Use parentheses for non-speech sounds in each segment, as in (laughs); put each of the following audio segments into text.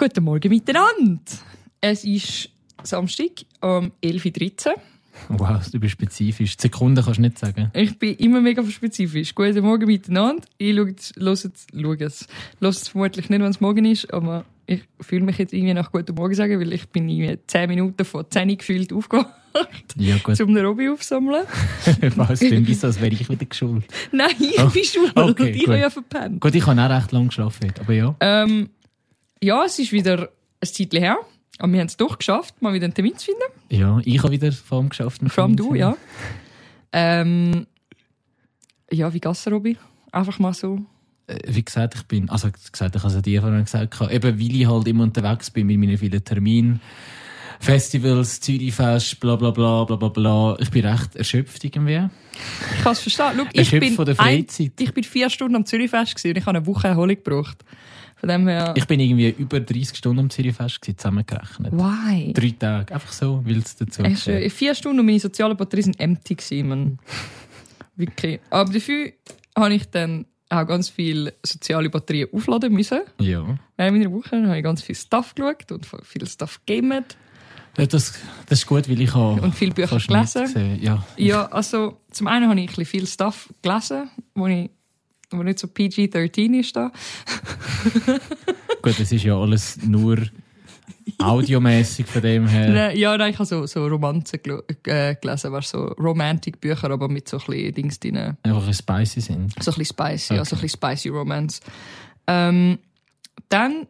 Guten Morgen miteinander. Es ist Samstag um 11.13 Uhr. Wow, du bist spezifisch. Die Sekunden kannst du nicht sagen. Ich bin immer mega spezifisch. Guten Morgen miteinander. Ich schaue es, schaue es, schaue es vermutlich nicht, wenn es morgen ist, aber ich fühle mich jetzt irgendwie nach Guten Morgen sagen, weil ich bin irgendwie 10 Minuten vor 10 Uhr gefühlt aufgewacht, Ja, gut. um den Robby aufzusammeln. (laughs) Was klingt so, als wäre ich wieder geschult. Nein, ich Oh, bin schuld. okay, ich gut. habe ja verpennt. Gut, ich habe auch recht lange geschlafen aber ja. Ähm, ja, es ist wieder ein Zeitchen her. Aber wir haben es doch geschafft, mal wieder einen Termin zu finden. Ja, ich habe wieder vor allem geschafft. Vor allem du, ja. Ähm, ja, wie geht's Robby? Einfach mal so. Äh, Wie gesagt, ich bin, also gesagt, ich habe es dir vorhin gesagt, eben weil ich halt immer unterwegs bin mit meinen vielen Terminen, Festivals, Zürichfest, bla bla bla bla bla bla. Ich bin recht erschöpft irgendwie. Ich kann es verstehen. Schau, ich bin, von der ein, Freizeit. ich bin vier Stunden am Zürichfest und ich habe eine Woche Erholung gebraucht. Von dem her... Ich bin irgendwie über 30 Stunden am Zürichfest zusammengerechnet. Why? Drei Tage, einfach so, weil es dazu Echt. In vier Stunden und meine sozialen Batterien sind empty gewesen. Wirklich. Aber dafür habe ich dann auch ganz viele soziale Batterien aufladen müssen. Ja. Während meiner Woche habe ich ganz viel Stuff geschaut und viel Stuff gamet. Ja, Das, das ist gut, weil ich habe Und viele Bücher gelesen. Ja. Ja, also zum einen habe ich ein bisschen viel Stuff gelesen, wo, ich, wo nicht so PG-13 ist da. (laughs) Gut, das ist ja alles nur audiomäßig von dem her. Nein, Ja, nein, ich habe so, so Romanzen gel äh, gelesen, weißt, so Romantic-Bücher, aber mit so ein bisschen Dings drin. Einfach ein spicy sind. So ein bisschen spicy, ja, so ein Okay. bisschen spicy Romance. Ähm, dann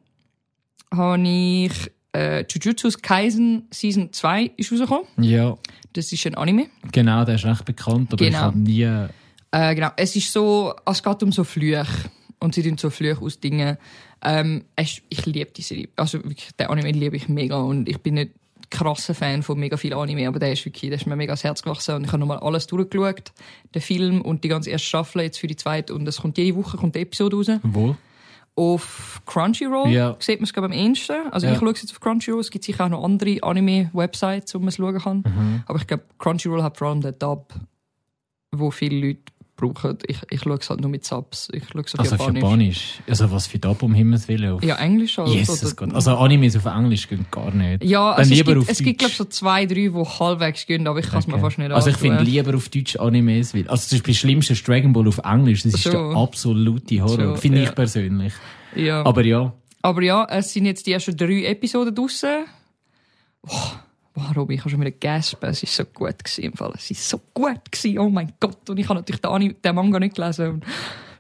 habe ich äh, Jujutsu Kaisen Season 2 ist rausgekommen. Ja, Das ist ein Anime. genau, der ist recht bekannt, aber ich Genau. habe nie. Äh, genau. Es ist so, es geht um so Flüche. Und sie tun so Flüche aus Dingen. Ähm, es, ich liebe die Serie. Also wirklich, den Anime liebe ich mega. Und ich bin nicht krasser Fan von mega viel Anime, aber der ist wirklich, der ist mir mega ans Herz gewachsen. Und ich habe nochmal alles durchgeschaut. Den Film und die ganze erste Staffel jetzt für die zweite. Und es kommt jede Woche kommt eine Episode raus. Wo? Auf Crunchyroll Ja. sieht man es, glaube ich, am ehesten. Also Ja. ich schaue es jetzt auf Crunchyroll. Es gibt sicher auch noch andere Anime-Websites, wo man es schauen kann. Mhm. Aber ich glaube, Crunchyroll hat vor allem den Dub, wo viele Leute brauchen. Ich, ich schaue es halt nur mit Subs. Ich schaue es auf Also auf Japanisch. Japanisch. Also was für Dub um Himmels Willen. Auf Ja, Englisch halt. Jesus Gott. Also Animes auf Englisch gehen gar nicht. ja, Dann also es lieber gibt, auf es gibt glaube Deutsch. so zwei, drei, die halbwegs gehen, aber ich kann es mir fast nicht Also ich finde lieber auf Deutsch Animes, weil, also zum Beispiel Schlimmste ist Dragon Ball auf Englisch, das ist So. der absolute Horror, So, finde ja. ich persönlich. Ja. Aber ja, Aber ja, es sind jetzt die ersten drei Episoden draussen. Oh, wow, Robi, ich habe schon wieder gaspen. Es war so gut gewesen, im Fall. Es war so gut gewesen. Oh mein Gott. Und ich habe natürlich den, den Manga nicht gelesen. Und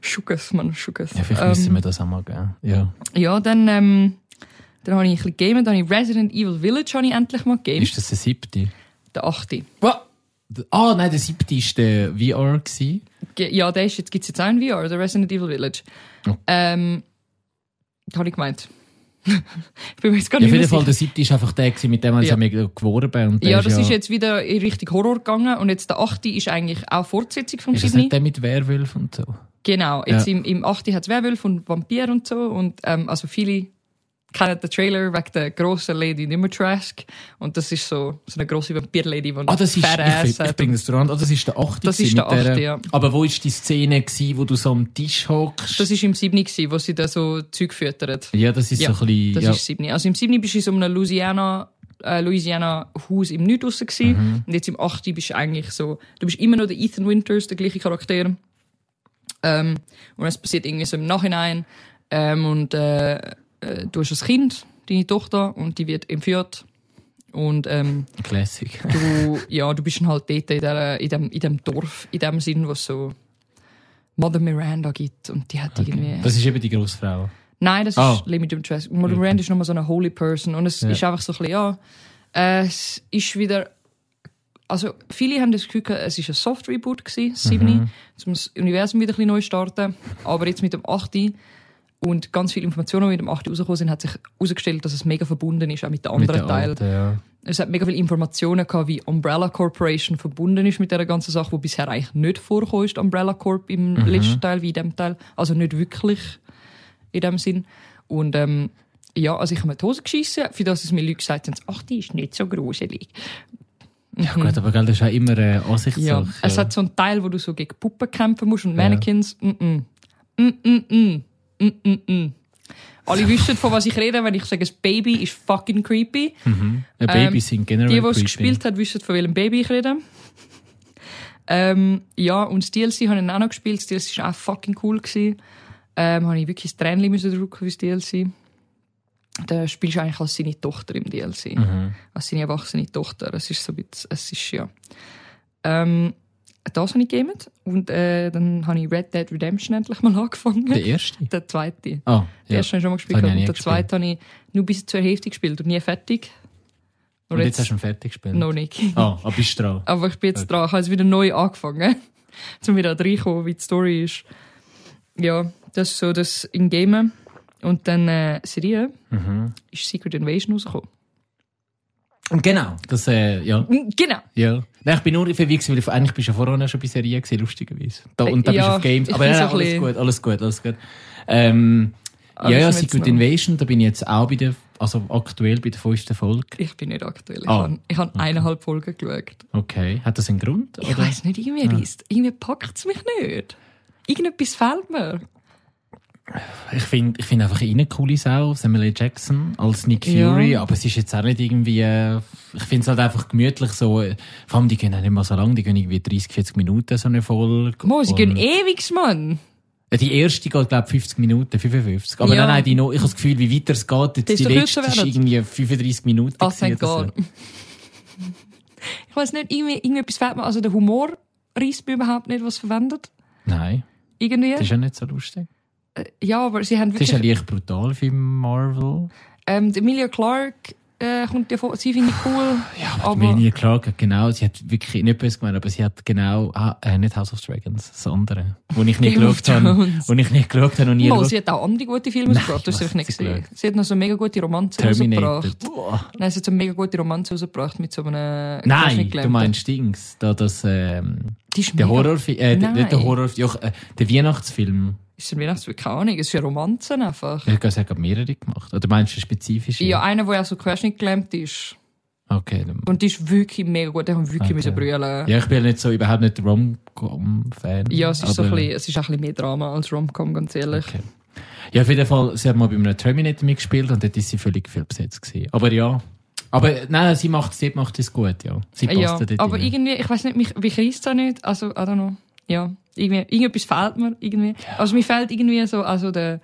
Schuckes, man, Schuckes. ja vielleicht Ähm, müssen wir das auch mal geben. Ja. Ja, dann, ähm, dann habe ich ein bisschen gegamet. Dann habe ich Resident Evil Village habe ich endlich mal gegamed. Ist das der siebte? Der achte. Ah, nein, der siebte war der VR. Gewesen. Ja, der ist jetzt, gibt's jetzt auch in VR, der Resident Evil Village. Oh. Ähm, habe ich gemeint. (laughs) ich bin mir jetzt gar Ja, nicht auf mehr jeden Fall, der siebte ist einfach der, mit dem sie Ja. ja. mega geworben. Der Ja, ist das ja, ist jetzt wieder in Richtung Horror gegangen und jetzt der achte ist eigentlich auch Fortsetzung vom Ist das siebten. nicht der mit Werwolf und so? Genau, jetzt Ja. im, im 8. hat es Werwolf und Vampir und so. Und ähm, also viele kennen den Trailer wegen der grossen Lady Nimmertrask. Und das ist so, so eine grosse Vampir-Lady, die Ah, das ist, ich, ich, bringe das dran. Ah, das ist der achte. Das gewesen ist der mit der- achte, ja. Aber wo ist die Szene gewesen, wo du so am Tisch hockst? Das war im 7. gewesen, wo sie da so Zeug füttert. ja, das ist Ja, so ein bisschen, Das ja. ist 7. Also im 7. bist du in so einem Louisiana, äh, Louisiana Haus im Nichts draussen gewesen. Mhm. Und jetzt im 8. bist du eigentlich so, du bist immer noch der Ethan Winters, der gleiche Charakter. Ähm, und es passiert irgendwie so im Nachhinein. Ähm, und äh, äh, du hast ein Kind, deine Tochter, und die wird entführt. Und ähm, Classic. du, ja, du bist dann halt dort in, der, in, dem, in dem Dorf, in dem Sinn, wo es so Mother Miranda gibt. Und die hat irgendwie... Das ist eben die Grossfrau. Nein, das Ah. ist Limit Jim Trask. Mother Miranda ist nochmal so eine holy person. Und es Ja. ist einfach so ein bisschen, ja, äh, es ist wieder, also viele haben das Gefühl, es ist ein Soft Reboot gewesen, das Mhm. 7, um das Universum wieder ein bisschen neu starten. Aber jetzt mit dem 8. und ganz viele Informationen, die mit dem 8. rausgekommen sind, hat sich herausgestellt, dass es mega verbunden ist, auch mit den Mit anderen der Teilen. alten, ja. Es hat mega viele Informationen gehabt, wie Umbrella Corporation verbunden ist mit dieser ganzen Sache, wo bisher eigentlich nicht vorkommt, ist Umbrella Corp im Mhm. letzten Teil wie in dem Teil. Also nicht wirklich in dem Sinn. Und ähm, ja, also ich habe mir die Hose geschissen, für das es mir Leute gesagt haben, ach, die ist nicht so gruselig. Ja gut, aber gell, das ist auch immer eine Ja, Ansichtssache. es hat so einen Teil, wo du so gegen Puppen kämpfen musst und Mannequins. Mm -mm. Mm -mm -mm. Mm -mm -mm. Alle wissen, von was ich rede, wenn ich sage, das Baby ist fucking creepy. Mhm. Ja, Babys sind generell Die, die es gespielt haben, wissen, von welchem Baby ich rede. Ähm, ja, und das DLC habe ich auch noch gespielt. Das DLC war auch fucking cool. Gewesen. Ähm, habe ich wirklich das Tränchen müssen drücken für das DLC. Da spielst du eigentlich als seine Tochter im DLC. Mhm. Als seine erwachsene Tochter. Es ist so ein bisschen, es ist, ja. Ähm, das habe ich gegamet. Und äh, dann habe ich Red Dead Redemption endlich mal (laughs) angefangen. Der erste? Der zweite. Ah, Den ja. ersten habe ich schon mal gespielt. Und der zweite habe ich nur bis zur Hälfte gespielt und nie fertig. Und jetzt hast du ihn fertig gespielt? noch nicht. Ah, aber bist du dran? (laughs) Aber ich bin jetzt dran. Ich habe jetzt wieder neu angefangen. (laughs) um wieder reinkommen, wie die Story ist. Ja, das ist so das in Game. Und dann äh, Serie Mhm. ist Secret Invasion rausgekommen. Und genau, das, äh, ja. Genau. Ja. Nein, ich bin nur verwirrt, weil ich, eigentlich bist du ja vorher schon bei Serien gewesen, lustigerweise. Da, und da Ja, bist du auf Games. Aber nein, ein alles bisschen- gut, alles gut, alles gut. Ähm, Aber ja, ja, Secret Invasion, da bin ich jetzt auch bei der, also aktuell bei der fünften Folge. Ich bin nicht aktuell. Ich Ah, habe ich hab eineinhalb Folgen geschaut. Okay. Hat das einen Grund? Ich weiß nicht, irgendwie, reißt- irgendwie packt es mich nicht. Irgendetwas fehlt mir. Ich finde ich find einfach eine coole Sau, Samuel L. Jackson, als Nick Ja. Fury, aber es ist jetzt auch nicht irgendwie, äh, ich finde es halt einfach gemütlich so, äh, vor allem die gehen auch nicht mal so lang, die gehen irgendwie 30, 40 Minuten so eine Folge. Mo, sie gehen ewig, Mann. Ja, Die erste geht, glaube ich, 50 Minuten, 55. Aber Ja. nein, nein, die noch, ich habe das Gefühl, wie weiter es geht, jetzt die letzte ist irgendwie 35 Minuten. Gewesen thank God. Ich weiß nicht, irgendwie, irgendetwas fehlt mir. Also der Humor reißt mir überhaupt nicht, was verwendet. Nein, Irgendwie. das ist ja nicht so lustig. Ja, aber sie haben Das ist ja wirklich... leicht brutal für Marvel. Ähm, Emilia Clarke äh, kommt ja vor. Sie finde ich cool. Ja, aber, aber Emilia Clarke hat genau, sie hat wirklich nicht böse gemeint, aber sie hat genau, ah, äh, nicht House of Dragons, das andere, wo ich nicht geschaut habe, wo ich nicht geschaut habe und nie geschaut sie hat auch andere gute Filme Nein, rausgebracht. Du hast einfach nicht gesehen. geschaut? Sie hat noch so eine mega gute Romanze rausgebracht. Boah. Nein, sie hat so eine mega gute Romanze rausgebracht mit so einem... Nein, du meinst Dings, da das, ähm, der Horrorfilm, äh, Nein. nicht der Horrorfilm, ja, äh, der Weihnachtsfilm. Ist ein Weihnachtsfilm? Keine Ahnung. Es ist eine Romanze einfach. Ich habe sogar mehrere gemacht. Oder meinst du spezifisch? Ja, einer, der auch so querschnittgelähmt ist. Okay. dann- Und die ist wirklich mega gut. Die haben wirklich Okay. müssen brüllen. Ja, ich bin ja nicht so, überhaupt nicht Rom-Com-Fan. Ja, es ist, so ein bisschen, es ist ein bisschen mehr Drama als Rom-Com, ganz ehrlich. Okay. Ja, auf jeden Fall, sie hat mal bei einem Terminator mitgespielt und dort ist sie völlig viel besetzt gewesen. Aber ja. Aber nein, sie macht es, macht es gut, ja. Sie passt Ja, dort aber rein. irgendwie, ich weiß nicht, mich, mich reißt da nicht. Also, I don't know. Ja, irgendwie, irgendetwas fehlt mir irgendwie. Also, mir fehlt irgendwie so, also der,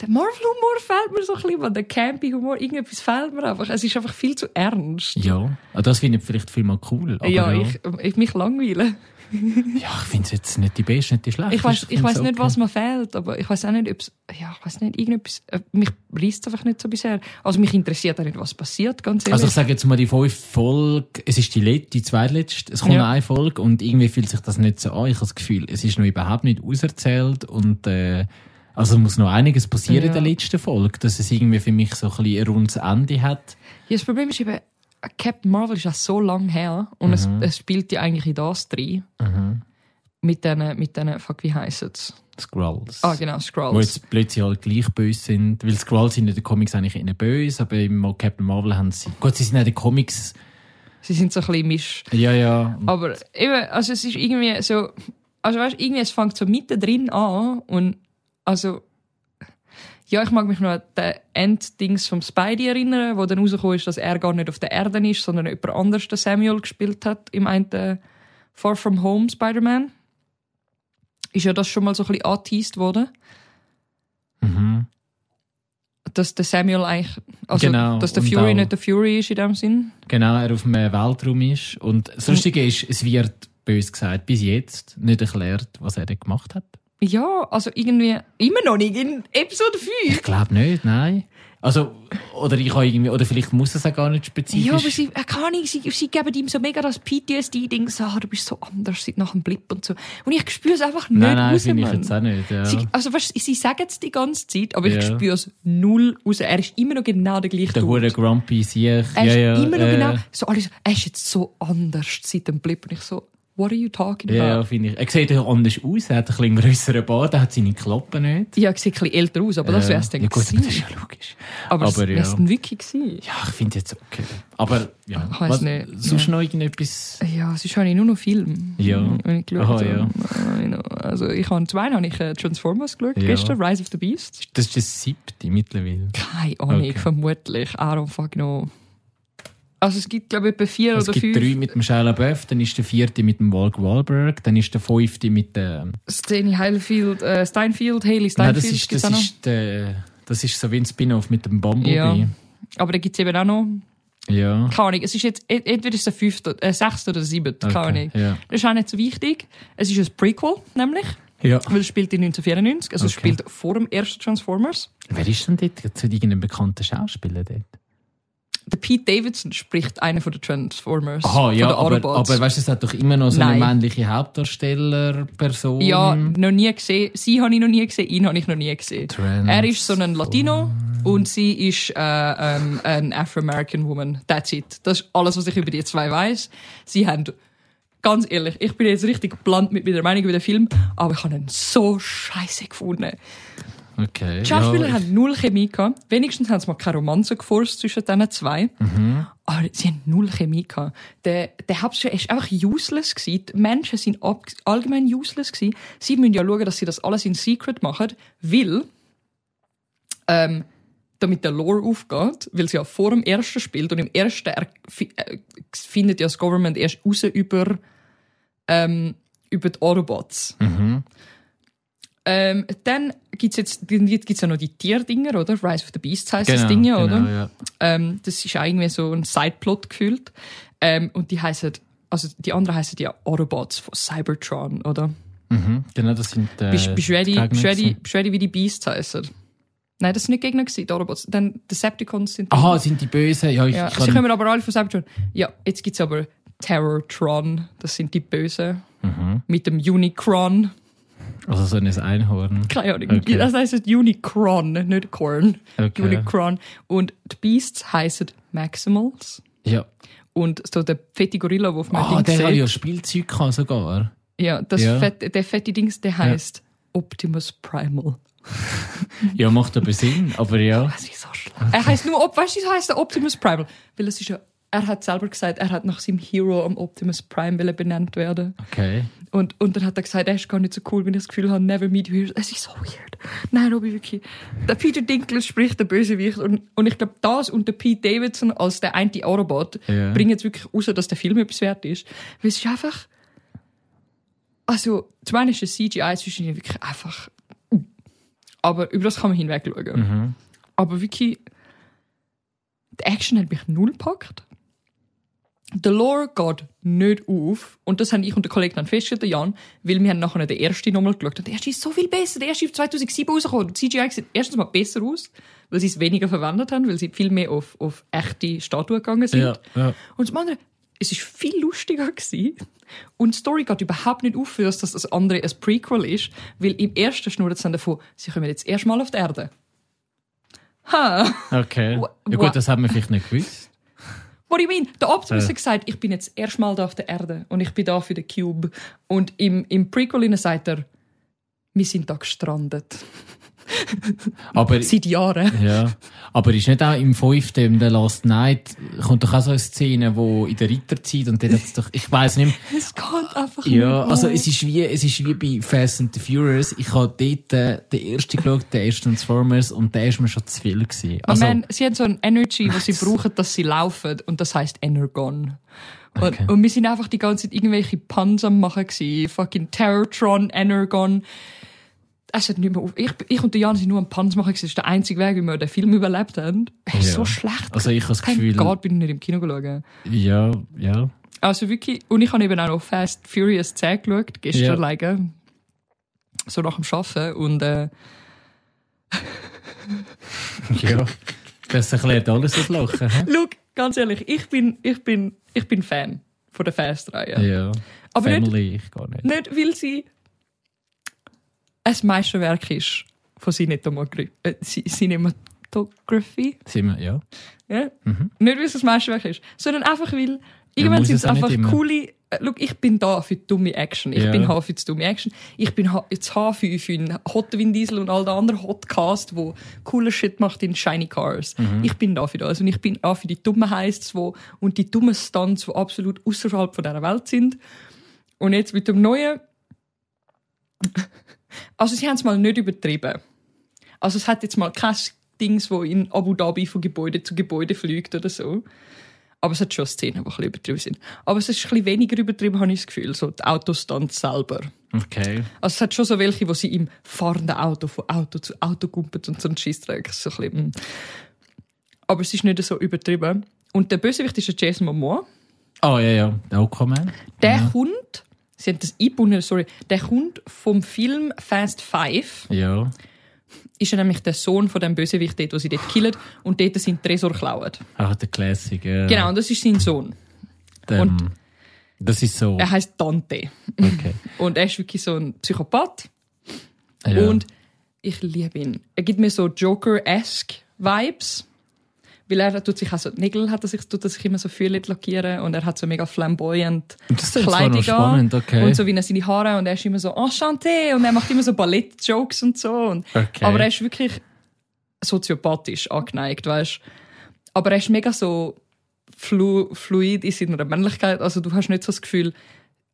der Marvel-Humor fehlt mir so ein bisschen, der Campy-Humor, irgendetwas fehlt mir einfach. Es ist einfach viel zu ernst. Ja, ah, das finde ich vielleicht viel mal cool. Ja, ja, Ich, ich mich langweilen. (laughs) ja, ich finde es jetzt nicht die beste, nicht die schlechte. Ich weiß, ich weiß nicht, okay. was mir fehlt, aber ich weiß auch nicht, ob es, ja, ich weiß nicht, irgendetwas, äh, mich reißt einfach nicht so bisher. Also, mich interessiert auch nicht, was passiert, ganz ehrlich. Also ich sage jetzt mal, die fünf Folge, es ist die, Let die zweitletzte, es kommt Ja. eine Folge und irgendwie fühlt sich das nicht so an. Ich habe das Gefühl, es ist noch überhaupt nicht auserzählt und äh, also muss noch einiges passieren Ja. in der letzten Folge, dass es irgendwie für mich so ein bisschen ein rundes Ende hat. Ja, das Problem ist eben, Captain Marvel ist ja so lang her und es, es spielt ja eigentlich in das drin. Mit diesen, mit diesen, fuck, wie heisst es? Skrulls. Ah, genau, Wo Skrulls. jetzt plötzlich alle gleich böse sind. Weil Skrulls sind in den Comics eigentlich eher böse, aber im Captain Marvel haben sie... Gut, sie sind in den Comics... Sie sind so ein bisschen misch. Ja, ja. Aber eben, also es ist irgendwie so, also weißt irgendwie, es fängt so mittendrin an und, also, ja, ich mag mich noch an den Enddings vom Spidey erinnern, wo dann rausgekommen ist, dass er gar nicht auf der Erde ist, sondern jemand anders den Samuel gespielt hat im einen Far From Home Spider-Man. Ist ja das schon mal so ein bisschen angeteased worden. Mhm. Dass der Samuel eigentlich, also, Genau, dass der Fury auch- nicht der Fury ist in dem Sinn. Genau, er auf dem Weltraum ist. Und das Lustige ist, es wird, bös gesagt, bis jetzt nicht erklärt, was er dort gemacht hat. Ja, also irgendwie, immer noch nicht in Episode 5. Ich glaube nicht, nein. Also, oder ich habe irgendwie, oder vielleicht muss es auch gar nicht spezifisch. Ja, aber sie, äh, keine Ahnung, sie, sie geben ihm so mega das PTSD-Ding, so, ah, du bist so anders seit nach dem Blip und so. Und ich spüre es einfach nicht nein, nein, raus, finde ich Mann. jetzt auch nicht. Ja. Sie, also, weißt, sie sagen es die ganze Zeit, aber ich Ja. spüre es null raus. Er ist immer noch genau der gleiche der hure Grumpy Sieg. Er ja, ist ja, immer noch äh, genau, so alles, er ist jetzt so anders seit dem Blip. Und ich so, what are you talking Ja, about? finde ich. Er sieht ja anders aus, er hat ein bisschen grösseren Bart, er hat seine Klappen nicht. Ja, er sieht ein bisschen älter aus, aber das wäre es dann Ja gut, aber das ist ja logisch. Aber, aber es ja. wirklich gewesen. Ja, ich finde jetzt okay. Aber, ja. Ich Was, nicht. Sonst Ja. noch irgendetwas? Ja, es ist eigentlich nur noch Film. Ja. Wenn ich geschaut Aha, habe. ja. Also ich habe zwei habe ich äh, Transformers geschaut, Ja. gestern, Rise of the Beast. Das ist das siebte mittlerweile. Keine Ahnung, Okay. vermutlich. I don't fucking know. Also es gibt glaube ich etwa vier Es oder gibt fünf. drei mit dem Shia LaBeouf, dann ist der vierte mit dem Walk Wahlberg, dann ist der fünfte mit dem... Steny Heilfield, äh, Steinfield, Haley Nein, Steinfield das ist, das, ist der, das ist so wie ein Spin-off mit dem Bumblebee. Ja. Aber da gibt es eben auch noch, ja. keine Ahnung, es ist jetzt, entweder ist es der fünfte, äh, sechste oder siebte, keine Ahnung. Okay, ja. Das ist auch nicht so wichtig. Es ist ein Prequel, nämlich, ja. weil es spielt in 1994, also es Okay. spielt vor dem ersten Transformers. Wer ist denn dort? Zu irgendeinem bekannten Schauspieler dort? Der Pete Davidson spricht einen von den Transformers. Aha, von ja, den aber, aber weißt du, es hat doch immer noch so Nein. eine männliche Hauptdarstellerperson. Ja, noch nie gesehen. Sie habe ich noch nie gesehen, ihn habe ich noch nie gesehen. Trans- Er ist so ein Latino und sie ist äh, ähm, eine Afro-American Woman. That's it. Das ist alles, was ich über die zwei weiß. Sie haben, ganz ehrlich, ich bin jetzt richtig blunt mit meiner Meinung über den Film, aber ich habe ihn so scheiße gefunden. Okay. Die Schauspieler ja, haben null Chemie gehabt. Wenigstens haben sie mal keine Romanze geforst zwischen diesen zwei. Aber sie haben null Chemie gehabt. Der, der Hauptschauspieler ist einfach useless gewesen. Die Menschen sind ab, allgemein useless gewesen. Sie müssen ja schauen, dass sie das alles in Secret machen, weil, ähm, damit der Lore aufgeht, weil sie ja vor dem ersten spielt und im ersten er, äh, findet ja das Government erst raus über, ähm, über die Autobots. Ähm, dann gibt's jetzt, dann gibt's ja noch die Tierdinger, oder? Rise of the Beasts das genau, Ding ja, genau, oder? Ja. Ähm, das ist auch irgendwie so ein Sideplot gefühlt. Ähm, und die heißen, also die anderen heißen ja Autobots von Cybertron, oder? Mhm, genau, das sind. Äh, Bist bist du ready, bist ready, bist ready, wie die Beasts heißen? Nein, das sind nicht Gegner gewesen, die Autobots. Dann Decepticons sind die. Aha, sind die Bösen? Ja, ich Ja, kann. sie kommen aber alle von Cybertron. Ja, jetzt gibt's aber Terrortron, das sind die Bösen. Mhm. Mit dem Unicron. Also so ein Einhorn. Keine Ahnung. Okay. Das heisst Unicron, nicht Corn. Okay. Unicron. Und die Beasts heißen Maximals. Ja. Und so der fette Gorilla, der auf meinem Ah, Ding der hat sieht, ja Spielzeug gehabt sogar. ja, das Ja. Fett, der fette Dings, der heißt Optimus Primal. (laughs) Ja, macht aber Sinn, aber ja. Das ist so schlecht. Er heißt nur, weißt du, heißt der Optimus Primal? Weil es ist ja, er hat selber gesagt, er hat nach seinem Hero am Optimus Prime wollen benannt werden. Okay. Und, und dann hat er gesagt, er ist gar nicht so cool, wenn ich das Gefühl habe, never meet heroes. Es ist so weird. Nein, Robby, wirklich. Der Peter Dinklage spricht der Bösewicht. Und, und ich glaube, das und der Pete Davidson als der eine Autobot Ja. bringen jetzt wirklich raus, dass der Film etwas wert ist. Weil es ist einfach... Also, zum einen ist das CGI zwischen ihnen wirklich einfach... Aber über das kann man hinweg schauen. Mhm. Aber wirklich... Die Action hat mich null gepackt. Der Lore geht nicht auf. Und das haben ich und der Kollege dann festgestellt, der Jan, weil wir haben nachher den ersten nochmal geschaut. Und der erste ist so viel besser. Der erste ist 2007 rausgekommen. Die CGI sieht erstens mal besser aus, weil sie es weniger verwendet haben, weil sie viel mehr auf, auf echte Statuen gegangen sind. Ja, ja. Und zum anderen, es ist viel lustiger gewesen. Und die Story geht überhaupt nicht auf, dass das das andere ein Prequel ist, weil im ersten schnurrt es dann davon, sie kommen jetzt erstmal auf die Erde. Ha! Okay. Ja gut, das hat man vielleicht nicht gewusst. What do you mean? Der Optimus Äh. hat gesagt, ich bin jetzt erstmal da auf der Erde und ich bin da für den Cube. Und im, im Prequel sagt er, wir sind da gestrandet. Aber, Seit Jahren. ja. Aber ist nicht auch im fünften, The Last Night, kommt doch auch so eine Szene, wo in der Ritterzeit und dann hat's doch, ich weiß nicht mehr, Es geht einfach Ja, nicht also es ist wie, es ist wie bei Fast and the Furious. Ich habe dort äh, den ersten geschaut, den ersten Transformers, und der ist mir schon zu viel gewesen. Also, man, sie haben so ein Energy, was sie brauchen, dass sie laufen. Und das heißt Energon. Und, Okay. und wir sind einfach die ganze Zeit irgendwelche am machen gewesen. Fucking Terrortron, Energon. Es hat nicht mehr auf. Ich, ich und der Jan sind nur am Puns machen. Das ist der einzige Weg, wie wir den Film überlebt haben. Es ist Ja. so schlecht. Also ich habe das Gefühl- God bin ich nicht im Kino schauen. ja, ja. Also wirklich, und ich habe eben auch noch Fast Furious 10 geschaut, gestern Ja. alleine. So nach dem Arbeiten. Und äh, ja. Das erklärt alles das Lachen. Schau, ganz ehrlich, ich bin, ich bin, ich bin Fan von der Fast-Reihe. Ja. Aber nicht- Family, ich gar nicht. Nicht, weil sie ein Meisterwerk ist von Cinematography. Äh, Ci- Cinematography. Wir, ja. Ja? Nicht, weil es ein Meisterwerk ist, sondern einfach, weil irgendwann sind es auch einfach coole äh, look, ich bin da für die dumme Action. Ich Ja. bin H für die dumme Action. Ich bin jetzt H für, für einen Hot Vin Diesel und all den anderen Hotcast, wo cooler Shit macht in Shiny Cars. Mhm. Ich bin da für das. Und ich bin A für die dummen Heists wo, und die dummen Stunts, die absolut außerhalb von dieser Welt sind. Und jetzt mit dem neuen. Also, sie haben es mal nicht übertrieben. Also, es hat jetzt mal kein Dings, wo in Abu Dhabi von Gebäude zu Gebäude fliegt oder so. Aber es hat schon Szenen, die ein bisschen übertrieben sind. Aber es ist ein bisschen weniger übertrieben, habe ich das Gefühl. So die Autostunts selber. Okay. Also es hat schon so welche, wo sie im fahrenden Auto von Auto zu Auto gumpeln und so einen Scheissdreck. So ein bisschen, mm. Aber es ist nicht so übertrieben. Und der Bösewicht ist der Jason Momoa. Oh ja, ja. Der Aquaman. Der kommt, sie haben das eingebunden, sorry, der kommt vom Film Fast Five. Ja. Ist er nämlich der Sohn von dem Bösewicht dort, wo sie dort killen und dort sind Tresor klauen. Ach, der Classic. Ja. Genau, und das ist sein Sohn. Der, und- das ist so. Er heißt Dante. Okay. (laughs) Und er ist wirklich so ein Psychopath. Ja. Und ich liebe ihn. Er gibt mir so Joker-esque Vibes. Weil er tut sich auch so, die Nägel hat er sich, tut er sich immer so viel lackieren und er hat so mega flamboyant Das ist Kleidung spannend, an. okay. Und so wie er seine Haare und er ist immer so enchanté und er macht immer so Ballett-Jokes und so. Und, Okay. Aber er ist wirklich soziopathisch angeneigt, weißt Aber er ist mega so flu fluid in seiner Männlichkeit. Also du hast nicht so das Gefühl,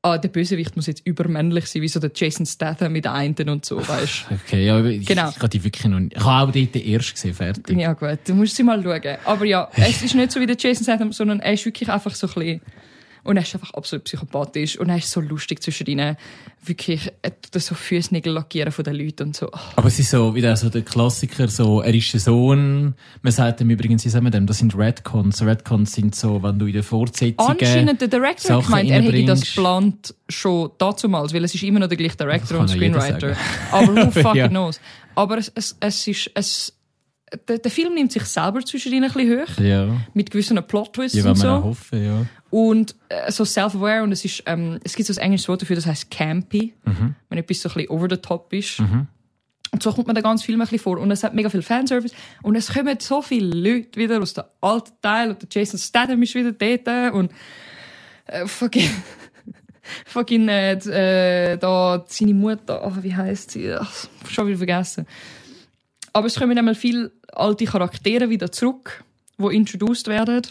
ah, der Bösewicht muss jetzt übermännlich sein, wie so der Jason Statham mit einen und so, weißt (laughs) Okay, ja, aber ich, Genau. ich, habe die wirklich noch nicht. Ich habe auch dort den ersten gesehen, fertig. Ja gut, du musst sie mal schauen. Aber ja, es ist nicht so wie der Jason Statham, sondern er ist wirklich einfach so ein bisschen... Und er ist einfach absolut psychopathisch und er ist so lustig zwischendrin. Wirklich, er tut so Füßnägel lackieren von den Leuten und so. Aber es ist so, wie der, so der Klassiker, so, er ist ein Sohn. Man sagt ihm übrigens, wie sagen wir dem, das sind Redcons. Redcons sind so, wenn du in den Fortsetzungen... Anscheinend der Director gemeint, er hätte das geplant schon dazumals, weil es ist immer noch der gleiche Director und Screenwriter. (laughs) Aber who fucking Ja. knows? Aber es, es, es ist, es, der, der Film nimmt sich selber zwischendrin ein bisschen hoch, Ja, mit gewissen Plot-Twists ja und so. hoffen, ja. Und äh, so self-aware und es ist, ähm, es gibt so ein englisches Wort dafür, das heißt campy, wenn etwas so ein bisschen over the top ist. Und so kommt man da ganz Film ein bisschen vor. Und es hat mega viel Fanservice. Und es kommen so viele Leute wieder aus dem alten Teil. Und der Jason Statham ist wieder dort. Und äh, fucking, (laughs) fucking äh, äh, da seine Mutter, oh, wie heißt sie? Ach, schon wieder vergessen. Aber es kommen einmal viele alte Charaktere wieder zurück, die introduced werden.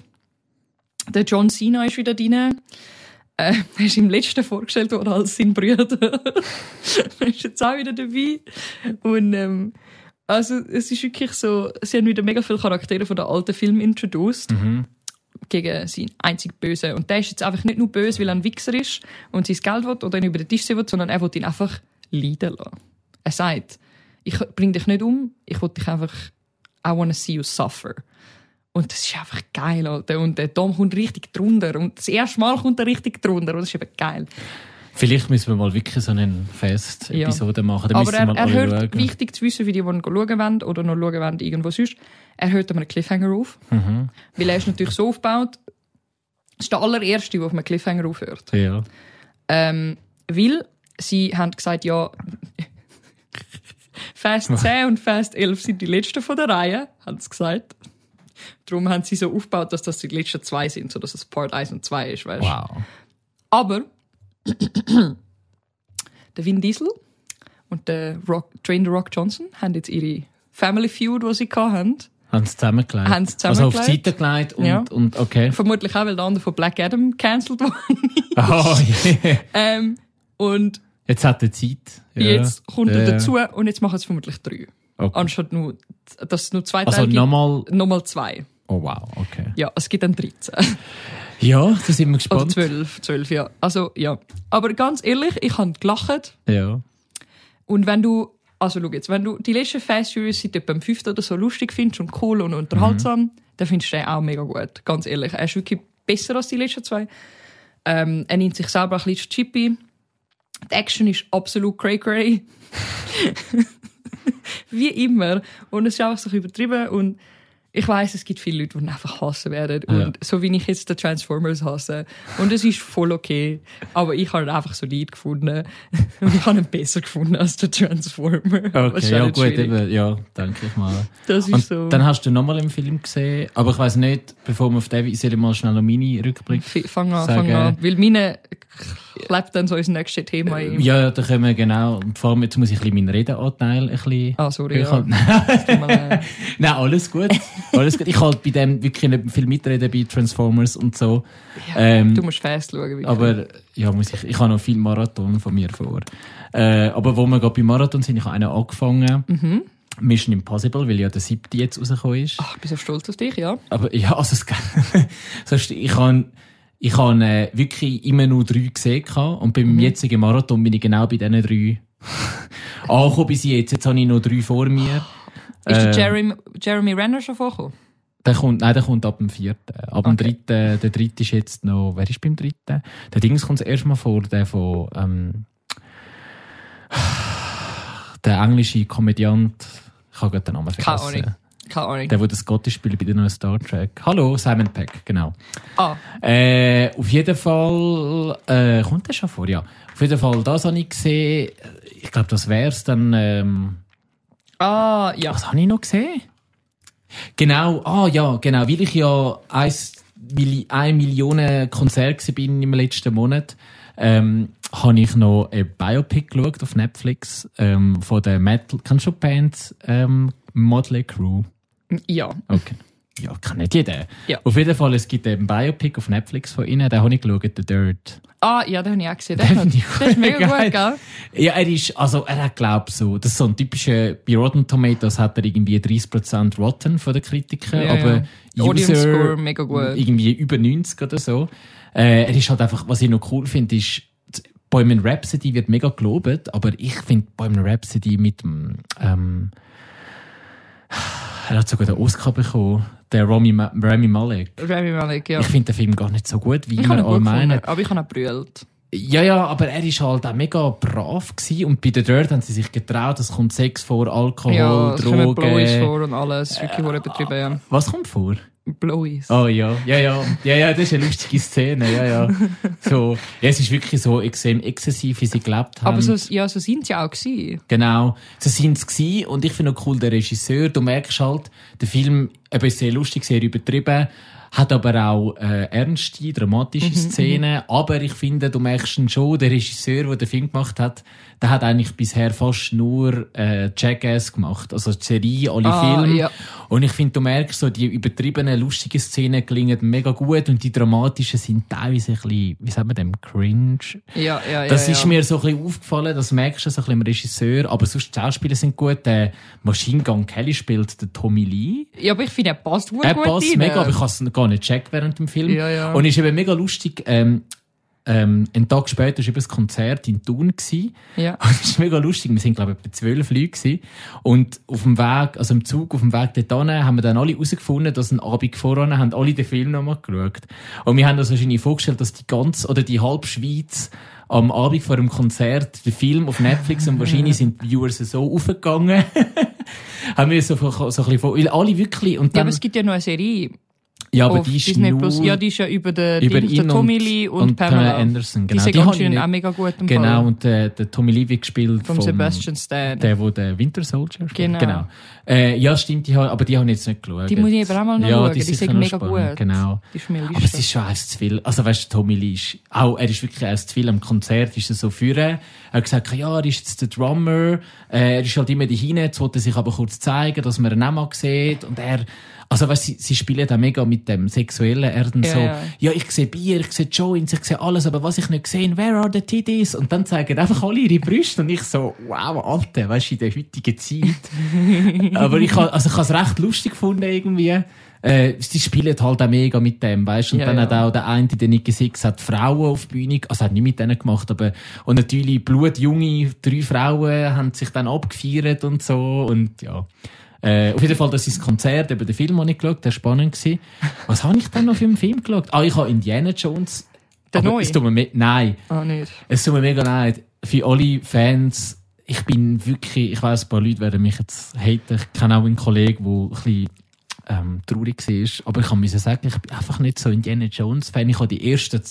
Der John Cena ist wieder drin. Äh, er ist im letzten vorgestellt worden als sein Bruder. (laughs) er ist jetzt auch wieder dabei. Und, ähm, also, es ist wirklich so, sie haben wieder mega viele Charaktere von den alten Filmen introduced. Gegen seinen einzig Bösen. Und der ist jetzt einfach nicht nur böse, weil er ein Wichser ist und sein Geld will oder ihn über den Tisch sehen will, sondern er will ihn einfach leiden lassen. Er sagt, ich bring dich nicht um, ich will dich einfach, I wanna see you suffer. Und das ist einfach geil, Alter. Und der Tom kommt richtig drunter. Und das erste Mal kommt er richtig drunter. Und das ist eben geil. Vielleicht müssen wir mal wirklich so eine Fest-Episode machen. Da Aber er, er hört, schauen. wichtig zu wissen für die, die ihn schauen wollen oder noch schauen wollen, irgendwo sonst, er hört an einem Cliffhanger auf. Mhm. Weil er ist natürlich so aufgebaut, das ist der allererste, der auf einem Cliffhanger aufhört. Ja. Ähm, weil sie haben gesagt, ja, (laughs) Fast 10 (laughs) und Fast 11 sind die letzten von der Reihe, haben sie gesagt. Darum haben sie so aufgebaut, dass das die letzten zwei sind, sodass es Part 1 und 2 ist, weißt Wow. Aber (clears throat) der Vin Diesel und der Rock, Dwayne The Rock Johnson haben jetzt ihre Family Feud, die sie hatten. Haben sie zusammengelegt? Haben sie Also auf die zusammengelegt? Seite gelegt und, Ja. und okay. Vermutlich auch, weil der andere von Black Adam cancelled (laughs) worden Oh, yeah. ähm, Und Jetzt hat er Zeit. Ja. jetzt kommt er Ja. dazu und jetzt machen es vermutlich drei. Okay. Anstatt nur, dass es nur zwei Also Teile gibt. nochmal. Nochmal zwei. Oh wow, okay. Ja, es gibt dann 13. (laughs) Ja, da sind wir Oder gespannt. 12, 12, ja. Also, ja. Aber ganz ehrlich, ich habe gelacht. Ja. Und wenn du, also schau jetzt, wenn du die letzten Fast Furious seit etwa dem fünften oder so lustig findest und cool und unterhaltsam, dann findest du den auch mega gut. Ganz ehrlich. Er ist wirklich besser als die letzten zwei. Ähm, er nimmt sich selber ein bisschen chippy. Die Action ist absolut cray cray. (laughs) (laughs) Wie immer. Und es ist einfach so übertrieben und ich weiß, es gibt viele Leute, die einfach hassen werden. Und Ja. so wie ich jetzt den Transformers hasse. Und es ist voll okay. Aber ich habe ihn einfach so leid gefunden. (laughs) Und ich habe ihn besser gefunden als der Transformer. Okay, ja gut, schwierig. eben, ja, denke ich mal. Das ist Und so. dann hast du nochmal im Film gesehen, aber ich weiß nicht, bevor wir auf den soll ich mal schnell noch meine Rückblick. Fang an, sagen. fang an. Weil meine klebt dann so ins nächste Thema ein. Ja, da können wir genau, und vor allem jetzt muss ich ein bisschen meinen Redeanteil ein bisschen Ah, sorry, ja. (laughs) Nein, alles gut. Alles gut. Ich halt bei dem wirklich nicht viel mitreden bei Transformers und so. Ähm, Du musst fest schauen. wirklich. aber ja, muss ich, ich habe noch viel Marathon von mir vor. Äh, aber wo wir gerade bei Marathon sind, ich habe einen angefangen. Mhm. Mission Impossible, weil ja der siebte jetzt rausgekommen ist. Ach, ich bin so stolz auf dich, ja. Aber ja, (laughs) also es ich habe ich habe äh, wirklich immer nur drei gesehen und beim Mhm. jetzigen Marathon bin ich genau bei diesen drei (laughs) angekommen bis jetzt. Jetzt habe ich noch drei vor mir. Ist der Äh, Jeremy, Jeremy Renner schon vorgekommen? Der kommt, nein, der kommt ab dem vierten. Ab dem Okay. dritten, der dritte ist jetzt noch, wer ist beim dritten? Der Dings kommt erst mal vor, der von, ähm, der englische Komödiant, ich habe gerade den Namen Keine vergessen. Ahnung. Keine Ahnung. Der, der das Scottish spielt bei der neuen Star Trek. Hallo, Simon Peck, genau. Ah, Äh, auf jeden Fall, äh, kommt der schon vor, ja. Auf jeden Fall, das habe ich gesehen. Ich glaube, das wär's dann, ähm, ah, ja. was habe ich noch gesehen? Genau, ah ja, genau, weil ich ja eins, Milli- eine Million Konzert bin im letzten Monat, ähm, habe ich noch ein Biopic geschaut auf Netflix ähm, von der Metal, kennst du die Band ähm, Motley Crue? Ja. Okay. Ja, kann nicht jeder. Ja. Auf jeden Fall, es gibt ein Biopic auf Netflix von ihnen, den habe ich geschaut, The Dirt. Ah, ja, den habe ich auch gesehen. Den finde ich der ist mega geil. gut, gell? Ja, er ist, also er hat glaub so, das ist so ein typischer, bei Rotten Tomatoes hat er irgendwie 30% Rotten von den Kritikern, Ja, aber ja. User Score mega gut. irgendwie über 90 oder so. Äh, er ist halt einfach, was ich noch cool finde, ist, Bohemian Rhapsody wird mega gelobt, aber ich finde Bohemian Rhapsody mit dem, ähm, er hat sogar den Oscar bekommen, der Rami, Ma Rami Malek. Rami Malek, ja. Ich finde den Film gar nicht so gut, wie Ich alle meinen. aber ich habe ihn brüllt. Ja, ja, aber er ist halt auch mega brav gewesen. und bei der Dirt haben sie sich getraut, es kommt Sex vor, Alkohol, Ja, Drogen. vor und alles. Wirklich äh, betrieben, ja. Was kommt vor? Blowies. Oh ja, ja, ja, ja, ja, das ist eine lustige Szene, ja, ja. So, ja, es ist wirklich so extrem exzessiv, wie sie gelebt haben. Aber so, ja, so sind sie auch gewesen. Genau, so sind es gewesen. Und ich finde auch cool, der Regisseur, du merkst halt, der Film, eben ist sehr lustig, sehr übertrieben, hat aber auch äh, ernste, dramatische Szenen. Aber ich finde, du merkst schon, der Regisseur, der den Film gemacht hat, der hat eigentlich bisher fast nur äh, Jackass gemacht. Also die Serie, alle Ah, Filme. ja. Und ich finde, du merkst so, die übertriebenen, lustigen Szenen gelingen mega gut und die dramatischen sind teilweise ein bisschen, wie sagt man dem, cringe. Ja, ja, ja. Das ja. ist mir so ein bisschen aufgefallen, das merkst du so ein bisschen im Regisseur, aber sonst die Schauspieler sind gut. Der Machine Gun Kelly spielt den Tommy Lee. Ja, aber ich finde, er passt gut Er passt rein. mega, aber ich habe es gar nicht gecheckt während dem Film. Ja, ja. Und ist eben mega lustig, ähm, ähm, einen Tag später war eben das Konzert in Thun. Gewesen. Ja. (laughs) Und es ist mega lustig. Wir sind, glaube ich, etwa zwölf Leute gewesen. Und auf dem Weg, also im Zug, auf dem Weg dorthin, haben wir dann alle herausgefunden, dass ein Abend voran haben alle den Film nochmal geschaut. Und wir haben uns wahrscheinlich vorgestellt, dass die ganze, oder die halbe Schweiz am Abend vor dem Konzert den Film auf Netflix und wahrscheinlich sind die Viewers so aufgegangen. (laughs) haben wir so, so ein bisschen weil alle wirklich, und Ja, dann, aber es gibt ja noch eine Serie ja, aber die ist Disney nur, Plus. Ja, die ist ja über den, über ihn den Tommy Lee und, Pamela. Anderson. Die Genau, sind die habe ich anscheinend nicht- auch mega gut im Genau, Fall. und der, der Tommy Lee wird gespielt vom Sebastian Stan. Der, wo der Winter Soldier spielt. Genau. genau. Äh, ja, stimmt, die, aber die habe ich jetzt nicht geschaut. Die muss ich aber auch mal noch ja, schauen. Die, Die sind sind mega spannend, gut. Genau. Die Aber es ist schon eins zu viel. Also weißt du, Tommy Lee ist, auch, er ist wirklich eins zu viel. Am Konzert ist er so führen. Er hat gesagt, ja, er ist jetzt der Drummer. Äh, er ist halt immer dahin. Jetzt wollte er sich aber kurz zeigen, dass man ihn auch mal sieht. Und er, also weißt, sie, sie spielen da mega mit dem Sexuellen. Er dann Ja, so, ja. ja, ich sehe Bier, ich sehe Joints, ich sehe alles, aber was ich nicht sehe, where are the titties? Und dann zeigen einfach alle ihre Brüste und ich so, wow, Alter, weißt du, in der heutigen Zeit. (laughs) aber ich also ich habe es recht lustig gefunden irgendwie. Äh, sie spielen halt auch mega mit dem, weißt? Und Ja, dann ja. hat auch der eine, der Nicky Six, hat Frauen auf die Bühne, also hat nicht mit denen gemacht, aber, und natürlich blutjunge, drei Frauen haben sich dann abgefeiert und so, und ja. Äh, auf jeden Fall, das ist das Konzert, eben den Film habe ich geschaut, der war spannend. Gewesen. Was habe ich denn noch für einen Film geschaut? Ah, ich habe Indiana Jones. Der neue? Es tut mir Nein, Ah, nicht. es tut mir mega leid. Für alle Fans, ich bin wirklich, ich weiß, ein paar Leute werden mich jetzt haten. Ich kenne auch einen Kollegen, der ein bisschen ähm, traurig war. Aber ich muss sagen, ich bin einfach nicht so Indiana Jones-Fan. Ich habe die ersten...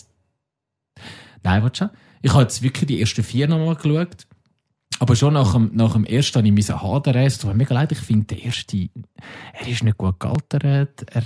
Nein, warte schon. Ich habe jetzt wirklich die ersten vier nochmal geschaut. Aber schon nach dem, nach dem ersten habe ich mich hadern. Es tut mir mega leid, ich finde, der erste, er ist nicht gut gealtert. Er,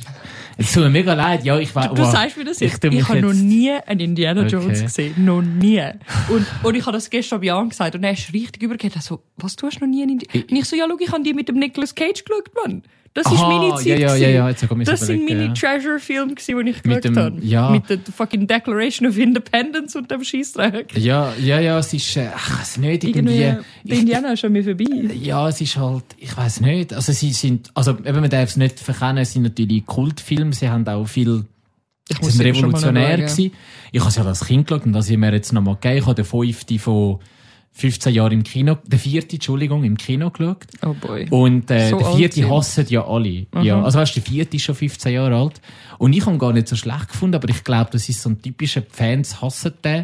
es tut mir mega leid, ja, ich weiß. Du, du sagst mir das jetzt. Ich, ich habe noch nie einen Indiana Jones okay. gesehen. Noch nie. Und, und ich habe das gestern bei Jan gesagt und er ist richtig übergehend. Also, was, du hast noch nie einen Indiana Und ich so, ja, schau, ich habe die mit dem Nicolas Cage geschaut, Mann. Das Aha, ist meine Zeit. Ja, ja, ja, ja, jetzt das sind meine ja. Treasure-Filme, die ich geschaut habe. Ja. Mit der fucking Declaration of Independence und dem Scheissdreck. Ja, ja, ja, es ist, äh, ach, es nicht irgendwie... irgendwie die Indianer schon mir vorbei. Ja, es ist halt, ich weiß nicht. Also sie sind, also eben, man darf es nicht verkennen, es sind natürlich Kultfilme, sie haben auch viel ich sie sind revolutionär gewesen. Ich habe es ja als Kind geschaut und das ich mir jetzt nochmal gegeben. Ich habe den fünften von 15 Jahre im Kino, der vierte, Entschuldigung, im Kino geschaut. Oh boy. Und äh, so der vierte hassen ja alle. Mhm. Ja, also weißt, der vierte ist schon 15 Jahre alt. Und ich habe ihn gar nicht so schlecht gefunden, aber ich glaube, das ist so ein typischer Fans hassen den.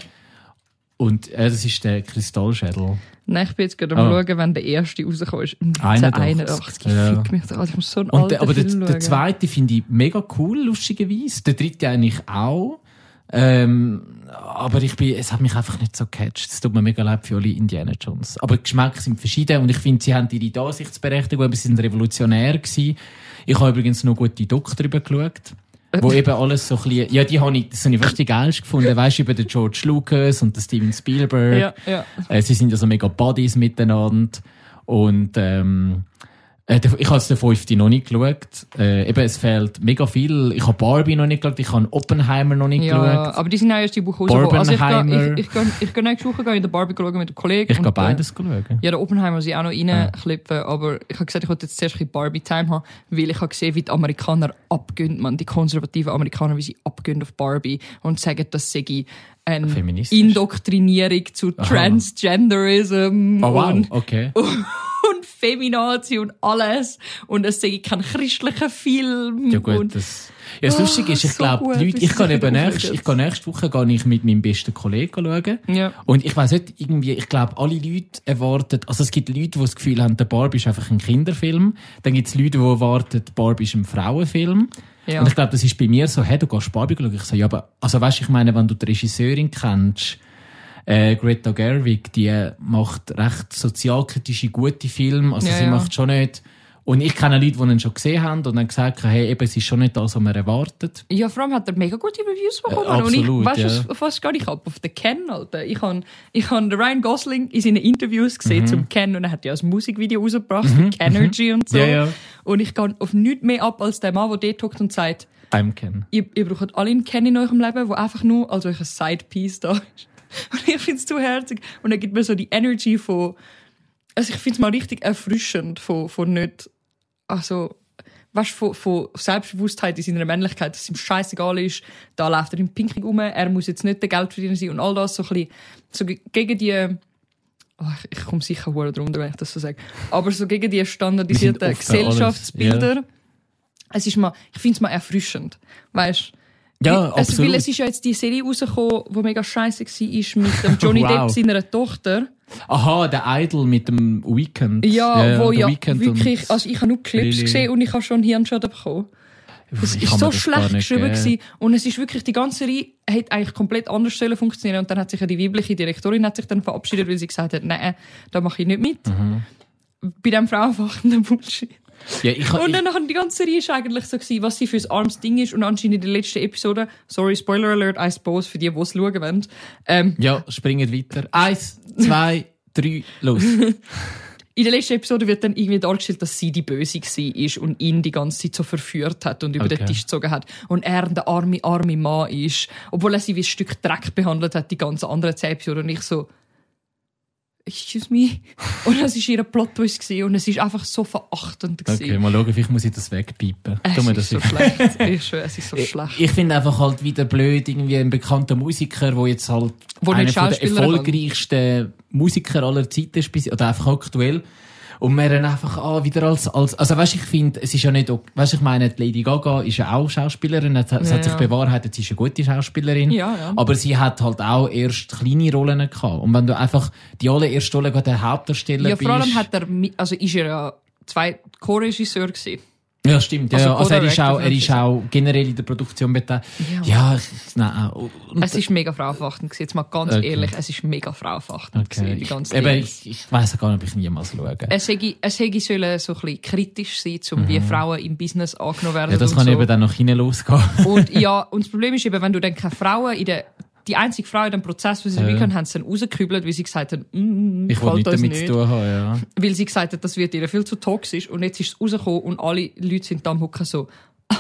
Und äh, das ist der Kristallschädel. Nein, ich bin jetzt gerade am oh. schauen, wenn der erste rauskommt. 81. Ja. Fickt mich da. Ich muss so einen Und der, Aber der, der, zweite finde ich mega cool, lustigerweise. Der dritte eigentlich auch. Ähm, aber ich bin, es hat mich einfach nicht so gecatcht. Es tut mir mega leid für alle Indiana Jones. Aber die Geschmäcker sind verschieden und ich finde, sie haben ihre Dasichtsberechtigung, aber sie sind revolutionär gewesen. Ich habe übrigens noch gute Doc drüber geschaut. wo eben alles so ein bisschen, ja, die habe ich, das habe ich wirklich geilst gefunden, weißt du, über den George Lucas und den Steven Spielberg. Ja, ja. Äh, sie sind ja so mega Buddies miteinander. Und, ähm, äh, ich habe den fünften noch nicht geschaut. Äh, eben, es fehlt mega viel. Ich habe Barbie noch nicht geschaut, ich habe Oppenheimer noch nicht ja, geschaut. aber die sind auch erst die Woche rausgekommen. Also ich gehe ich, ich, ich, ich geh nächste Woche in der Barbie schauen mit einem Kollegen. Ich gehe beides äh, schauen. Ja, der Oppenheimer muss ich auch noch reinklippen, ja. aber ich habe gesagt, ich wollte jetzt zuerst ein Barbie-Time haben, weil ich habe gesehen, wie die Amerikaner abgehen, man, die konservativen Amerikaner, wie sie abgehen auf Barbie und sagen, dass sie eine Indoktrinierung zu Aha. Transgenderism oh, wow. und, okay. (laughs) und Feminazi und alles. Und es sei kein christlicher Film. Ja gut, das... Ja, das oh, Lustige ist, ich so glaube, die Leute, ich gehe eben nächste, ich gehe nächste Woche gehe ich mit meinem besten Kollegen schauen. Ja. Und ich weiß nicht, irgendwie, ich glaube, alle Leute erwarten, also es gibt Leute, die das Gefühl haben, der Barbie ist einfach ein Kinderfilm. Dann gibt es Leute, die erwarten, Barbie ist ein Frauenfilm. Ja. Und ich glaube, das ist bei mir so, hey, du gehst Barbie schauen. Ich so, ja, aber, also weißt, ich meine, wenn du die Regisseurin kennst, äh, Greta Gerwig, die macht recht sozialkritische, gute Filme. Also ja, sie ja. macht schon nicht... Und ich kenne Leute, die ihn schon gesehen haben und dann gesagt haben, hey, eben, es ist schon nicht das, was man erwartet. Ja, vor allem hat er mega gute Reviews bekommen. Äh, absolut, und ich, weißt ja. was gar nicht ab? Auf den Ken, Alter. Ich habe ich hab Ryan Gosling in seinen Interviews gesehen mhm. zum Ken und er hat ja ein Musikvideo rausgebracht, mhm. Kenergy und so. Ja, ja. Und ich gehe auf nichts mehr ab als der Mann, der dort hockt und sagt, I'm Ken. Ihr, ihr braucht alle einen Ken in eurem Leben, der einfach nur als euch ein Sidepiece da ist. (laughs) Und ich finde es zu herzig. Und er gibt mir so die Energy von, also ich finde es mal richtig erfrischend von, von nicht, also, weißt von, von Selbstbewusstheit in seiner Männlichkeit, dass es ihm scheißegal ist, da läuft er im Pinking rum, er muss jetzt nicht der Geldverdiener sein und all das so ein bisschen, so gegen die, oh, ich, ich komme sicher wohl drunter, wenn ich das so sage, aber so gegen die standardisierten Gesellschaftsbilder, ja. es ist mal, ich finde es mal erfrischend, weißt ja, also, absolut. Weil es ist ja jetzt die Serie rausgekommen, die mega scheiße war mit dem Johnny (laughs) wow. Depp seiner Tochter. Aha, der Idol mit dem Weekend. Ja, ja wo ja Weekend wirklich, also ich habe nur Clips Lili. gesehen und ich habe schon Hirnschaden bekommen. Es ist so schlecht geschrieben gewesen. und es ist wirklich die ganze Serie hat eigentlich komplett anders funktionieren und dann hat sich ja die weibliche Direktorin hat sich dann verabschiedet, weil sie gesagt hat, nein, da mache ich nicht mit. Mhm. Bei dem frauenfachenden (laughs) Bullshit. Ja, ich, und dann ich, die ganze Serie ist eigentlich so gewesen, was sie für ein armes Ding ist und anscheinend in der letzten Episode, sorry, Spoiler Alert, I suppose, für die, die es schauen wollen. Ähm, ja, springen weiter. Eins, zwei, (laughs) drei, los. in der letzten Episode wird dann irgendwie dargestellt, dass sie die Böse war und ihn die ganze Zeit so verführt hat und über okay. den Tisch gezogen hat. Und er der arme, arme Mann ist, obwohl er sie wie ein Stück Dreck behandelt hat, die ganze andere zehn Episoden. Und ich so, excuse me. (laughs) Und es war ihr Plot-Twist und es war einfach so verachtend. Gewesen. Okay, mal schauen, vielleicht muss ich das wegpiepen. Es ist das so schlecht. (laughs) Ich es ist so schlecht. Ich, ich finde einfach halt wieder blöd, irgendwie ein bekannter Musiker, der jetzt halt wo einer der erfolgreichsten Musiker aller Zeiten ist, oder einfach aktuell, und wir dann einfach ah, wieder als, als also weißt, ich finde, es ist ja nicht, weißt, ich meine, Lady Gaga ist ja auch Schauspielerin, es, ja, hat sich bewahrheitet, sie ist eine gute Schauspielerin, ja, ja. aber sie hat halt auch erst kleine Rollen gehabt. Und wenn du einfach die allererste Rolle gerade der Hauptdarsteller bist. Ja, vor allem hat er, also ist er ja zwei Co-Regisseur gewesen. Ja, stimmt. Ja, Also ja. also er ist auch, er ist auch generell in der Produktion beteiligt. Ja, ich, nein, und, Es ist mega frauenverachtend. Jetzt mal ganz Okay. ehrlich, es ist mega frauenverachtend okay. die ganze Eben, Serie. ich, ich weiss gar nicht, ob ich niemals schaue. Es hätte, es hätte sollen so ein bisschen kritisch sein, um wie Frauen im Business angenommen werden. Mhm. ja, das kann so. eben dann nach hinten losgehen. Und (laughs) ja, und das Problem ist eben, wenn du dann keine Frauen in der, die einzige Frau in dem Prozess, die sie Ja. können, haben sie dann rausgekübelt, weil sie gesagt haben, mm, Ich will gefällt nichts uns damit nicht. zu tun haben, ja. Weil sie gesagt hat, das wird ihr viel zu toxisch. Und jetzt ist es rausgekommen und alle Leute sind da am Hocken so. (laughs)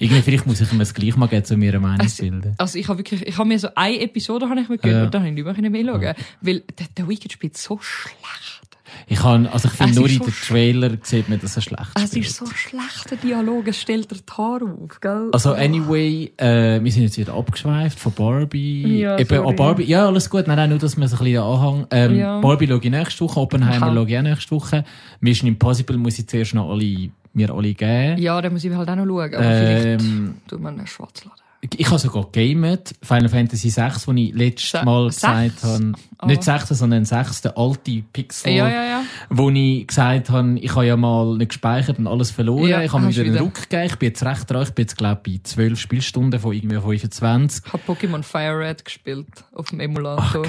Irgendwie, vielleicht muss ich ihm das gleich mal geben, zu mir eine Meinung Es- bilden. Also ich habe wirklich, ich habe mir so eine Episode habe ich mir gehört Ja. und dann habe ich nicht mehr, mehr schauen. Weil der, der Weekend spielt so schlecht. Ich kann, also ich finde Es nur in so den sch- Trailer sieht man, dass er schlecht Es spielt. ist so schlechter Dialog, es stellt die Haare auf, gell? Also anyway, äh, wir sind jetzt wieder abgeschweift von Barbie. Ja, Eben, oh, Barbie, ja, alles gut. Nein, nein, nur, dass wir so ein bisschen Anhang. Ähm, Ja. Barbie schaue ich nächste Woche, Oppenheimer schaue ich auch nächste Woche. Mission Impossible muss ich zuerst noch alle, mir alle geben. Ja, dann muss ich halt auch noch schauen. Aber vielleicht Ähm, tut man einen Schwarz laden. Ich habe sogar gamet. Final Fantasy 6, wo ich letztes Se- Mal gesagt habe, Ah. nicht 6, sondern 6, der alte Pixel. Ja, ja, ja. Wo ich gesagt habe, ich habe ja mal nicht gespeichert und alles verloren. Ja, ich habe mir wieder einen wieder. Ruck gegeben. Ich bin jetzt recht dran. Ich bin jetzt, glaube ich, bei 12 Spielstunden von irgendwie 25. Ich habe Pokémon Fire Red gespielt auf dem Emulator.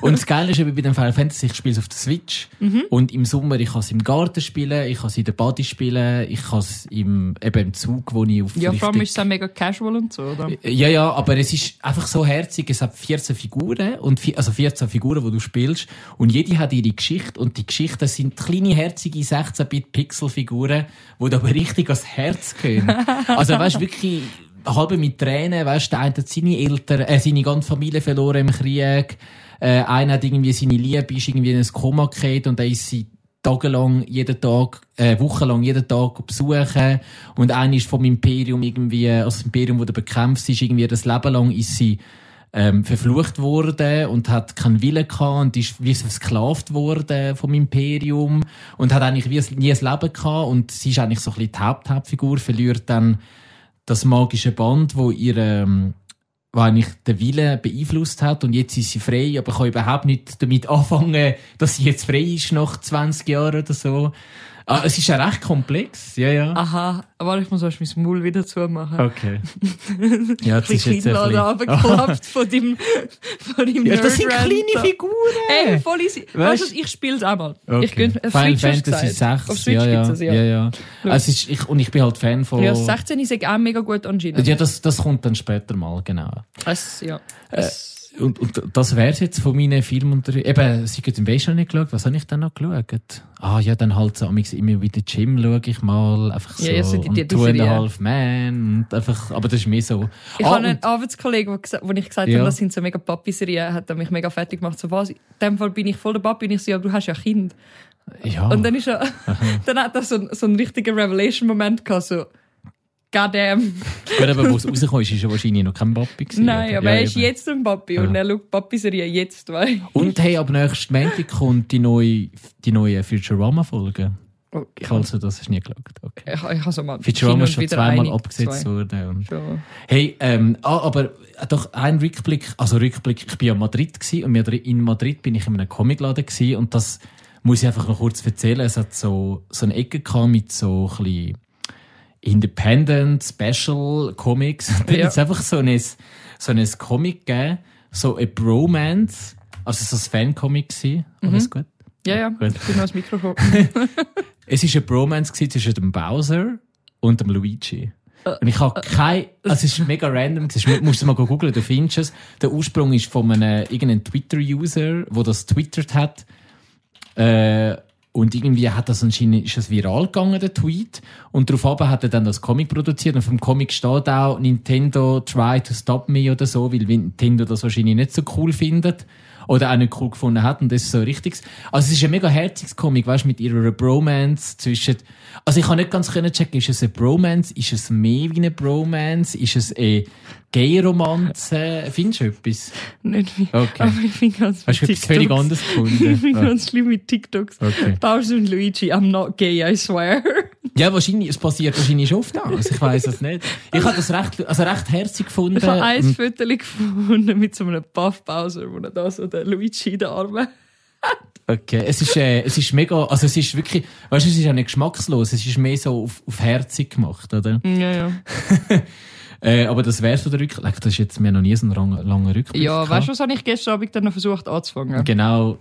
Und das Geile ist eben bei dem Final Fantasy, ich spiele es auf der Switch. Mhm. Und im Sommer, ich kann es im Garten spielen, ich kann es in der Body spielen, ich kann es im, eben im Zug, wo ich auf ja, vor allem ist es auch mega casual und so, oder? Ja, ja, aber es ist einfach so herzig. Es hat 14 Figuren, und, also 14 Figuren, die du spielst. Und jede hat ihre Geschichte. Und die Geschichten sind kleine, herzige 16-Bit-Pixel-Figuren, die da aber richtig ans Herz gehen. (laughs) also, weißt du, wirklich, halb mit Tränen, weißt du, der eine hat seine Eltern, äh, seine ganze Familie verloren im Krieg. Äh, einer hat irgendwie seine Liebe, ist irgendwie in ein Koma gekehrt und dann ist sie tagelang, jeden Tag, äh, wochenlang jeden Tag besuchen. Und einer ist vom Imperium irgendwie, also das Imperium, das du bekämpfst, ist irgendwie das Leben lang ist sie, ähm, verflucht worden und hat keinen Willen gehabt und ist wie versklavt worden vom Imperium und hat eigentlich wie nie ein Leben gehabt und sie ist eigentlich so ein bisschen die Haupthauptfigur, verliert dann das magische Band, wo ihr, wo eigentlich den Willen beeinflusst hat und jetzt ist sie frei, aber kann überhaupt nicht damit anfangen, (laughs) dass sie jetzt frei ist nach 20 Jahren oder so. Ah, es ist ja recht komplex, ja, ja. Aha, aber ich muss erst mein Maul wieder zumachen. Okay. (laughs) Ja, das ist jetzt ein bisschen... von deinem, von deinem Ja, das sind kleine. Figuren! Ey, voll easy. Weißt- du, ich spiele es auch mal. Okay. Ich gönn, auf Final Fantasy gesagt. 6, Auf Switch ja, ja, es, ja. ja, ja. Also, ist, ich, und ich bin halt Fan von... Ja, 16 ist auch mega gut anscheinend. Ja, das, das kommt dann später mal, genau. Es, ja. Äh, Es, Und, und das wär's jetzt von meinen und Eben, sie hat im Westen nicht geschaut. Was habe ich dann noch geschaut? Ah, ja, dann halt so, immer wieder Gym schaue ich mal. Einfach so. Ja, ja, so die- die und Two and a Serie. Half Man. Und einfach, aber das ist mehr so. ich ah, habe einen Arbeitskollegen, wo ich gesagt Ja. habe, das sind so mega Papi-Serien, hat er mich mega fertig gemacht. So was, in dem Fall bin ich voll der Papi. Und ich so, ja, du hast ja Kind. ja. Und dann ist er, (laughs) dann hat er so, so einen richtigen Revelation-Moment gehabt, so, goddamn. Gut, aber wo es rausgekommen ist, ist er wahrscheinlich noch kein Papi gewesen. Nein, oder? aber Ja, er ist eben. jetzt ein Papi und er schaut Papi-Serie jetzt, weil. Und hey, ab nächsten Montag kommt die neue, die neue Futurama-Folge. Oh, ich Falls du das hast nie geschaut. Okay. Ich, ich habe so mal Futurama ist schon zweimal eine, abgesetzt zwei. worden. Schon. Hey, ähm, ah, aber äh, doch ein Rückblick, also Rückblick, ich bin ja in Madrid und in Madrid bin ich in einem Comicladen gsi und das muss ich einfach noch kurz erzählen. Es hat so, so eine Ecke gehabt mit so ein bisschen Independent, Special Comics. (laughs) Dann Ja. hat's einfach so ein, so ein Comic gegeben, so ein Bromance, also so ein Fan-Comic gsi. Alles gut? Ja, ja, Gut. ich bin noch das Mikrofon. (laughs) (laughs) Es war ein Bromance zwischen dem Bowser und dem Luigi. Und ich habe kein, also es ist mega random, du musst es mal googeln, du findest es. Der Ursprung ist von einem, irgendeinem Twitter-User, der das twittert hat. Äh, und irgendwie hat das anscheinend, ist das viral gegangen, der Tweet. Und daraufhin hat er dann das Comic produziert. Und vom Comic steht auch Nintendo try to stop me oder so, weil Nintendo das wahrscheinlich nicht so cool findet. Oder auch nicht cool gefunden hat. Und das ist so richtig. Also es ist ein mega herziges Comic, weißt du, mit ihrer Bromance zwischen, also ich kann nicht ganz können checken, ist es eine Bromance? Ist es mehr wie eine Bromance? Ist es eine Gay-Romanze? Findest du etwas? Nicht wie. Okay. Aber ich bin ganz Hast du etwas völlig anderes (laughs) Ich bin gefunden? Ah. ganz schlimm mit TikToks. Okay. Bowser und Luigi, I'm not gay, I swear. (laughs) Ja, wahrscheinlich, es passiert wahrscheinlich schon oft anders. Ich weiß es nicht. Ich habe das recht, also recht herzig gefunden. Ich habe ein Foto gefunden mit so einem Buff Bowser, wo er da so den Luigi in den Armen Okay, es ist, äh, es ist mega, also es ist wirklich, weißt du, es ist ja nicht geschmackslos, es ist mehr so auf, auf herzig gemacht, oder? Ja, ja. (laughs) Äh, aber das wär's von der Rückblick. Das ist jetzt mir noch nie so ein lang- langer Rückblick. Ja, gehabt. weißt du, was habe ich gestern Abend dann noch versucht anzufangen? Genau.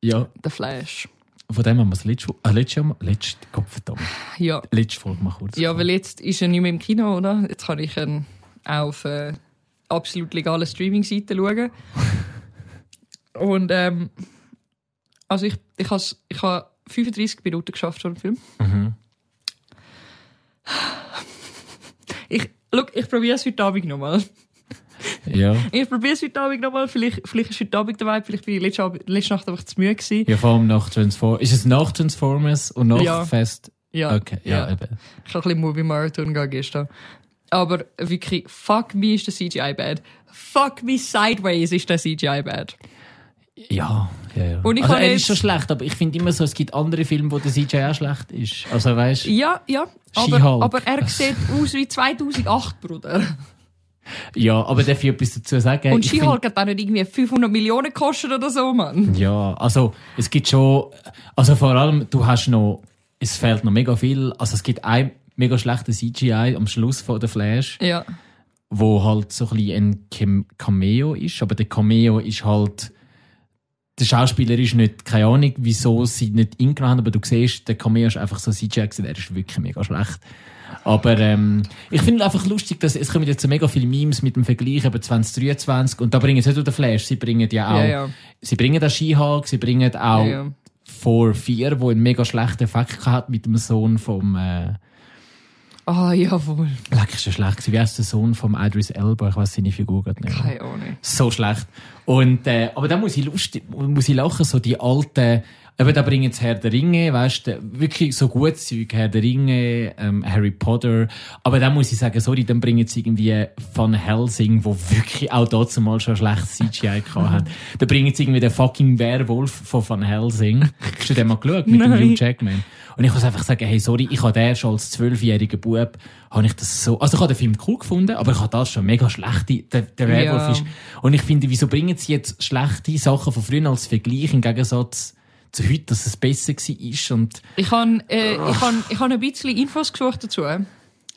Ja, Der Flash. Von dem haben wir das letzte, äh, letzte, Mal- letzte, Gott verdammt, Ja. letzte Folge mal kurz. Ja, weil jetzt ist er nicht mehr im Kino, oder? Jetzt kann ich ihn auf äh, absolut legalen Streaming-Seiten schauen. (laughs) Und ähm, also ich, ich habe ich ha 35 Minuten geschafft von dem Film. Mhm. Ich, look, ich probiere es heute Abend nochmal. Ja. Ich probiere es heute Abend nochmal. Vielleicht, vielleicht ist heute Abend dabei, vielleicht bin ich letzte, Abend, letzte Nacht einfach zu müde gewesen. Ja, vor allem nach Transformers. Ist es nach Transformers und nach Ja. Fest? Ja. Okay, ja, ja. eben. Ich habe ein bisschen Movie Marathon gegangen gestern. Aber wirklich, fuck me ist der CGI bad. Fuck me sideways ist der CGI bad. Ja, ja, ja. Und ich also, er ist schon schlecht, aber ich finde immer so, es gibt andere Filme, wo der CGI auch schlecht ist. Also, weißt du? Ja, ja. Aber, aber er sieht aus wie 2008, Bruder. Ja, aber darf ich etwas dazu sagen? Und She-Hulk hat auch nicht irgendwie 500 Millionen gekostet oder so, Mann. Ja, also es gibt schon, also vor allem, du hast noch, es fehlt noch mega viel, also es gibt ein mega schlechter CGI am Schluss von der Flash, Ja. wo halt so ein bisschen ein Cam- Cameo ist, aber der Cameo ist halt, der Schauspieler ist nicht, keine Ahnung, wieso sie nicht eingenommen haben, aber du siehst, der Cameo ist einfach so CGI der ist wirklich mega schlecht. Aber ähm, ich finde einfach lustig, dass es kommen jetzt so mega viele Memes mit dem Vergleich über 2023 und da bringen sie nicht nur den Flash, sie bringen ja auch, Ja, ja. sie bringen den Skihawk, sie bringen auch Ja, ja. vor vier, wo einen mega schlechten Effekt hat mit dem Sohn vom, äh, Ah, jawohl. leck, ist ja schlecht wie heißt der Sohn vom Idris Elba? Ich weiß seine Figur gerade nicht. Keine Ahnung. So schlecht. Und, äh, aber da muss ich lustig, muss ich lachen, so die alten, eben da bringen jetzt Herr der Ringe, weißt du, wirklich so gutes Zeug, Herr der Ringe, ähm, Harry Potter. Aber da muss ich sagen, sorry, dann bringen sie irgendwie Van Helsing, wo wirklich auch dazu mal schon schlechtes CGI gehabt hat. Da bringen sie irgendwie den fucking Werwolf von Van Helsing. Hast du den mal geschaut? Mit dem Nein. Hugh Jackman. Und ich muss einfach sagen, hey, sorry, ich habe den schon als zwölfjähriger Bub, habe ich das so, also ich habe den Film cool gefunden, aber ich habe das schon mega schlechte, der, der Werwolf Ja. ist, und ich finde, wieso bringen sie jetzt schlechte Sachen von früher als Vergleich im Gegensatz zu heute, dass es besser war und, Ich habe äh, ich han, ich han ein bisschen Infos gesucht dazu, weil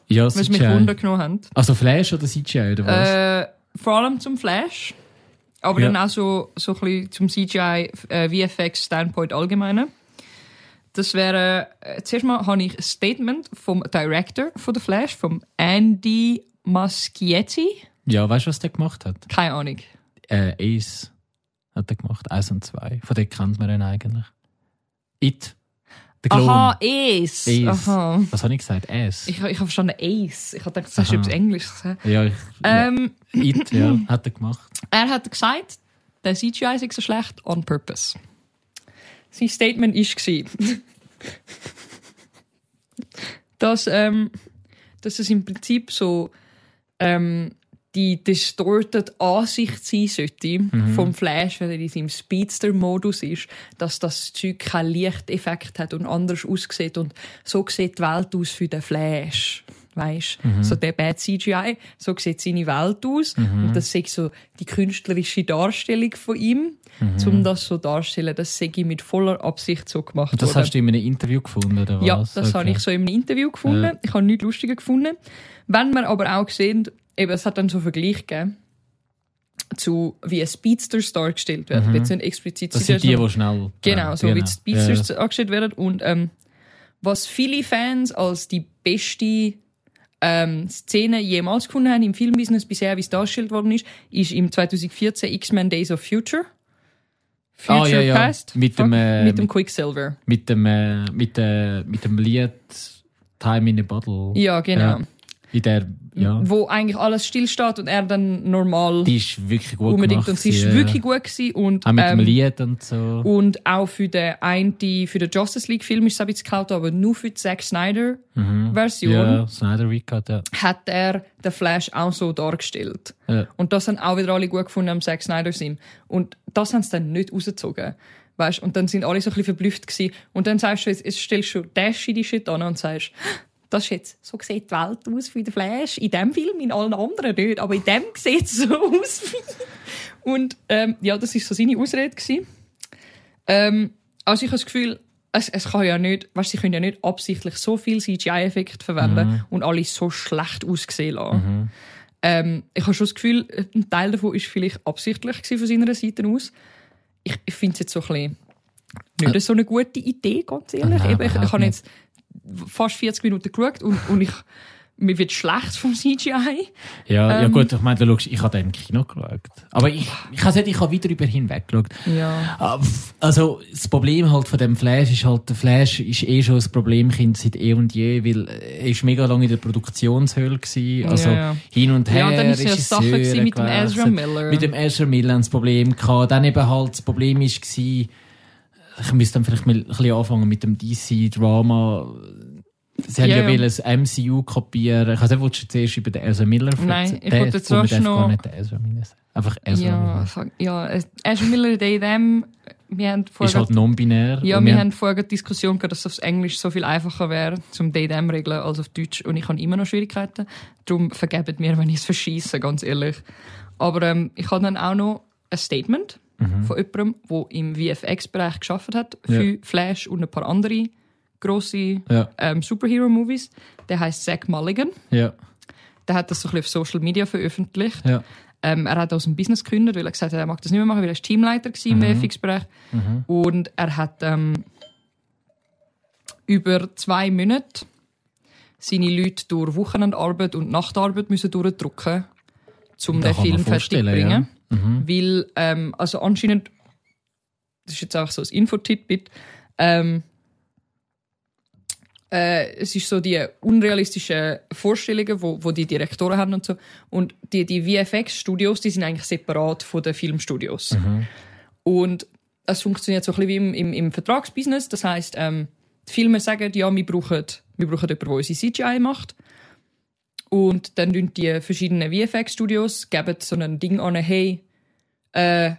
ja, mich CGI. Wunder genommen haben. Also Flash oder CGI oder was? Äh, vor allem zum Flash. Aber Ja. dann auch so, so ein bisschen zum CGI äh, VFX Standpoint allgemein. Das wäre, äh, zuerst mal habe ich ein Statement vom Director von The Flash, vom Andy Muschietti. ja, weißt du, was der gemacht hat? Keine Ahnung. Äh, Ace hat er gemacht, Eins und zwei. Von dem kennt man ihn eigentlich. It. Der Klon. Aha, Ace. Ace. Aha. Was habe ich gesagt? Ace. Ich, ich habe verstanden Ace. Ich habe gedacht, das hast du etwas Englisch gesagt. ja, ich, Ähm, ja. It, ja, (clears throat) hat er gemacht. Er hat gesagt, der CGI sei so schlecht on purpose. Sein Statement war, (laughs) dass, ähm, dass es im Prinzip so ähm, die distorted Ansicht sein sollte vom Flash, wenn er in seinem Speedster-Modus ist, dass das Zeug keinen Lichteffekt hat und anders aussieht und so sieht die Welt aus für den Flash. Weißt, so der Bad CGI, so sieht seine Welt aus und das ist so die künstlerische Darstellung von ihm, um das so darzustellen, das sei mit voller Absicht so gemacht Und das worden. hast du in einem Interview gefunden, oder was? Ja, das habe ich so in einem Interview gefunden. Ja. Ich habe nichts Lustiges gefunden. Wenn wir aber auch gesehen, eben, es hat dann so Vergleich gegeben zu wie ein Speedster dargestellt wird. Jetzt nicht explizit Mhm. Das sind die, die schnell... Genau, so wie die Ja, Speedsters dargestellt werden. Und ähm, was viele Fans als die beste ähm, Szene jemals gefunden haben im Filmbusiness bisher, wie es dargestellt worden ist, ist im 2014 X-Men Days of Future. Future Ah, ja, ja. Past. Mit dem, äh, mit dem Quicksilver. Mit dem, äh, mit, äh, mit dem Lied Time in a Bottle. Ja, genau. Ja. In der, ja. Wo eigentlich alles stillsteht und er dann normal Die ist wirklich gut unbedingt. gemacht. Und sie ist wirklich gut gewesen. Und, Auch mit dem ähm, Lied und so. und auch für den einen, für den Justice League Film ist es ein bisschen geklaut, aber nur für die Zack Snyder Version Mhm. ja, Snyder hat ja. hat er den Flash auch so dargestellt. ja. Und das haben auch wieder alle gut gefunden am Zack Snyder Sinn. Und das haben sie dann nicht rausgezogen. Weißt? Und dann sind alle so ein bisschen verblüfft gewesen. Und dann sagst du, jetzt, jetzt stellst du in die Shit an und sagst, das ist jetzt, so sieht die Welt aus für den Flash. In dem Film, in allen anderen nicht. Aber in dem sieht es so aus wie. Und, ähm, ja, das ist so seine Ausrede gewesen. Ähm, also ich habe das Gefühl, es, es kann ja nicht, weißt, sie können ja nicht absichtlich so viel CGI-Effekt verwenden Mhm. und alle so schlecht aussehen lassen. Ähm, ich habe schon das Gefühl, ein Teil davon ist vielleicht absichtlich von seiner Seite aus. Ich, ich finde es jetzt so ein bisschen nicht so eine gute Idee, ganz ehrlich. Nein, Eben, ich, ich habe jetzt fast 40 Minuten geschaut und, und ich, mir wird schlecht vom CGI. Ja, ja Ähm. gut, ich meine, du schaust, ich habe den im Kino geschaut. Aber ich, ich habe gesagt, ich habe wieder über hinweg geschaut. Ja. Ah, Also, das Problem halt von dem Flash ist halt, der Flash ist eh schon ein Problemkind seit eh und je, weil er ist mega lange in der Produktionshöhle gewesen. Also, Ja, ja. hin und her. Ja, und dann ist ja Sache gewesen mit dem. Ezra Miller. Mit dem Ezra Miller das Problem gehabt. Dann eben halt, das Problem gewesen, ich müsste dann vielleicht mal ein bisschen anfangen mit dem DC-Drama. Sie haben Ja, ja, ja. das MCU kopieren. Ich weiß nicht, willst du zuerst über den Ezra Miller Nein, erzählen? ich Den- wollte jetzt zuerst noch- gar nicht den Ezra Miller sagen. Einfach Ezra Ja, Miller. ja, Ezra Miller, der in dem, wir haben Ist vorher, halt non-binär. ja, Und wir haben- vorher die Diskussion gehabt, dass es auf Englisch so viel einfacher wäre, zum Daydam regeln als auf Deutsch. Und ich habe immer noch Schwierigkeiten. Darum vergebt mir, wenn ich es verschieße, ganz ehrlich. Aber ähm, ich habe dann auch noch ein Statement von jemandem, der im VFX-Bereich geschafft hat für Ja. Flash und ein paar andere grosse Ja, ähm, Superhero-Movies. Der heißt Zack Mulligan. ja, Der hat das so ein bisschen auf Social Media veröffentlicht. ja. Ähm, er hat aus dem Business gegründet, weil er gesagt hat, er mag das nicht mehr machen, weil er ist Teamleiter war im VFX-Bereich. Und er hat ähm, über zwei Monate seine Leute durch Wochenendarbeit und Nachtarbeit müssen durchdrücken, um den Film fertig zu bringen. Mhm. Weil, ähm, also anscheinend, das ist jetzt auch so ein Info-Titbit, ähm, äh, es ist so die unrealistischen Vorstellungen, wo, wo die Direktoren haben und so. Und die, die VFX-Studios, die sind eigentlich separat von den Filmstudios. Und es funktioniert so ein bisschen wie im, im, im Vertragsbusiness. Das heißt, ähm, die Filme sagen, ja, wir brauchen, wir brauchen jemanden, der unsere CGI macht. Und dann tun die verschiedenen VFX-Studios geben so ein Ding an, hey, äh,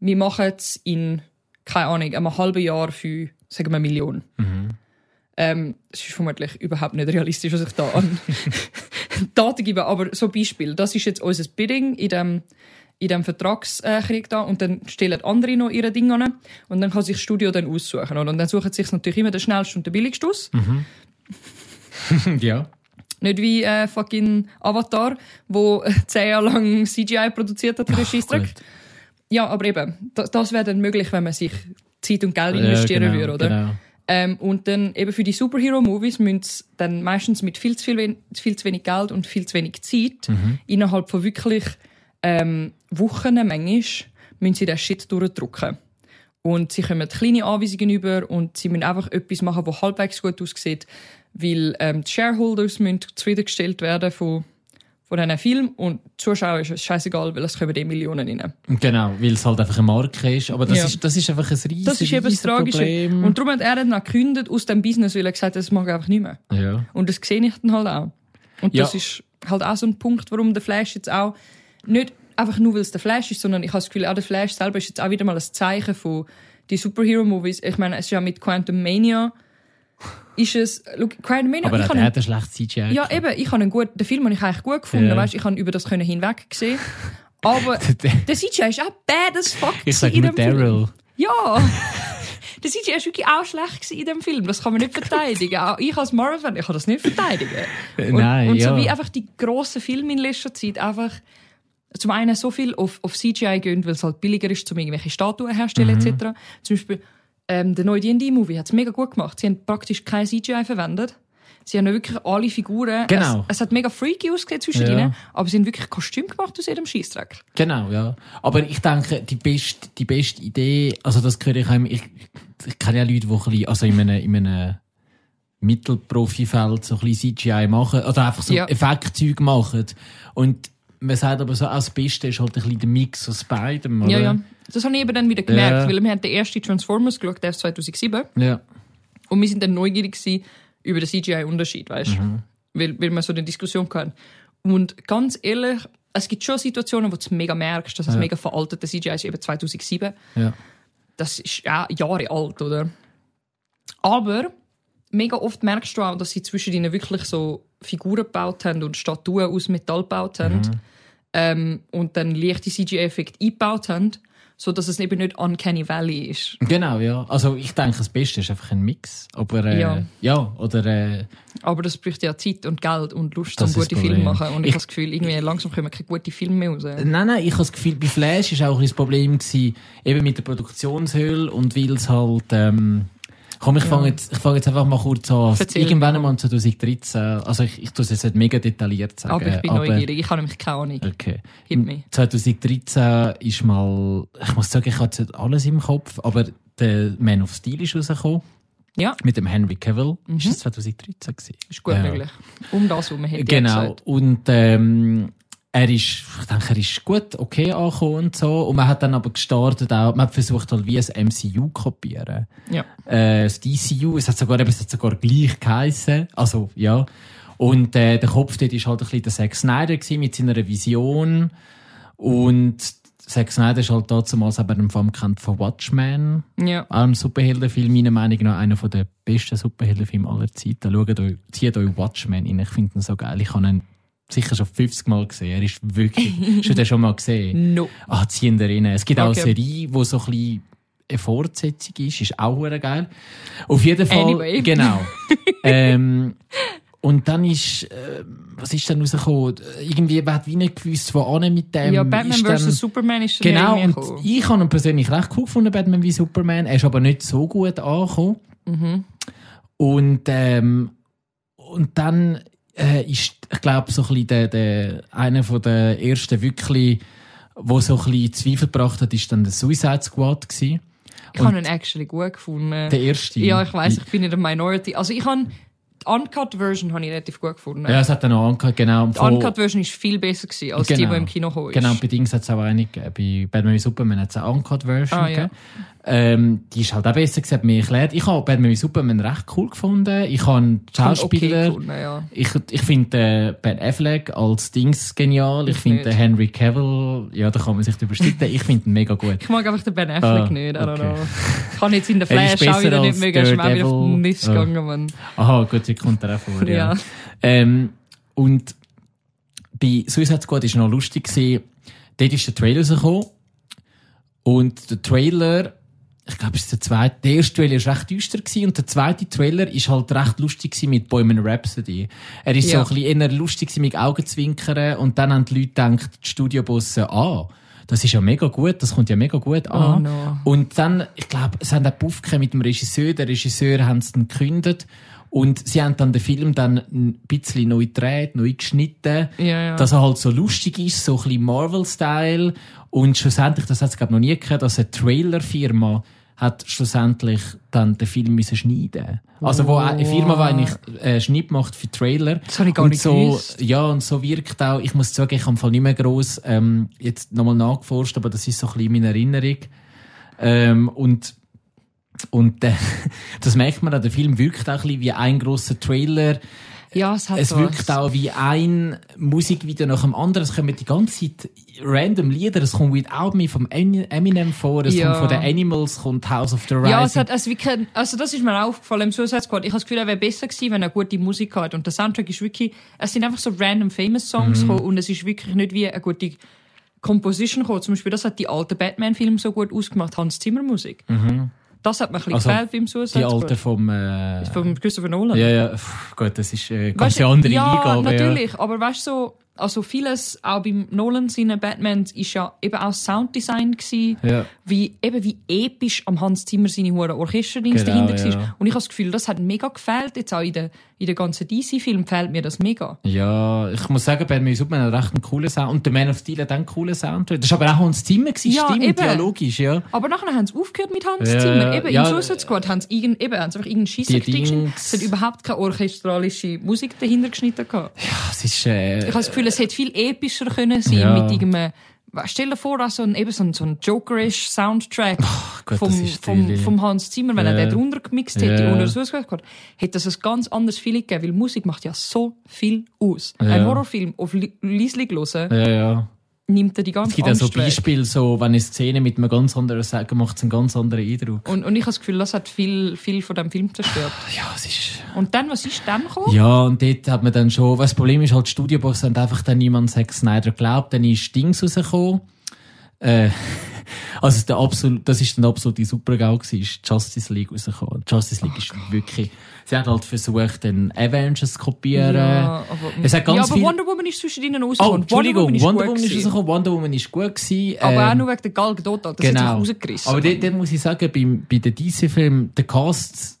wir machen es in, keine Ahnung, einem halben Jahr für, sagen wir, eine Million. Ähm, es ist vermutlich überhaupt nicht realistisch, was ich da an (laughs) Daten gebe, aber so Beispiel, das ist jetzt unser Bidding in dem, in dem Vertragskrieg da und dann stellen andere noch ihre Dinge an und dann kann sich das Studio dann aussuchen. oder? Und dann suchen sich natürlich immer den schnellsten und den billigsten aus. (laughs) (laughs) ja. Nicht wie äh, fucking Avatar, wo äh, zehn Jahre lang CGI produziert hat Scheissdreck. gut. Ja, aber eben, das, das wäre dann möglich, wenn man sich Zeit und Geld investieren ja, genau, würde, oder? Genau. Ähm, und dann eben für die Superhero-Movies müssen sie dann meistens mit viel zu, viel, viel zu wenig Geld und viel zu wenig Zeit Mhm. innerhalb von wirklich ähm, Wochen manchmal müssen sie den Shit durchdrücken. Und sie kommen kleine Anweisungen über und sie müssen einfach etwas machen, das halbwegs gut aussieht, weil ähm, die Shareholders müssen zufriedengestellt werden von, von diesen Film und die Zuschauer ist es scheißegal, weil es kommen die Millionen rein. Genau, weil es halt einfach eine Marke ist. Aber das, Ja. ist, das ist einfach ein riesiges Das ist eben das Tragische. Problem. Und darum hat er dann auch gekündigt aus dem Business, weil er gesagt hat, das mag er einfach nicht mehr. ja. Und das sehe ich dann halt auch. Und Ja. das ist halt auch so ein Punkt, warum der Flash jetzt auch nicht einfach nur, weil es der Flash ist, sondern ich habe das Gefühl, auch der Flash selber ist jetzt auch wieder mal ein Zeichen von die Superhero-Movies. Ich meine, es ist ja mit Quantum Mania ist es, look, Quantum Mania, Aber ich habe hat ein schlechtes CGI. ja eben, ich habe einen guten, den Film habe ich eigentlich gut gefunden, Ja. weißt, ich habe über das können hinweg gesehen. Aber (laughs) der CGI ist auch bad as fuck ich sage in dem Film. Daryl. Ja! (laughs) Der CGI war wirklich auch schlecht in dem Film. Das kann man nicht (laughs) verteidigen. Auch ich als Marvel-Fan, ich kann das nicht verteidigen. Äh, Und, nein, und ja. so wie einfach die grossen Filme in letzter Zeit einfach zum einen so viel auf, auf CGI gehen, weil es halt billiger ist, um irgendwelche Statuen herzustellen Mhm. etc. Zum Beispiel ähm, der neue D&D-Movie hat es mega gut gemacht. Sie haben praktisch kein CGI verwendet. Sie haben wirklich alle Figuren. Genau. Es, es hat mega freaky ausgesehen zwischen Ja. ihnen, aber sie haben wirklich Kostüm gemacht aus jedem Scheissdreck. Genau, ja. Aber ich denke, die beste, die beste Idee, also das höre ich auch ich, ich kenne ja Leute, die ein bisschen, also in einem, in einem Mittelprofifeld so ein bisschen CGI machen, oder einfach so Ja. Effektzeug machen. Und man sagt aber so, auch das Beste ist halt ein bisschen der Mix aus beidem, oder? Ja, ja. Das habe ich eben dann wieder gemerkt, Ja. weil wir haben den ersten Transformers geschaut, der ist 2007. Ja. Und wir sind dann neugierig gewesen über den CGI-Unterschied, weißt du? Mhm. Weil, weil wir so eine Diskussion hatten. Und ganz ehrlich, es gibt schon Situationen, wo du mega merkst, dass es Ja. mega veraltete CGI ist, eben 2007. ja. Das ist ja Jahre alt, oder? Aber mega oft merkst du auch, dass sie zwischen ihnen wirklich so Figuren gebaut haben und Statuen aus Metall gebaut haben. Mhm. Ähm, und dann leichte CGI-Effekte eingebaut haben, so dass es eben nicht Uncanny Valley ist. Genau, ja. Also ich denke, das Beste ist einfach ein Mix. Aber äh, ja. Ja. oder äh, Aber das braucht ja Zeit und Geld und Lust, um gute Filme zu machen. Und ich, Ich- habe das Gefühl, irgendwie langsam kommen keine guten Filme mehr raus. Nein, nein, ich habe das Gefühl, bei Flash ist auch ein das Problem gewesen, eben mit der Produktionshöhle und weil es halt, ähm, komm, ich Ja. fange jetzt, ich fange jetzt einfach mal kurz an. Erzähl Irgendwann mir. einmal 2013, also ich, ich tue es jetzt nicht mega detailliert sagen. aber ich bin neugierig. Ich habe nämlich keine Ahnung. Okay. Hit me. 2013 ist mal, ich muss sagen, ich nicht alles im Kopf, aber der Man of Steel ist rausgekommen. Ja. Mit dem Henry Cavill. Mhm. Ist das 2013 gewesen? Ist gut Ja. möglich. Um das, man hätte Genau. Und ähm, er ist, ich denke, er ist gut, okay angekommen und so. Und man hat dann aber gestartet auch, man hat versucht halt wie ein MCU zu kopieren. Ja. Äh, das DCU, es hat sogar, eben, es hat sogar gleich geheissen. Also, ja. Und äh, der Kopf dort ist halt ein bisschen der Zack Snyder gewesen mit seiner Vision. Und Zack Snyder ist halt damals eben im Film bekannt von Watchmen. Ja. Auch ein Superheldenfilm, meiner Meinung nach einer der besten Superheldenfilme aller Zeiten. Schaut euch, zieht euch Watchmen rein, ich finde ihn so geil. Ich habe ihn sicher schon 50 Mal gesehen. Er ist wirklich, hast du den schon mal gesehen? No. Ah, ziehen da rein. Es gibt auch eine Okay. Serie, wo so ein bisschen eine Fortsetzung ist, ist auch hure geil. Auf jeden Fall, Anyway. (laughs) genau. ähm, und dann ist, äh, was ist dann rausgekommen? Irgendwie, man hat wie nicht gewusst, wo an mit dem. ja, Batman ist dann- vs. Superman ist dann Genau, und gekommen. ich habe ihn persönlich recht cool gefunden, Batman wie Superman. Er ist aber nicht so gut angekommen. Mhm. Und, ähm, und dann äh, ist, ich glaube, so ein bisschen der, der, einer von der ersten wirklich, wo so ein bisschen Zweifel gebracht hat, ist dann der Suicide Squad gewesen. Ich habe ihn actually gut gefunden. Der erste. Ja, ich weiß, ich bin in der Minority. Also ich habe die Uncut-Version habe ich relativ gut gefunden. Ja, es hat dann auch angehört, genau. die Uncut-Version ist viel besser gewesen, als die, die im Kino gekommen ist. Genau, bei Dings hat es auch eine gegeben. Bei Batman wie Superman hat es eine Uncut-Version Ah, ja. Ähm, die ist halt auch besser gewesen, hat mir erklärt. Ich habe Batman wie Superman recht cool gefunden. Ich habe einen Schauspieler... Okay gefunden, ja. Ich, ich finde äh, Ben Affleck als Dings genial. Ich Ich finde nicht. Henry Cavill, ja, da kann man sich drüber streiten. Ich finde ihn mega gut. (laughs) Ich mag einfach den Ben Affleck Ah, nicht. I don't okay. know. Ich kann jetzt in der Er ist Flash auch wieder nicht mögen. Bin auch wieder auf den Mist Ah. gegangen, Mann. Aha, gut, sie kommt er auch vor, ja. Ja. Ähm, und bei Suicide Squad war noch lustig, gewesen, dort ist der Trailer rausgekommen. Und der Trailer, ich glaube, ist der zweite, der erste Trailer war recht düster gewesen, und der zweite Trailer ist halt recht lustig gewesen mit Bohemian Rhapsody. Er ist Ja. so ein bisschen eher lustig gewesen mit Augenzwinkern, und dann haben die Leute gedacht, die Studiobosse, ah, das ist ja mega gut, das kommt ja mega gut an. Oh, no. Und dann, ich glaube, es haben auch Puff gehabt mit dem Regisseur. Der Regisseur haben es dann gekündigt. Und sie haben dann den Film dann ein bisschen neu gedreht, neu geschnitten. Ja, ja. Dass er halt so lustig ist, so ein bisschen Marvel-Style. Und schlussendlich, das hat es glaube noch nie gegeben, dass eine Trailerfirma hat schlussendlich dann den Film müssen schneiden. Also wo eine Firma, die eigentlich äh, Schnitt macht für Trailer. Das habe ich gar und nicht so, gewusst. Ja, und so wirkt auch, ich muss sagen, ich habe im Fall nicht mehr gross ähm, jetzt nochmal nachgeforscht, aber das ist so ein bisschen meine Erinnerung. Ähm, und und äh, (laughs) das merkt man auch, der Film wirkt auch ein bisschen wie ein grosser Trailer. ja, es hat Es was. wirkt auch wie ein Musikvideo nach dem anderen. Es kommen die ganze Zeit random Lieder. Es kommt Without Me vom Eminem vor. Es Ja. kommt von den Animals, kommt House of the Rising. Ja, es hat, also, wirklich, also das ist mir auch aufgefallen im Suicide Squad. Ich habe das Gefühl, er wäre besser gewesen, wenn er gute Musik hat. Und der Soundtrack ist wirklich, es sind einfach so random famous Songs Mhm. und es ist wirklich nicht wie eine gute Composition gekommen. Zum Beispiel, das hat die alte Batman-Filme so gut ausgemacht, Hans Zimmer Musik. Das hat mir ein bisschen Also, gefällt beim Suicide die alte vom... Äh, Von Christopher Nolan. ja, ja, pff, gut, das ist äh, ganz Weißt eine andere ja, Liga. Natürlich. Aber weißt du, so, also vieles, auch beim Nolan seinen Batman, ist ja eben auch Sounddesign gewesen. Ja. Ja. Wie, eben wie episch am Hans Zimmer seine hohen Orchesterdienste Genau, dahinter war. ja. Und ich habe das Gefühl, das hat mega gefällt. Jetzt auch in den, in den ganzen DC-Filmen gefällt mir das mega. Ja, ich muss sagen, Batman Superman hat recht einen coolen Sound. Und der Man of Steel hat auch einen coolen Sound. Das war aber auch Hans Zimmer, gewesen, Ja, stimmt, eben. ja, logisch, ja. Aber nachher haben sie aufgehört mit Hans Ja, Zimmer. Eben ja, im Suicide Squad haben sie, irgend, eben, haben sie einfach irgendeinen Scheisser Die geschnitten. Es hat überhaupt keine orchestralische Musik dahinter geschnitten gehabt. Das ist, äh, Ich habe das Gefühl, es hätte viel epischer können sein Ja. mit irgendeinem. Stell dir vor, also eben so ein, so ein Jokerish Soundtrack gut, vom, vom, vom Hans Zimmer, wenn er Ja. den drunter gemixt hätte Ja. und er so gehört, hätte das ein ganz anderes Feeling gegeben, weil Musik macht ja so viel aus. Ja. Ein Horrorfilm auf li- leislich hören, ja, ja. nimmt er die ganze Es gibt so Angst weg. Beispiele, so, wenn eine Szene mit einem ganz anderen Sagen macht es einen ganz anderen Eindruck. Und, und ich habe das Gefühl, das hat viel, viel von dem Film zerstört. Ja, es ist... Und dann, was ist dann gekommen? Ja, und dort hat man dann schon, das Problem ist, halt, die Studioboss haben einfach dann niemand Zack Snyder geglaubt, dann ist Dings rausgekommen, äh, (laughs) Also der absolut, das ist dann absolute Supergau gewesen, ist Justice League rausgekommen. Justice League Oh ist wirklich, sie hat halt versucht, den Avengers zu kopieren. Ja, aber, Es hat ganz ja, aber viel- Wonder Woman ist zwischen ihnen Oh, rausgekommen. Entschuldigung, ist Wonder gut Woman ist rausgekommen, Wonder Woman ist gut gewesen. Aber ähm, auch nur wegen der Gal Gadot, das hat sich genau. rausgerissen. Aber dort, dort muss ich sagen, beim, bei den DC-Filmen, der Cast,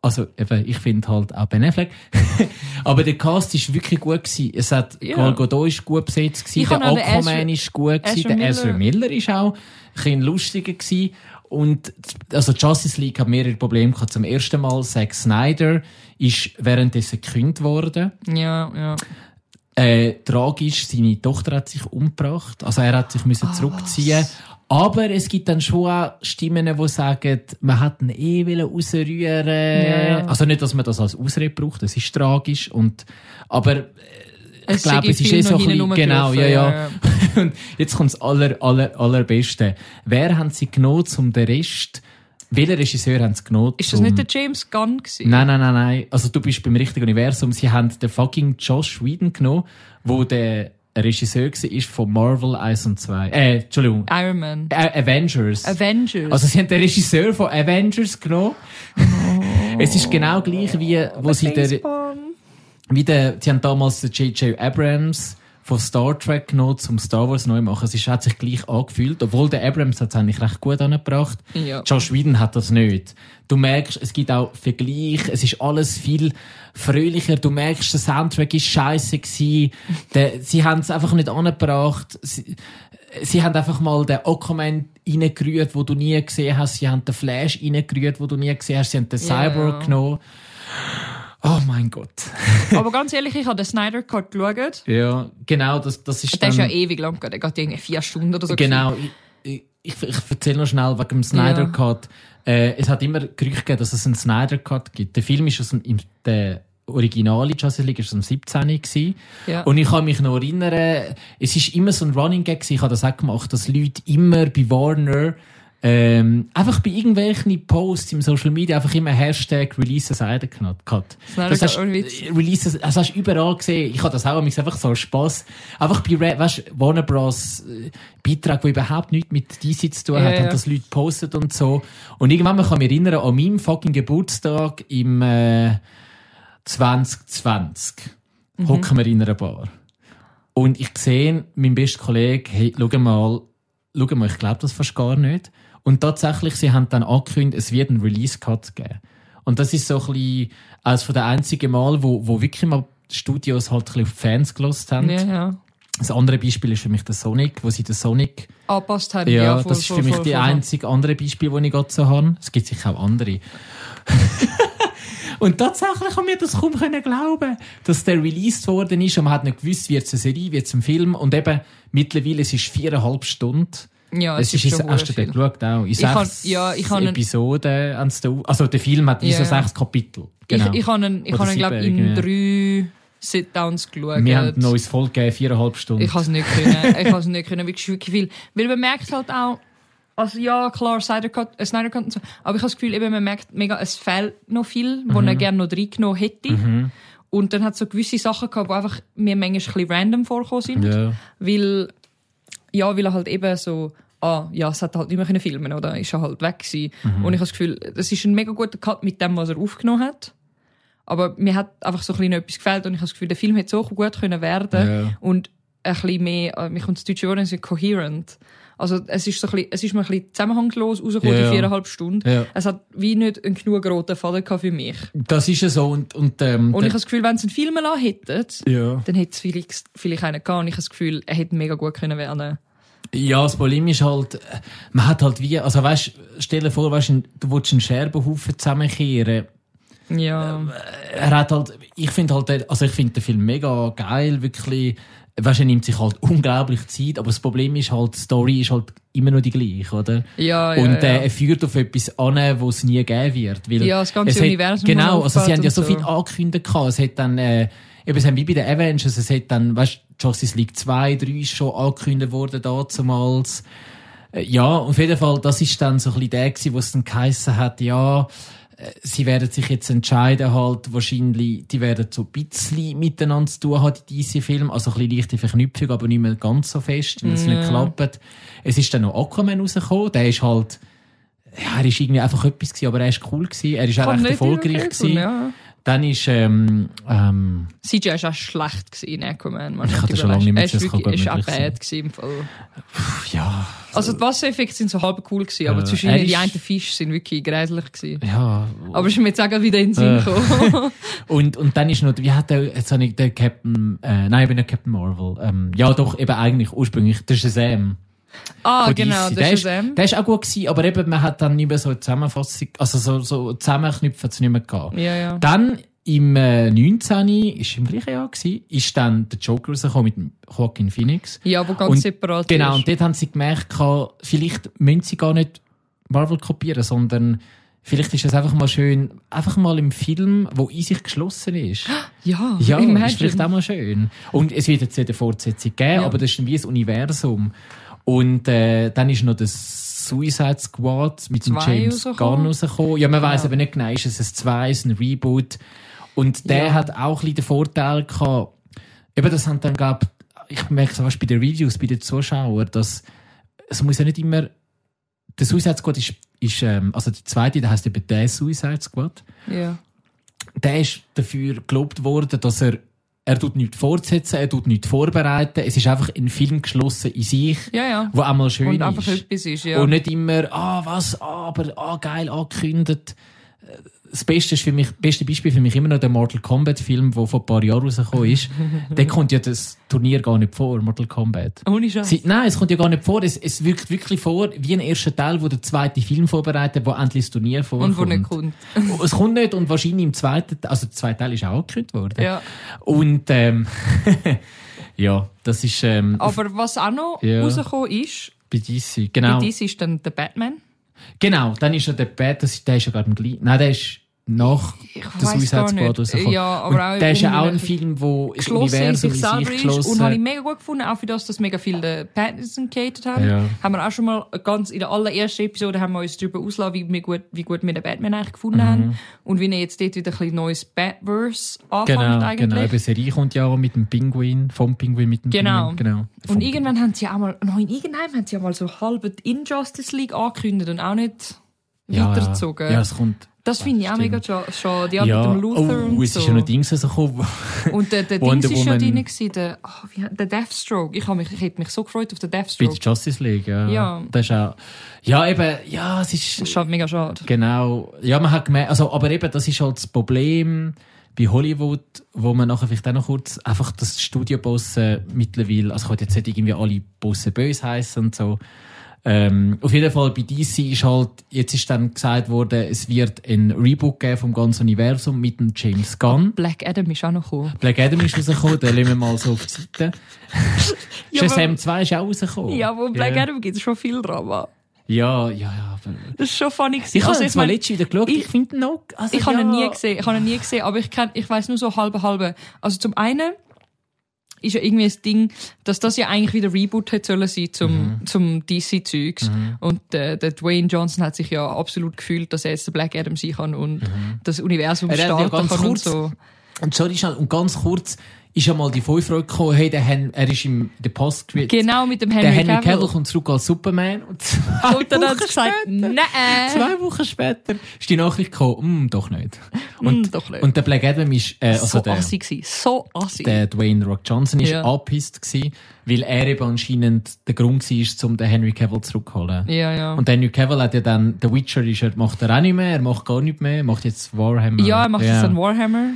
also eben, ich finde halt auch Ben Affleck, (laughs) aber der Cast ist wirklich gut gewesen. Es hat, Ja. Gal Gadot ist gut besetzt gewesen, Ich der Aquaman Ezra- ist gut gewesen, Ezra der Ezra Miller. Ist auch ein bisschen lustiger gewesen. Und, also Justice League hat mehrere Probleme gehabt. Zum ersten Mal, Zack Snyder ist währenddessen gekündigt worden. ja, ja. Äh, tragisch, seine Tochter hat sich umgebracht. Also er hat sich müssen Ah, zurückziehen. Aber es gibt dann schon auch Stimmen, die sagen, man hat ihn eh rausrühren. ja. Also nicht, dass man das als Ausrede braucht, das ist tragisch. Und, aber äh, ich Es glaube, es ist eh so ein bisschen, genau, ja, rumgelaufen, ja. (laughs) Und jetzt kommt das aller, aller, allerbeste. Wer haben sie genommen, um den Rest, welchen Regisseur haben sie genommen? Ist das nicht der James Gunn gewesen? Nein, nein, nein, nein. Also du bist beim richtigen Universum. Sie haben den fucking Josh Whedon genommen, wo der Regisseur war ist von Marvel 1 und 2. Äh, Entschuldigung. Iron Man. Äh, Avengers. Avengers. Also sie haben den Regisseur von Avengers genommen. Es ist genau gleich wie, wo sie der, wie der, sie haben damals den J.J. Abrams von Star Trek genommen, zum Star Wars neu machen. Es ist, hat sich gleich angefühlt, obwohl der Abrams hat es eigentlich recht gut angebracht. Ja. Josh Whedon hat das nicht. Du merkst, es gibt auch Vergleich, es ist alles viel fröhlicher. Du merkst, der Soundtrack ist scheiße gewesen. (laughs) Der, sie haben es einfach nicht angebracht. Sie, sie haben einfach mal den Aquaman reingerührt, wo du nie gesehen hast. Sie haben den Flash reingerührt, wo du nie gesehen hast. Sie haben den. Cyborg genommen. Oh mein Gott. (laughs) Aber ganz ehrlich, ich habe den Snyder Cut geschaut. Ja, genau, das, das ist Der ist ja dann- ewig lang gegangen. Der geht irgendwie vier Stunden oder so. Genau, ich, ich, ich, erzähle noch schnell wegen dem Snyder Ja. Cut. Äh, es hat immer Gerüchte gegeben, dass es einen Snyder Cut gibt. Der Film ist aus dem, der originale Justice League ist aus dem 17. gewesen. Ja. Und ich kann mich noch erinnern, es ist immer so ein Running Gag gewesen, ich habe das auch gemacht, dass Leute immer bei Warner ähm, einfach bei irgendwelchen Posts im Social Media einfach immer Hashtag Release Cut. Snyder Das Cut, hast, Witz. Release, das hast du überall gesehen. Ich habe das auch einfach so Spass. Einfach bei weißt, Warner Bros. äh, Beitrag, der überhaupt nichts mit DC zu tun Ja, hat, ja. haben das Leute postet und so. Und irgendwann mal kann ich mich erinnern, an meinem fucking Geburtstag im, äh, 2020 Mhm. hocken wir in einer Bar. Und ich sehe meinen besten Kollegen, hey, schau mal, schau mal, ich glaube das fast gar nicht. Und tatsächlich, sie haben dann angekündigt, es wird einen Release-Cut geben. Und das ist so ein bisschen eines von den einzigen Mal, wo, wo wirklich mal die Studios halt ein bisschen auf die Fans gelost haben. Ja, ja. Das andere Beispiel ist für mich der Sonic, wo sie den Sonic, Angepasst haben. ja, voll, das ist voll, für mich voll, die voll, voll. einzige andere Beispiel, das ich gerade so habe. Es gibt sicher auch andere. (laughs) Und tatsächlich haben wir das kaum können glauben, dass der released worden ist und man hat nicht gewusst, wird es eine Serie, wird es ein Film und eben mittlerweile es ist viereinhalb Stunden. Ja, Es ist, schon ist hast du den geschaut auch? In Ich sechs kann- ja, ich kann- Episoden also der Film hat Ja, so sechs Kapitel. Genau. Ich, ich habe ihn, ich habe glaube in drei Sit-Downs geschaut. wir haben noch uns voll gegeben, viereinhalb Stunden. Ich habe es nicht können. Ich habe es nicht können, wirklich, wirklich viel. Weil man merkt halt auch, also ja, klar, Snyder Cut, äh, Snyder Cut und so, aber ich habe das Gefühl, eben, man merkt mega, es fehlt noch viel, wo Mhm. er gerne noch reingenommen hätte. Und dann hat es so gewisse Sachen gehabt, die einfach mir manchmal ein bisschen random vorgekommen sind. ja. Weil, ja, weil er halt eben so, ah, ja, es hat halt nicht mehr filmen, oder? Ist er halt weg gewesen. Mhm. Und ich habe das Gefühl, das ist ein mega guter Cut mit dem, was er aufgenommen hat. Aber mir hat einfach so ein bisschen etwas gefällt und ich habe das Gefühl, der Film hätte so gut können werden Ja. und ein bisschen mehr, äh, mir kommt das deutsche Wort, ist coherent. Also es ist so ein bisschen, es ist mir ein bisschen zusammenhanglos rausgekommen, Ja, die viereinhalb Stunden. Ja. Es hat wie nicht einen genug roten Faden für mich. Das ist ja so und, und, ähm, Und ich habe das Gefühl, wenn sie einen Film lassen hätten, ja. dann hätte es vielleicht, vielleicht einen gehabt und ich habe das Gefühl, er hätte mega gut können werden. Ja, das Problem ist halt, äh, man hat halt wie, also weißt, stell dir vor, weißt, du willst einen Scherbenhaufen zusammenkehren. Ja. Er hat halt, ich finde halt, also ich finde den Film mega geil, wirklich. Weißt, er nimmt sich halt (laughs) unglaublich Zeit, aber das Problem ist halt, die Story ist halt immer noch die gleiche, oder? Ja, ja, und ja. äh, er führt auf etwas an, wo es nie geben wird. Weil Ja, das ganze es hat- Universum Genau, also sie haben ja so aufgebaut viel angekündigt. Es hat dann, äh, eben, es haben wie bei den Avengers, es hat dann, weißt, Justice League 2, 3 ist schon angekündigt worden damals. Äh, Ja, auf jeden Fall, das ist dann so ein bisschen der gewesen, wo es dann geheissen hat, ja, äh, sie werden sich jetzt entscheiden halt, wahrscheinlich, die werden so ein bisschen miteinander zu tun haben, die DC-Filme, also ein bisschen leichte Verknüpfung, aber nicht mehr ganz so fest, weil es Ja. nicht klappt. Es ist dann noch Aquaman rausgekommen, der ist halt, ja, er ist irgendwie einfach etwas gewesen, aber er ist cool gewesen, er ist auch Kann recht erfolgreich gewesen. Ja. Dann ist, ähm, ähm, CGI war auch schlecht gewesen Aquaman. Man Ich hat hatte schon lange nicht mehr Er ist gesehen, das gut ist auch bad gewesen im Fall. ja, Also die Wassereffekte sind so halb cool gewesen, aber Äh, zwischen er die ist- einen Fische sind wirklich gräuslich gewesen. ja. Aber ist mir jetzt auch wieder in den Sinn Äh. gekommen. (laughs) Und, und dann ist noch, wie hat der, jetzt habe ich den Captain, äh, nein, ich bin nicht Captain Marvel, ähm, ja doch, eben eigentlich ursprünglich, der Shazam. Ah, von genau, DC. das ist Shazam. Der ist auch gut gewesen, aber eben, man hat dann nicht mehr so eine Zusammenfassung, also so, so Zusammenknüpfe hat's nicht mehr gehabt. Ja, ja. Dann im äh, 19. ist im gleichen Jahr gewesen, ist dann der Joker rausgekommen mit dem Joaquin Phoenix. Ja, wo ganz Und- separat Genau, ist. und dort haben sie gemerkt, vielleicht müssen sie gar nicht Marvel kopieren, sondern vielleicht ist es einfach mal schön, einfach mal im Film, wo in sich geschlossen ist. (gasps) Ja, Ja, imagine. ist vielleicht auch mal schön. Und es wird jetzt eine Fortsetzung geben, Ja. aber das ist wie ein Universum. Und äh, dann ist noch das Suicide Squad mit dem James. Gunn rausgekommen. Ja, man weiß Ja. aber nicht genau, ist es ein 2, ist es ein Reboot. Und der Ja. hat auch ein den Vorteil gehabt, eben das haben dann, glaub, ich merke so was bei den Reviews, bei den Zuschauern, dass es muss ja nicht immer, der Suicide Squad ist, ist ähm, also der zweite, der heißt eben der Suicide Squad Ja. der ist dafür gelobt worden, dass er er tut nichts fortsetzen, er tut nichts vorbereiten. Es ist einfach ein Film geschlossen in sich, ja, ja. wo einmal schön Und einfach ist. etwas ist, ja. Und nicht immer, ah, was, ah, aber, ah, geil, angekündigt. Das Beste ist für mich, beste Beispiel für mich immer noch der Mortal Kombat Film, der vor ein paar Jahren rausgekommen ist. (laughs) der kommt ja das Turnier gar nicht vor, Mortal Kombat. Ohne Scheiß. Nein, es kommt ja gar nicht vor. Es, es wirkt wirklich vor wie ein erster Teil, wo der zweite Film vorbereitet, wo endlich das Turnier vorkommt. Und wo nicht kommt. (laughs) Es kommt nicht und wahrscheinlich im zweiten, also der zweite Teil ist auch angekündigt worden. Ja. Und ähm, (laughs) ja, das ist ähm, Aber was auch noch Ja. rausgekommen ist, bei DC. Genau. bei dies ist dann der Batman. Genau, dann ist ja der Bad, das, der ist ja gerade im gleichen. Nein, der ist nach der Suicide Squad rausgekommen. Ja, aber und auch der ist ja auch ein Film, wo das in Universum sich in sich selber ist und habe ich mega gut gefunden, auch für das, dass mega viel den Pattinson gehatet haben. Ja. Haben wir auch schon mal ganz in der allerersten Episode haben wir uns darüber ausgelassen, wie, wir gut, wie gut wir den Batman eigentlich gefunden Mhm. haben und wie er jetzt dort wieder ein bisschen neues Batverse anfängt Genau, eigentlich. genau. Eben Serie kommt ja auch mit dem Pinguin, vom Pinguin mit dem Genau. Pinguin. Genau. Vom Und irgendwann haben sie auch mal, nein, irgendwann haben sie ja mal so halb die Injustice League angekündigt und auch nicht ja, weitergezogen. Ja, es kommt. Das finde ich auch mega scha- schade. Ja, Ja, mit dem Luther oh, und es so. ist ja noch Dings rausgekommen. Und der, der (laughs) Dings ist ja drin gewesen, der, oh, wie, der Deathstroke. Ich, mich, ich hätte mich so gefreut auf den Bei Deathstroke. der Justice League, ja. Ja. Das ist auch, ja, eben, ja, es ist, ist halt mega schade. Genau. Ja, man hat gemerkt, also, aber eben, das ist halt das Problem bei Hollywood, wo man nachher vielleicht auch noch kurz einfach das Studiobosse mittlerweile, also ich jetzt nicht irgendwie alle Bosse böse heißen und so. Ähm, auf jeden Fall bei DC ist halt, jetzt ist dann gesagt worden, es wird ein Reboot geben vom ganzen Universum mit dem James Gunn. Black Adam ist auch noch gekommen. Black Adam ist rausgekommen, den lassen wir mal so auf die Seite. (laughs) Ja, Shazam 2 ist auch rausgekommen. Ja, wo Black ja. Adam gibt es schon viel Drama. Ja, ja, ja. aber- Das ist schon funny gewesen. Ich habe Also, jetzt mal letztes wieder geschaut, ich- ich, finde ihn auch, also, ich habe ja. ihn nie gesehen. Ich habe ihn nie gesehen, aber ich kenn, ich weiß nur so halbe halbe. Also zum einen ist ja irgendwie das Ding, dass das ja eigentlich wieder Reboot hätte sollen sein zum, Mhm. zum DC-Zeugs. Und äh, der Dwayne Johnson hat sich ja absolut gefühlt, dass er jetzt der Black Adam sein kann und das Universum Mhm. Er hat ja starten ganz kann und kurz- so. Und sorry, schnell, und ganz kurz ist ja mal die Vorfreude gekommen, hey, der Hen, er ist im der Post Genau mit dem Der Henry, Henry Cavill Cavill. kommt zurück als Superman und zwei, Und dann Wochen gesagt, später, nein. zwei Wochen später ist die Nachricht gekommen, mm, doch nicht. Und, Mm, doch nicht. und der Black Adam ist, äh, also so der, assi gewesen. So assi. der Dwayne Rock Johnson ist Ja. angepisst gewesen, weil er eben anscheinend der Grund war, um den Henry Cavill zurückzuholen. ja, ja. Und der Henry Cavill hat ja dann, der Witcher ist, er macht er auch nicht mehr, er macht gar nicht mehr, er macht jetzt Warhammer. ja, er macht jetzt einen Warhammer.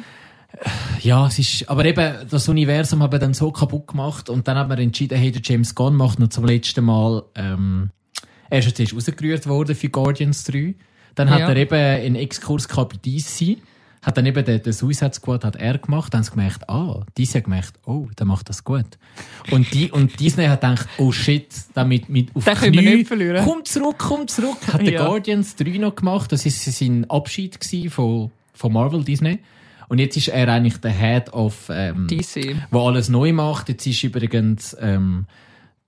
Ja, es ist, aber eben, das Universum haben wir dann so kaputt gemacht und dann hat man entschieden, hey, der James Gunn macht noch zum letzten Mal, ähm, er ist jetzt rausgerührt worden für Guardians 3. Dann hat Ja. er eben einen Exkurs gehabt bei DC. Hat dann eben den, den Suicide Squad hat er gemacht, dann haben sie gemerkt, ah, DC hat gemerkt, oh, der macht das gut. Und die, und Disney hat gedacht, oh shit, damit mit auf Den können wir Knie, nicht verlieren. komm zurück, komm zurück, hat der Ja. Guardians 3 noch gemacht, das ist sein Abschied von, von Marvel Disney. Und jetzt ist er eigentlich der Head of, ähm, DC. wo alles neu macht. Jetzt ist übrigens ähm,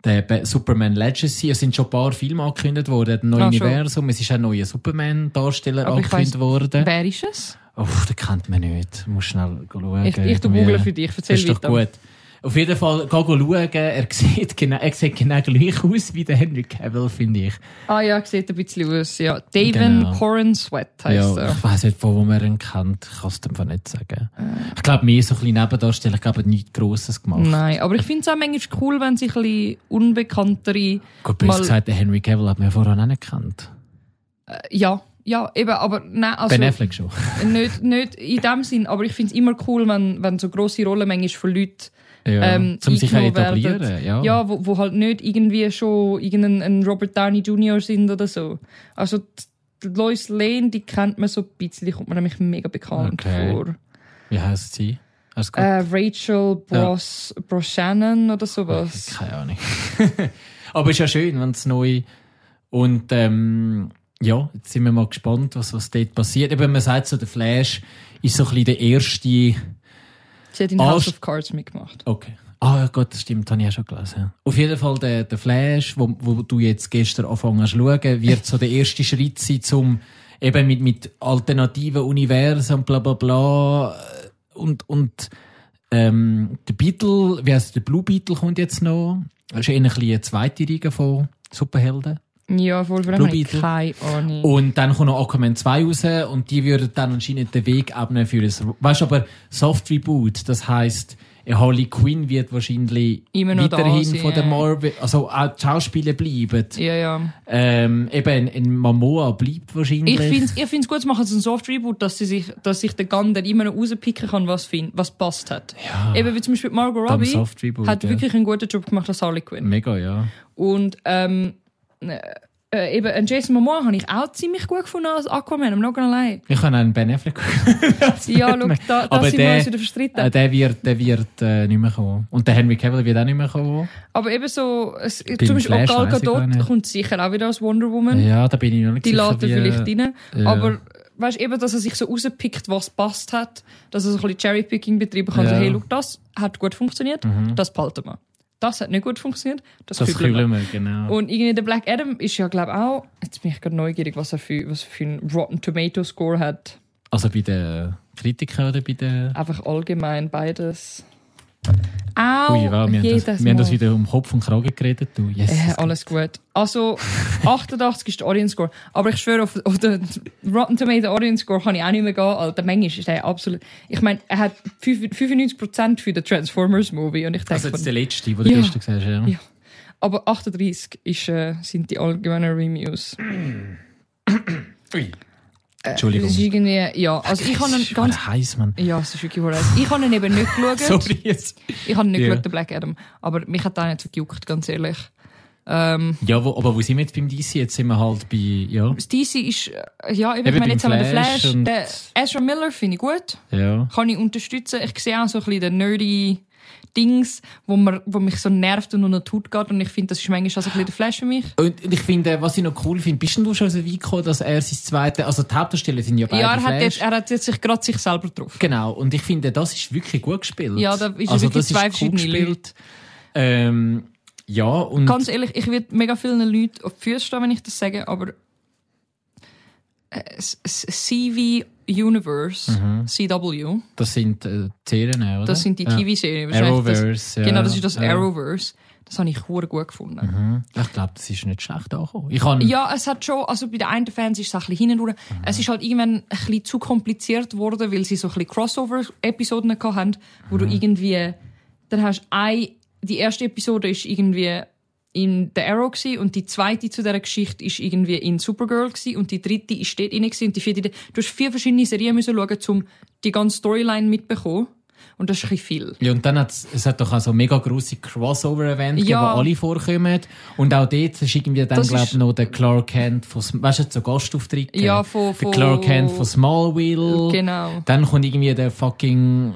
der Superman Legacy. Es sind schon ein paar Filme angekündigt worden, ein neues Ah, schon. Universum. Es ist ein neuer Superman-Darsteller angekündigt weiss- worden. Wer ist es? Uff, den kennt man nicht. Du musst schnell schauen. Ich, ich googeln für dich, erzähl Das ist doch weiter. gut. Auf jeden Fall, geh schauen. Er sieht genau, er sieht genau gleich aus wie der Henry Cavill, finde ich. Ah ja, sieht ein bisschen aus. Ja. David Genau. Corin Sweat heisst Ja, er. ich weiss nicht, von wo man ihn kennt. Ich kann es einfach nicht sagen. Äh. Ich glaube, mehr so ein bisschen Nebendarsteller. Ich glaube, er nichts Grosses gemacht. Nein, aber ich finde es auch manchmal cool, wenn sich ein bisschen unbekanntere. Gut, böse gesagt, der Henry Cavill hat man ja vorher auch nicht gekannt. Äh, ja, ja, eben, aber nein, also ben Affleck schon. nicht, nicht in dem Sinn, aber ich finde es immer cool, wenn, wenn so grosse Rollen manchmal von Leuten Ja, ähm, zum sich etablieren. Ja. Ja, wo, wo halt nicht irgendwie schon irgendein ein Robert Downey Jr. sind oder so. Also die Lois Lane, die kennt man so ein bisschen, kommt mir nämlich mega bekannt Okay. vor. Wie heisst sie? Äh, Rachel Bros, Brosnahan oder sowas. Keine Ahnung. (laughs) Aber ist ja schön, wenn es neu und ähm, ja, jetzt sind wir mal gespannt, was, was dort passiert. Eben, man sagt so, der Flash ist so ein bisschen der erste. Sie hat in House of Cards mitgemacht. Okay. Ah ja, Gott, das stimmt, habe ich auch schon gelesen. Auf jeden Fall der, der Flash, wo, wo du jetzt gestern angefangen hast zu schauen, wird so der erste Schritt sein, zum eben mit, mit alternativen Universen, bla bla bla. Und, und ähm, der Beetle, wie heißt der Blue Beetle kommt jetzt noch. Das ist eher ein eine zweite Riege von Superhelden. Ja, Blue habe ich keine Ahnung. Und dann kommt noch Aquaman 2 raus und die würden dann anscheinend den Weg ebnen für das, weißt du, aber Soft Reboot, das heisst, Harley Quinn wird wahrscheinlich Immer noch da weiterhin sein, von der. Marvel, also auch die Schauspieler bleiben. ja, ja. Ähm, eben, ein Mamoa bleibt wahrscheinlich. Ich finde es ich find's gut, sie machen so ein Soft Reboot, dass, sie sich, dass sich der Gunn dann immer noch rauspicken kann, was, find, was passt hat. ja, Eben wie zum Beispiel Margot Robbie hat ja. wirklich einen guten Job gemacht als Harley Quinn. Mega, ja. Und ähm, äh, äh, eben einen Jason Momoa habe ich auch ziemlich gut gefunden als Aquaman, I'm not gonna lie. Ich habe einen Ben Affleck. (laughs) Ja, schau, da, da sind wir uns wieder verstritten. äh, der wird, der wird äh, nicht mehr kommen. Und der Henry Cavill wird auch nicht mehr kommen. Aber eben so, es, zum Beispiel Flash Gal Gadot kommt sicher auch wieder als Wonder Woman. Ja, da bin ich noch nicht Die sicher. lädt er vielleicht rein. ja. Aber weißt eben, dass er sich so rauspickt, was passt hat, dass er so ein bisschen Cherrypicking betreiben kann. Ja. So, hey, look, das hat gut funktioniert, Mhm. das behalten wir. Das hat nicht gut funktioniert, das, Das kübeln wir. genau. Und irgendwie der Black Adam ist ja, glaube auch, jetzt bin ich gerade neugierig, was er für, was er für einen Rotten Tomato Score hat. Also bei den Kritikern oder bei den... Einfach allgemein beides. Au, Ui, wow, wir, haben jedes das, wir haben das wieder um Kopf und Kragen geredet. Du. Yes. Äh, alles gut. Also, (laughs) 88 ist der Audience Score. Aber ich schwöre, auf, auf den Rotten Tomato Audience Score kann ich auch nicht mehr gehen. Alter, manchmal ist der absolut... Ich meine, er hat 5 95% für den Transformers Movie. Und ich denke, also jetzt der letzte, den du Ja. gestern gesehen hast. Ja. Ja. aber 38 ist, äh, sind die allgemeinen Reviews. Ui. Entschuldigung. Das ist irgendwie, ja, also ich habe ist ganz... heiß, Mann. Ja, es ist wirklich heiß. Ich habe ihn eben nicht (laughs) geschaut. Sorry jetzt. Ich habe nicht Ja. geschaut, den Black Adam. Aber mich hat auch nicht so gejuckt, ganz ehrlich. Ähm, Ja, wo, aber wo sind wir jetzt beim DC? Jetzt sind wir halt bei... Ja. das DC ist, äh, ja, eben, Eben ich meine, jetzt haben wir den Flash Den Ezra Miller finde ich gut. ja. Kann ich unterstützen. Ich sehe auch so ein bisschen den nerdy Dings, wo, man, wo mich so nervt und unter die Haut geht. Und ich finde, das ist manchmal auch so ein bisschen der Flash für mich. Und ich finde, was ich noch cool finde, bist denn du schon so weit gekommen, dass er sein zweite... Also die Hauptdarsteller sind ja beide ja, er hat, Flash. jetzt, er hat jetzt sich gerade sich selber drauf. Genau, und ich finde, das ist wirklich gut gespielt. Ja, da ist also, wirklich das zwei cool verschiedene gespielt. Ähm, ja, und... Ganz ehrlich, ich würde mega vielen Leuten auf die Füße stehen, wenn ich das sage, aber äh, CV Universe, CW, Das sind äh, Serien, oder? das sind die ja. TV-Serien. Wahrscheinlich das- Arrowverse, ja. Genau, das ist das ja. Arrowverse. Das habe ich hure gut gefunden. Mhm. Ich glaube, das ist nicht schlecht angekommen. Ich kann, Ja, es hat schon, also bei den einen Fans ist es ein bisschen hinten Es ist halt irgendwann ein bisschen zu kompliziert geworden, weil sie so ein bisschen Crossover-Episoden haben, wo du irgendwie, dann hast ein, die erste Episode ist irgendwie in The Arrow gewesen, und die zweite zu dieser Geschichte ist irgendwie in Supergirl gewesen, und die dritte ist dort rein gewesen, und die vierte, du hast vier verschiedene Serien müssen schauen, um die ganze Storyline mitzubekommen. Und das ist ein viel. ja, und dann hat es hat doch auch so mega grosse Crossover-Events gegeben, Ja. wo alle vorkommen. Und auch dort ist irgendwie dann, glaube ich, noch der Clark Kent von, weißt du, so Gastauftritt. Ja, von- Der von- Clark Kent von Smallville. Genau. Dann kommt irgendwie der fucking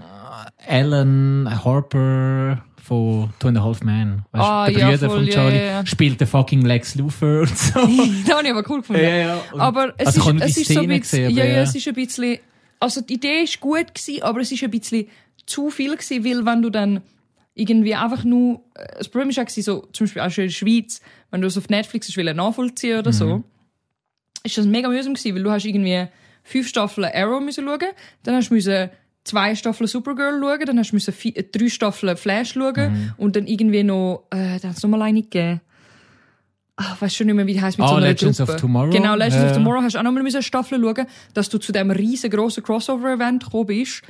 äh, Alan Harper von Two and a Half Men. Weißt, Ah, der ja, Brüder voll, von Charlie ja, ja. spielt den fucking Lex Luthor und so. (laughs) das habe ich aber cool gefunden. Ja, ja. Und- Aber es also ist, es ist so ein bisschen, gesehen, ja, ja, es ist ein bisschen, also die Idee ist gut gewesen, aber es ist ein bisschen zu viel gewesen, weil wenn du dann irgendwie einfach nur, äh, das Problem ist auch gewesen, so, zum Beispiel auch schon in der Schweiz, wenn du es auf Netflix hast, will nachvollziehen oder so, ist das mega mühsam gewesen, weil du hast irgendwie fünf Staffeln Arrow müssen schauen, dann hast du müssen zwei Staffeln Supergirl schauen, dann hast du müssen vi- äh, drei Staffeln Flash schauen und dann irgendwie noch, äh, dann hat es nochmal eine gegeben. Ah, weiß schon nicht mehr, wie die heißt mit Ah, so einer Legends Gruppe. of Tomorrow? Genau, Legends Ja. of Tomorrow hast du auch nochmal müssen Staffel schauen, dass du zu dem riesengroßen Crossover-Event gekommen bist,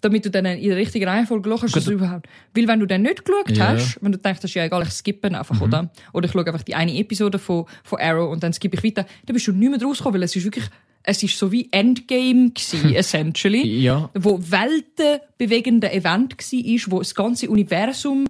damit du dann in der richtigen Reihenfolge schaust, dass überhaupt. Weil wenn du dann nicht geschaut Ja. hast, wenn du denkst, das ist ja egal, ich skippe einfach, oder? Oder ich schaue einfach die eine Episode von, von Arrow und dann skippe ich weiter, dann bist du nicht mehr rausgekommen, weil es ist wirklich, es ist so wie Endgame gewesen, essentially Ja. wo weltenbewegende Event war, wo das ganze Universum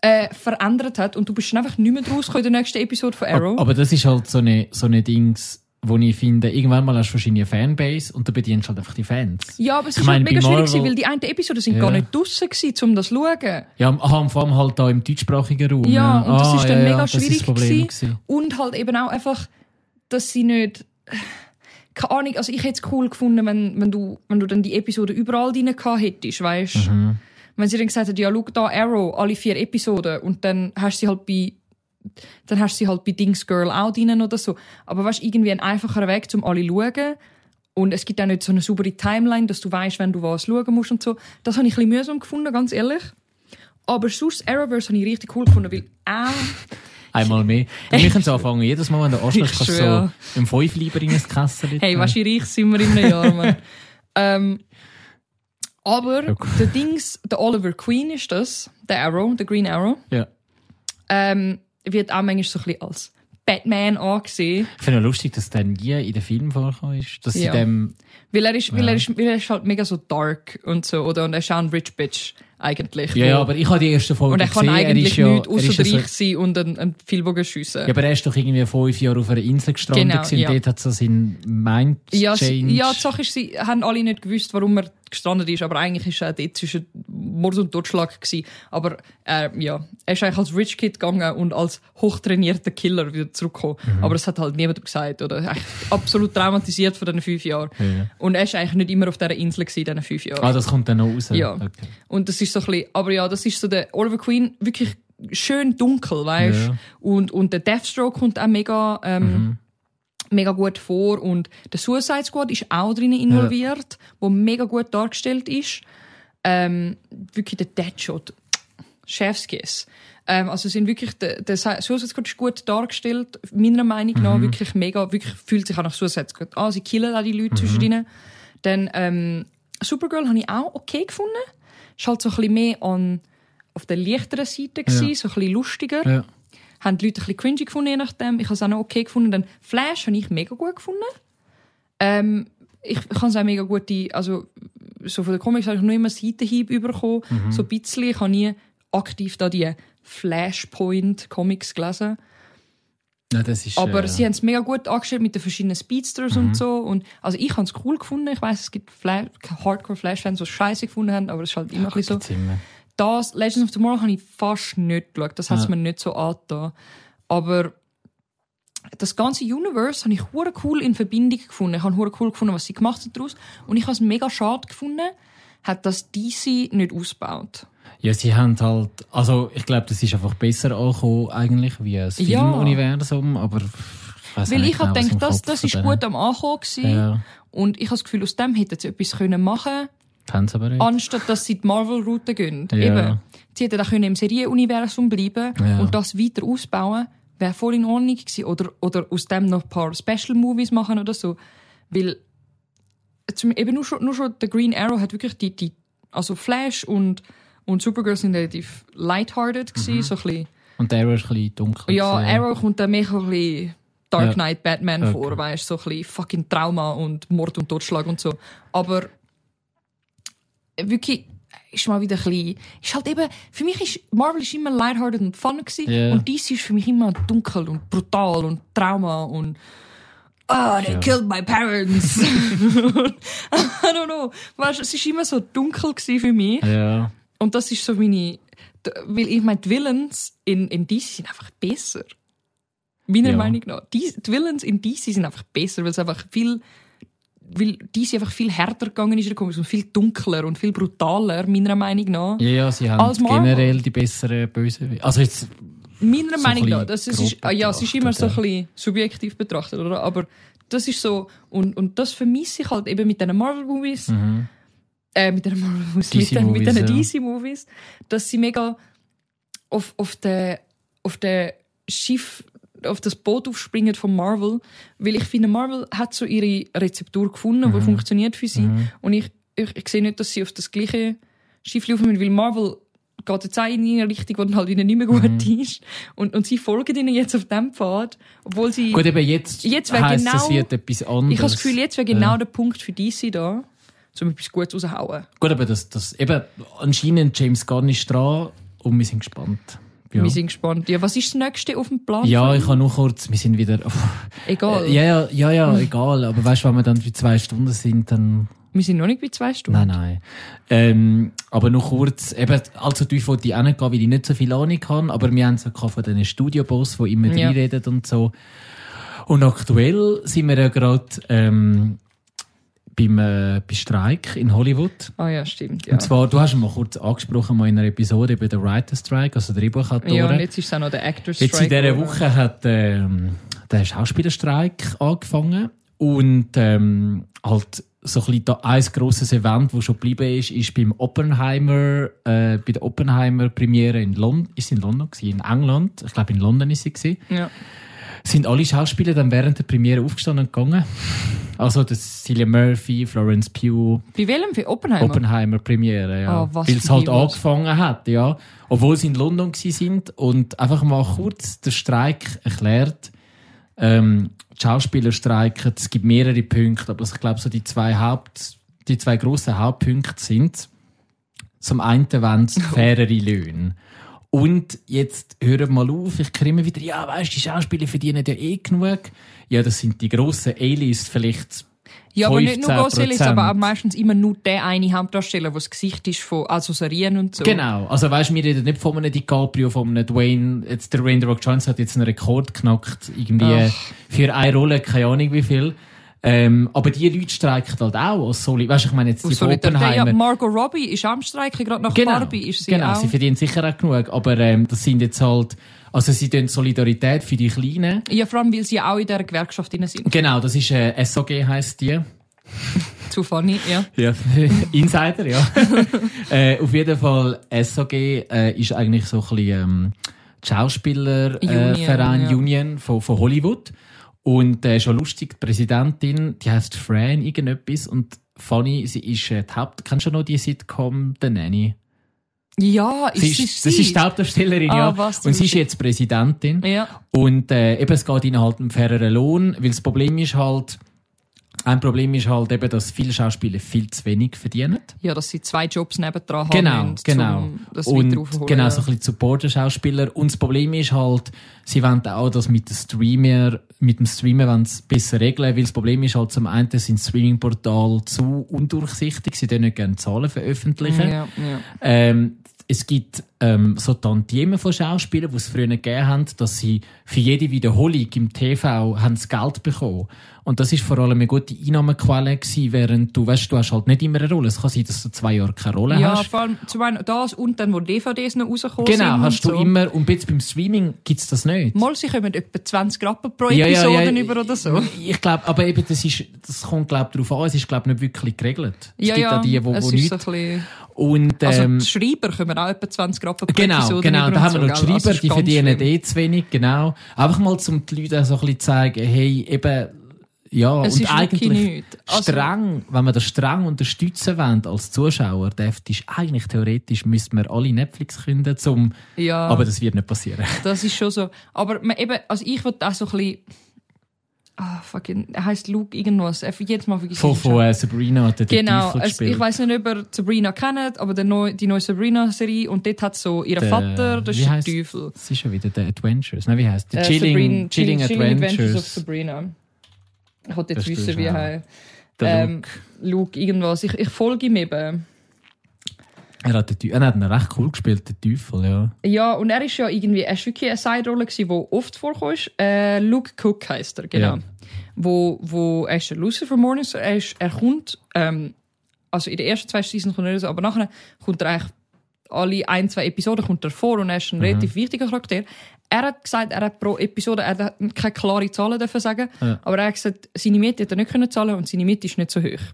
äh, verändert hat und du bist dann einfach nicht mehr rausgekommen in der nächsten Episode von Arrow. Aber das ist halt so eine, so eine Dings, wo ich finde, irgendwann mal hast du eine Fanbase und du bedienst halt einfach die Fans. ja, aber es ist halt mega schwierig, gewesen, weil die einen Episoden sind Ja. gar nicht draussen gewesen, um das zu schauen. Ja, aha, vor allem halt da im deutschsprachigen Raum. Ja, und das Ah, ist dann ja, mega ja, das ist schwierig das Problem gewesen. Und halt eben auch einfach, dass sie nicht, keine Ahnung, also ich hätte es cool gefunden, wenn, wenn du, wenn du dann die Episode überall drin gehabt hättest, weißt? Mhm. Wenn sie dann gesagt hat, ja, schau da Arrow, alle vier Episoden, und dann hast du sie halt bei, dann hast du sie halt bei Dings Girl auch drin oder so. Aber weißt, irgendwie ein einfacher Weg, um alle zu schauen. Und es gibt auch nicht so eine saubere Timeline, dass du weißt, wenn du was schauen musst und so. Das habe ich ein bisschen mühsam gefunden, ganz ehrlich. Aber sonst Arrowverse habe ich richtig cool gefunden, weil auch Einmal mehr. Wir können so anfangen, jedes Mal, wenn du anschlägst, kannst du so im Fünfleiber in ein Kessel. (laughs) Hey, weißt du, wie reich sind wir in einem Jahr, Mann. (laughs) ähm, aber cool. der Dings, der Oliver Queen ist das, der Arrow, der Green Arrow, Ja. ähm, wird auch manchmal so ein bisschen als Batman angesehen. Ich finde es lustig, dass der nie in den Film vorgekommen ist. Dass Ja. sie dem, Weil er ist, weil Ja. er ist, weil er ist halt mega so dark und so, oder? Und er ist auch ein Rich Bitch, eigentlich. ja, ja, aber ich habe die erste Folge und er kann gesehen. eigentlich er ist ja, nichts ist außer ja so, reich sein und einen, einen Pfeilbogen schiessen. Ja, aber er ist doch irgendwie fünf Jahre auf einer Insel gestrandet Genau, gewesen, ja. und dort hat so sein Mind Ja, ja, die Sache ist, sie haben alle nicht gewusst, warum er gestrandet ist, aber eigentlich ist er dort zwischen Mord und Totschlag gewesen. Aber äh, ja, er ist eigentlich als Rich Kid gegangen und als hochtrainierter Killer wieder zurückgekommen. Mhm. Aber das hat halt niemand gesagt, oder? Absolut traumatisiert von diesen fünf Jahren. Ja. Und er ist eigentlich nicht immer auf dieser Insel gewesen, in diesen fünf Jahren. Ah, das kommt dann noch raus. Ja. Okay. Und das ist so ein bisschen, aber ja, das ist so der Oliver Queen, wirklich schön dunkel, weißt Ja. und, und der Deathstroke kommt auch mega, ähm, Mhm. Mega gut vor und der Suicide Squad ist auch drin involviert, wo mega gut dargestellt ist. Ähm, wirklich der Deadshot, Chefskiss. Ähm, also sind wirklich, der, der Suicide Squad ist gut dargestellt, meiner Meinung nach, Mhm. wirklich mega, wirklich fühlt sich auch nach Suicide Squad an, sie killen auch die Leute Mhm. zwischendrin. Dann, ähm, Supergirl habe ich auch okay gefunden. Ist halt so ein bisschen mehr an, auf der leichteren Seite gewesen, Ja. so ein bisschen lustiger. Ja. Haben die Leute ein bisschen cringy gefunden, je nachdem. Ich habe es auch noch okay gefunden. Dann Flash habe ich mega gut gefunden. Ähm, ich kann es auch mega gut, die, also, so von den Comics habe ich noch immer Seitenhieb bekommen. Mhm. So ein bisschen. Ich habe nie aktiv da die Flashpoint-Comics gelesen. Ja, das ist, Aber äh, sie haben es mega gut angestellt mit den verschiedenen Speedsters Mhm. und so. Und, also ich habe es cool gefunden. Ich weiß, es gibt Fla Hardcore-Flash-Fans, die es scheiße gefunden haben, aber es ist halt immer ein bisschen so. immer. Das Legends of Tomorrow habe ich fast nicht geschaut. Das hat es mir nicht so angetan. Aber das ganze Universe habe ich hure cool in Verbindung gefunden. Ich habe hure cool gefunden, was sie gemacht hat daraus. Und ich habe es mega schade gefunden, hat das DC nicht ausgebaut. Ja, sie haben halt, also ich glaube, das ist einfach besser angekommen eigentlich wie das Ja. Filmuniversum, aber ich Weil ich habe genau, gedacht, das, das ist gut am Ankommen gewesen. Ja, Und ich habe das Gefühl, aus dem hätten sie etwas können machen haben sie aber nicht. anstatt dass sie die Marvel-Route gehen. Ja. Eben. Sie hätten auch können im Serienuniversum bleiben Ja. und das weiter ausbauen. Wäre voll in Ordnung gewesen. Oder, oder aus dem noch ein paar Special-Movies machen oder so. Weil zum, eben nur schon, nur schon der Green Arrow hat wirklich die, die also Flash und, und Supergirl sind relativ lighthearted gewesen, so ein bisschen. Und Arrow ist ein bisschen dunkel. Ja, gewesen. Arrow kommt dann mehr ein bisschen Dark Ja. Knight Batman Okay. vor, weißt so ein bisschen fucking Trauma und Mord und Totschlag und so. Aber wirklich ist mal wieder ein bisschen, ist halt eben, für mich ist Marvel ist immer lighthearted und fun gewesen Ja. und DC ist für mich immer dunkel und brutal und Trauma und Ah, they Ja. killed my parents. (laughs) (laughs) I don't know. Weißt, es ist immer so dunkel gewesen für mich. Ja. Und das ist so meine. Weil ich meine, die Villains in, in DC sind einfach besser. Meiner Ja. Meinung nach. Die, die Villains in DC sind einfach besser, weil es einfach viel weil DC einfach viel härter gegangen ist in den Comics und viel dunkler und viel brutaler, meiner Meinung nach. Ja, ja, sie haben generell die besseren Bösewichte. Also jetzt, Meiner So Meinung ein nach. Das, ist, ja, es ist immer so ein bisschen subjektiv betrachtet, oder? Aber das ist so, und, und das vermisse ich halt eben mit diesen Marvel-Movies, mhm. äh, mit den Marvel-Movies, mit den, mit DC-Movies, den ja. DC-Movies, dass sie mega auf, auf den, auf den Schiff, auf das Boot aufspringen von Marvel, weil ich finde, Marvel hat so ihre Rezeptur gefunden, Mhm. die funktioniert für sie. Und ich, ich, ich sehe nicht, dass sie auf das gleiche Schiff laufen müssen, weil Marvel geht jetzt auch in eine Richtung, die dann halt ihnen nicht mehr gut Mhm. ist. Und, und sie folgen ihnen jetzt auf dem Pfad, obwohl sie... Gut, eben jetzt, Jetzt wäre heisst, genau- wird etwas anderes. ich habe das Gefühl, jetzt wäre genau der Punkt für DC da, um etwas Gutes rauszuhauen. Gut, aber das, das, eben, anscheinend James Gunn ist dran und wir sind gespannt. Ja, Wir sind gespannt. Ja, was ist das nächste auf dem Plan? ja ich habe nur kurz, wir sind wieder, Egal. äh, ja, ja, ja, ja, egal, aber weißt du, wenn wir dann bei zwei Stunden sind, dann, Wir sind noch nicht bei zwei Stunden. nein, nein. Ähm, aber noch kurz, eben, allzu tief wollte ich auch nicht gehen, weil ich nicht so viel Ahnung habe, aber wir haben es ja von diesen Studioboss, die immer Ja. reinreden und so. Und aktuell sind wir ja gerade, ähm, beim, äh, bei Streik in Hollywood. Ah ja, stimmt. Ja. Und zwar, du hast ihn mal kurz angesprochen mal in einer Episode über den Writer Strike, also Drehbuchautoren. ja, und jetzt ist es auch noch der Actor Strike. Jetzt in dieser? Woche hat ähm, der Schauspielerstreik angefangen und ähm, halt so ein, bisschen da, ein grosses Event, das schon geblieben ist, ist beim Oppenheimer, äh, bei der Oppenheimer Premiere in London, ist in London gewesen, in England, ich glaube in London ist sie gewesen, Ja. Sind alle Schauspieler dann während der Premiere aufgestanden und gegangen. Also das Cillian Murphy, Florence Pugh, Bei welchem? Für Oppenheimer? Oppenheimer Premiere, ja. Was Weil es halt angefangen hat, ja. Obwohl sie in London sind und einfach mal kurz der Streik erklärt. Ähm, die Schauspieler streiken, es gibt mehrere Punkte, aber ich glaube so die zwei Haupt, die zwei grossen Hauptpunkte sind, zum einen wollen sie (laughs) fairere Löhne. Und jetzt hören mal auf, ich kriege immer wieder, ja, weißt die Schauspieler verdienen ja eh genug. Ja, das sind die grossen A-List, vielleicht Ja, aber nicht nur 15%. Gosselis, aber auch meistens immer nur der eine Hauptdarsteller, der das Gesicht ist von, also Serien und so. Genau, also weißt du, wir reden nicht von einem DiCaprio, von einem Dwayne, jetzt der Dwayne The Rock Johnson hat jetzt einen Rekord knackt, irgendwie Ach. für eine Rolle, keine Ahnung wie viel. Ähm, aber die Leute streiken halt auch aus Soli, weißt du, ich meine jetzt die Aus von Solidarität. Ja, Oppenheimer. Margot Robbie ist am Streiken, gerade nach Genau, Barbie ist sie genau, auch. sie verdienen sicher auch genug, aber ähm, das sind jetzt halt, also sie tun Solidarität für die Kleinen. ja, vor allem, weil sie auch in dieser Gewerkschaft drin sind. Genau, das ist äh, SOG heisst die. (laughs) Zu funny, ja. Ja, (laughs) Insider, ja. (laughs) äh, auf jeden Fall, SOG äh, ist eigentlich so ein bisschen ähm, die Schauspielerverein äh, Union, Verein, ja. Union von, von Hollywood. Und äh, schon lustig, die Präsidentin, die heißt Fran irgendetwas und funny, sie ist äh, die Haupt... Kennst du noch die Sitcom The Nanny? Ja, ist Sie sie, ist, das ist die Hauptdarstellerin, Ah, ja. was, und sie ist jetzt Präsidentin. Ja. Und äh, eben, es geht ihnen halt um faireren Lohn, weil das Problem ist halt, ein Problem ist halt eben, dass viele Schauspieler viel zu wenig verdienen. ja, dass sie zwei Jobs nebendran haben Genau, müssen, genau. um das und genau, so ein bisschen Supporter-Schauspieler. Und das Problem ist halt, sie wollen auch das mit dem Streamer, mit dem Streamer wollen sie besser regeln, weil das Problem ist halt, zum einen sind Streaming-Portale zu undurchsichtig, sie dürfen nicht gerne Zahlen veröffentlichen. Ja, ja. Ähm, es gibt ähm, so Tantiemen von Schauspielern, die es früher gegeben haben, dass sie für jede Wiederholung im TV haben sie Geld bekommen. Und das ist vor allem eine gute Einnahmequelle gewesen, während du, weißt, du hast halt nicht immer eine Rolle. Es kann sein, dass du zwei Jahre keine Rolle Ja, hast. vor allem zum einen das und dann, wo DVDs noch rausgekommen sind. Genau, hast du so. immer, und jetzt beim Streaming gibt's das nicht. Mal, sie kommen etwa 20 Rappen pro Ja, ja, Episode ja. über oder so. Ich glaube, aber eben, das ist, das kommt, glaub darauf an, es ist, glaub nicht wirklich geregelt. Es Ja, gibt ja, auch die, wo, es wo ist nicht. so ein bisschen... Und, Also ähm, die Schreiber kommen auch etwa 20 Rappen pro Genau, Episode genau. Da haben wir noch die? Also, Schreiber, ist die verdienen schlimm. eh zu wenig, genau. Einfach mal zum die Leuten so ein bisschen zeigen, hey, eben, ja, Es und ist eigentlich. Also- streng, wenn wir das streng unterstützen wollen als Zuschauer, dürftest eigentlich theoretisch müssten wir alle Netflix künden, zum, Ja, aber das wird nicht passieren. das ist schon so. Aber man, eben, also ich würde auch so ein bisschen... Ah, fucking, er heisst Luke irgendwas. Er jedes Mal vergesse Von, von äh, Sabrina hat der Genau, gespielt. ich weiß nicht, ob ihr Sabrina kennt, aber der neu, die neue Sabrina-Serie und dort hat so ihren Der- Vater, das ist der Teufel. Das ist schon wieder der Adventures. Nein, wie heißt der? Äh, Chilling, Sabrina- Chilling, of Adventures. Sabrina. Ich wollte jetzt Das wissen, wie er Der ähm, Luke. Luke irgendwas. Ich, ich folge ihm eben. Er hat, den, er hat ihn recht cool gespielt, der Teufel, ja. Ja, und er ist ja irgendwie, er ist wirklich eine Side-Rolle die oft vorkommt. Äh, Luke Cook heisst er, genau. Ja. wo, wo er ist der von Morningstar. Er, ist, er kommt, ähm, also in den ersten zwei Seasons kommt er so, aber nachher kommt er eigentlich alle ein, zwei Episoden kommt er vor und er ist ein relativ wichtiger Charakter. Er hat gesagt, er hat pro Episode, er hat keine klare Zahlen dürfen sagen, Ja. aber er hat gesagt, seine Miete hat er nicht können zahlen und seine Miete ist nicht so hoch.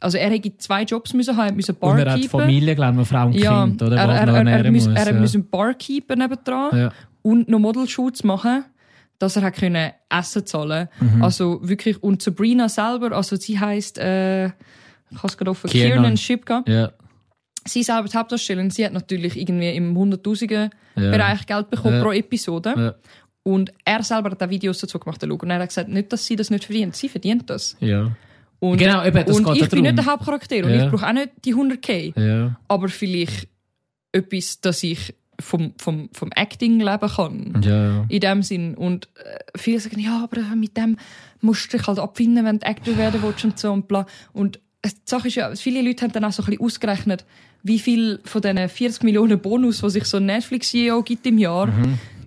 Also er hätte zwei Jobs müssen haben, er müssen Und er hat. Familie, glaube ich, Frau und ja, Kind, oder? er, er, er, er, muss, er ja. müssen Barkeepen nebendran Ja. und noch Modelshoots machen, dass er hat können Essen zahlen. Mhm. Also wirklich und Sabrina selber, also sie heißt äh, ich habe es gerade offen, Kiernan. Kiernan Shipka. Ja. Sie selber die Hauptdarstellerin, sie hat natürlich irgendwie im hunderttausender Ja. Bereich Geld bekommen pro Episode. Und er selber hat auch Videos dazu gemacht. schau. Und er hat gesagt, nicht, dass sie das nicht verdient. Sie verdient das. ja. Und, Genau, eben, das und geht ich bin nicht der Hauptcharakter und Ja. ich brauche auch nicht die 100k. Ja. Aber vielleicht etwas, das ich vom, vom, vom Acting leben kann. Ja. In dem Sinn. Und äh, viele sagen, ja, aber mit dem musst du dich halt abfinden, wenn du Actor werden willst und so und bla. Und äh, die Sache ist ja, viele Leute haben dann auch so ein bisschen ausgerechnet, wie viel von diesen 40 Millionen Bonus, die sich so ein Netflix-CEO gibt im Jahr,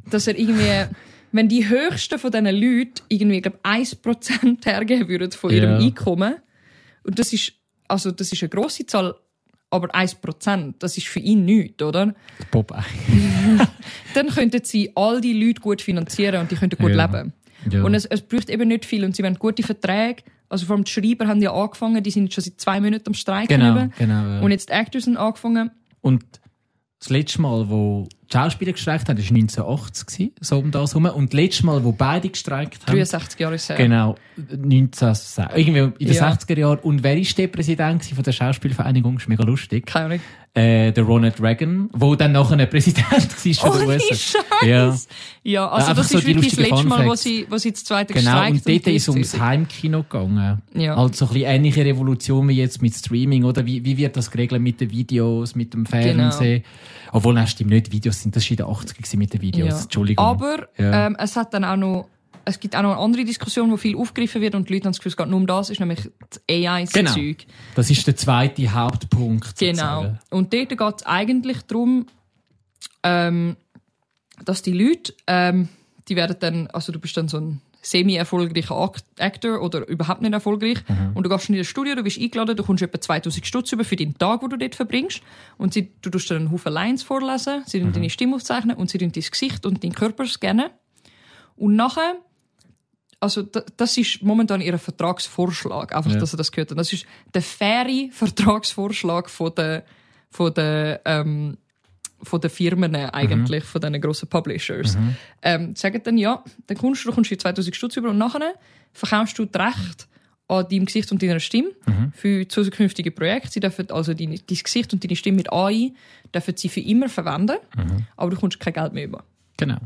dass er irgendwie, wenn die höchsten von diesen Leuten irgendwie, glaube 1% hergeben würden von ihrem Ja. Einkommen, und das ist, also das ist eine grosse Zahl, aber 1%, das ist für ihn nichts, oder? Popeye. (laughs) Dann könnten sie all die Leute gut finanzieren und die könnten gut Ja. leben. Ja. Und es, es braucht eben nicht viel und sie wollen gute Verträge. Also vor allem die Schreiber haben ja angefangen, die sind schon seit zwei Minuten am Streiken. Genau, genau. Ja. Und jetzt die Actors haben angefangen. Und das letzte Mal, wo Schauspieler gestreikt haben, war 1980, gewesen, so um das herum. Und das letzte Mal, wo beide gestreikt haben, 63 Jahre ist es genau, 19, irgendwie in den Ja. 60er Jahren. Und wer ist der Präsident von der Schauspielvereinigung? Das ist mega lustig. Keine Ahnung. Äh, der Ronald Reagan, wo dann nachher ein Präsident (laughs) war von Oh, die USA. Scheiße! Ja. Ja, also Einfach das so ist wirklich das letzte Mal, wo sie, wo sie das zweite Genau, gestreikt und dort ist es ums Heimkino gegangen. Ja. Also so ein bisschen ähnliche Revolution wie jetzt mit Streaming, oder? Wie, wie wird das geregelt mit den Videos, mit dem Fernsehen? Obwohl, nein, stimmt nicht, Videos sind, das war in den 80er gewesen mit den Videos, Ja. Entschuldigung. Aber Ja. ähm, es hat dann auch noch, es gibt auch noch eine andere Diskussion, wo viel aufgegriffen wird und die Leute haben das Gefühl, es geht nur um das, ist nämlich das Genau. AI-Zeug. das ist der zweite Hauptpunkt. Genau. sozusagen. Und dort geht es eigentlich darum, ähm, dass die Leute, ähm, die werden dann, also du bist dann so ein semi-erfolgreicher Actor oder überhaupt nicht erfolgreich und du gehst in das Studio, du wirst eingeladen, du kommst etwa 2000 Stutz über für den Tag, wo du dort verbringst und sie, du tust dir einen Haufen Lines vorlesen, sie mhm. deine Stimme aufzeichnen und sie dein Gesicht und deinen Körper scannen und nachher also da- das ist momentan ihr Vertragsvorschlag, einfach, Ja. dass ihr das gehört habt. Das ist der faire Vertragsvorschlag von der, von der, ähm, von den Firmen eigentlich, von diesen grossen Publishers. Ähm, die sagen dann, ja, dann kommst du, du kommst hier 2000 Stutz über und nachher verkaufst du das Recht an deinem Gesicht und deiner Stimme für zukünftige Projekte. Sie dürfen also dein, dein Gesicht und deine Stimme mit AI dürfen sie für immer verwenden, aber du kommst kein Geld mehr über. Genau.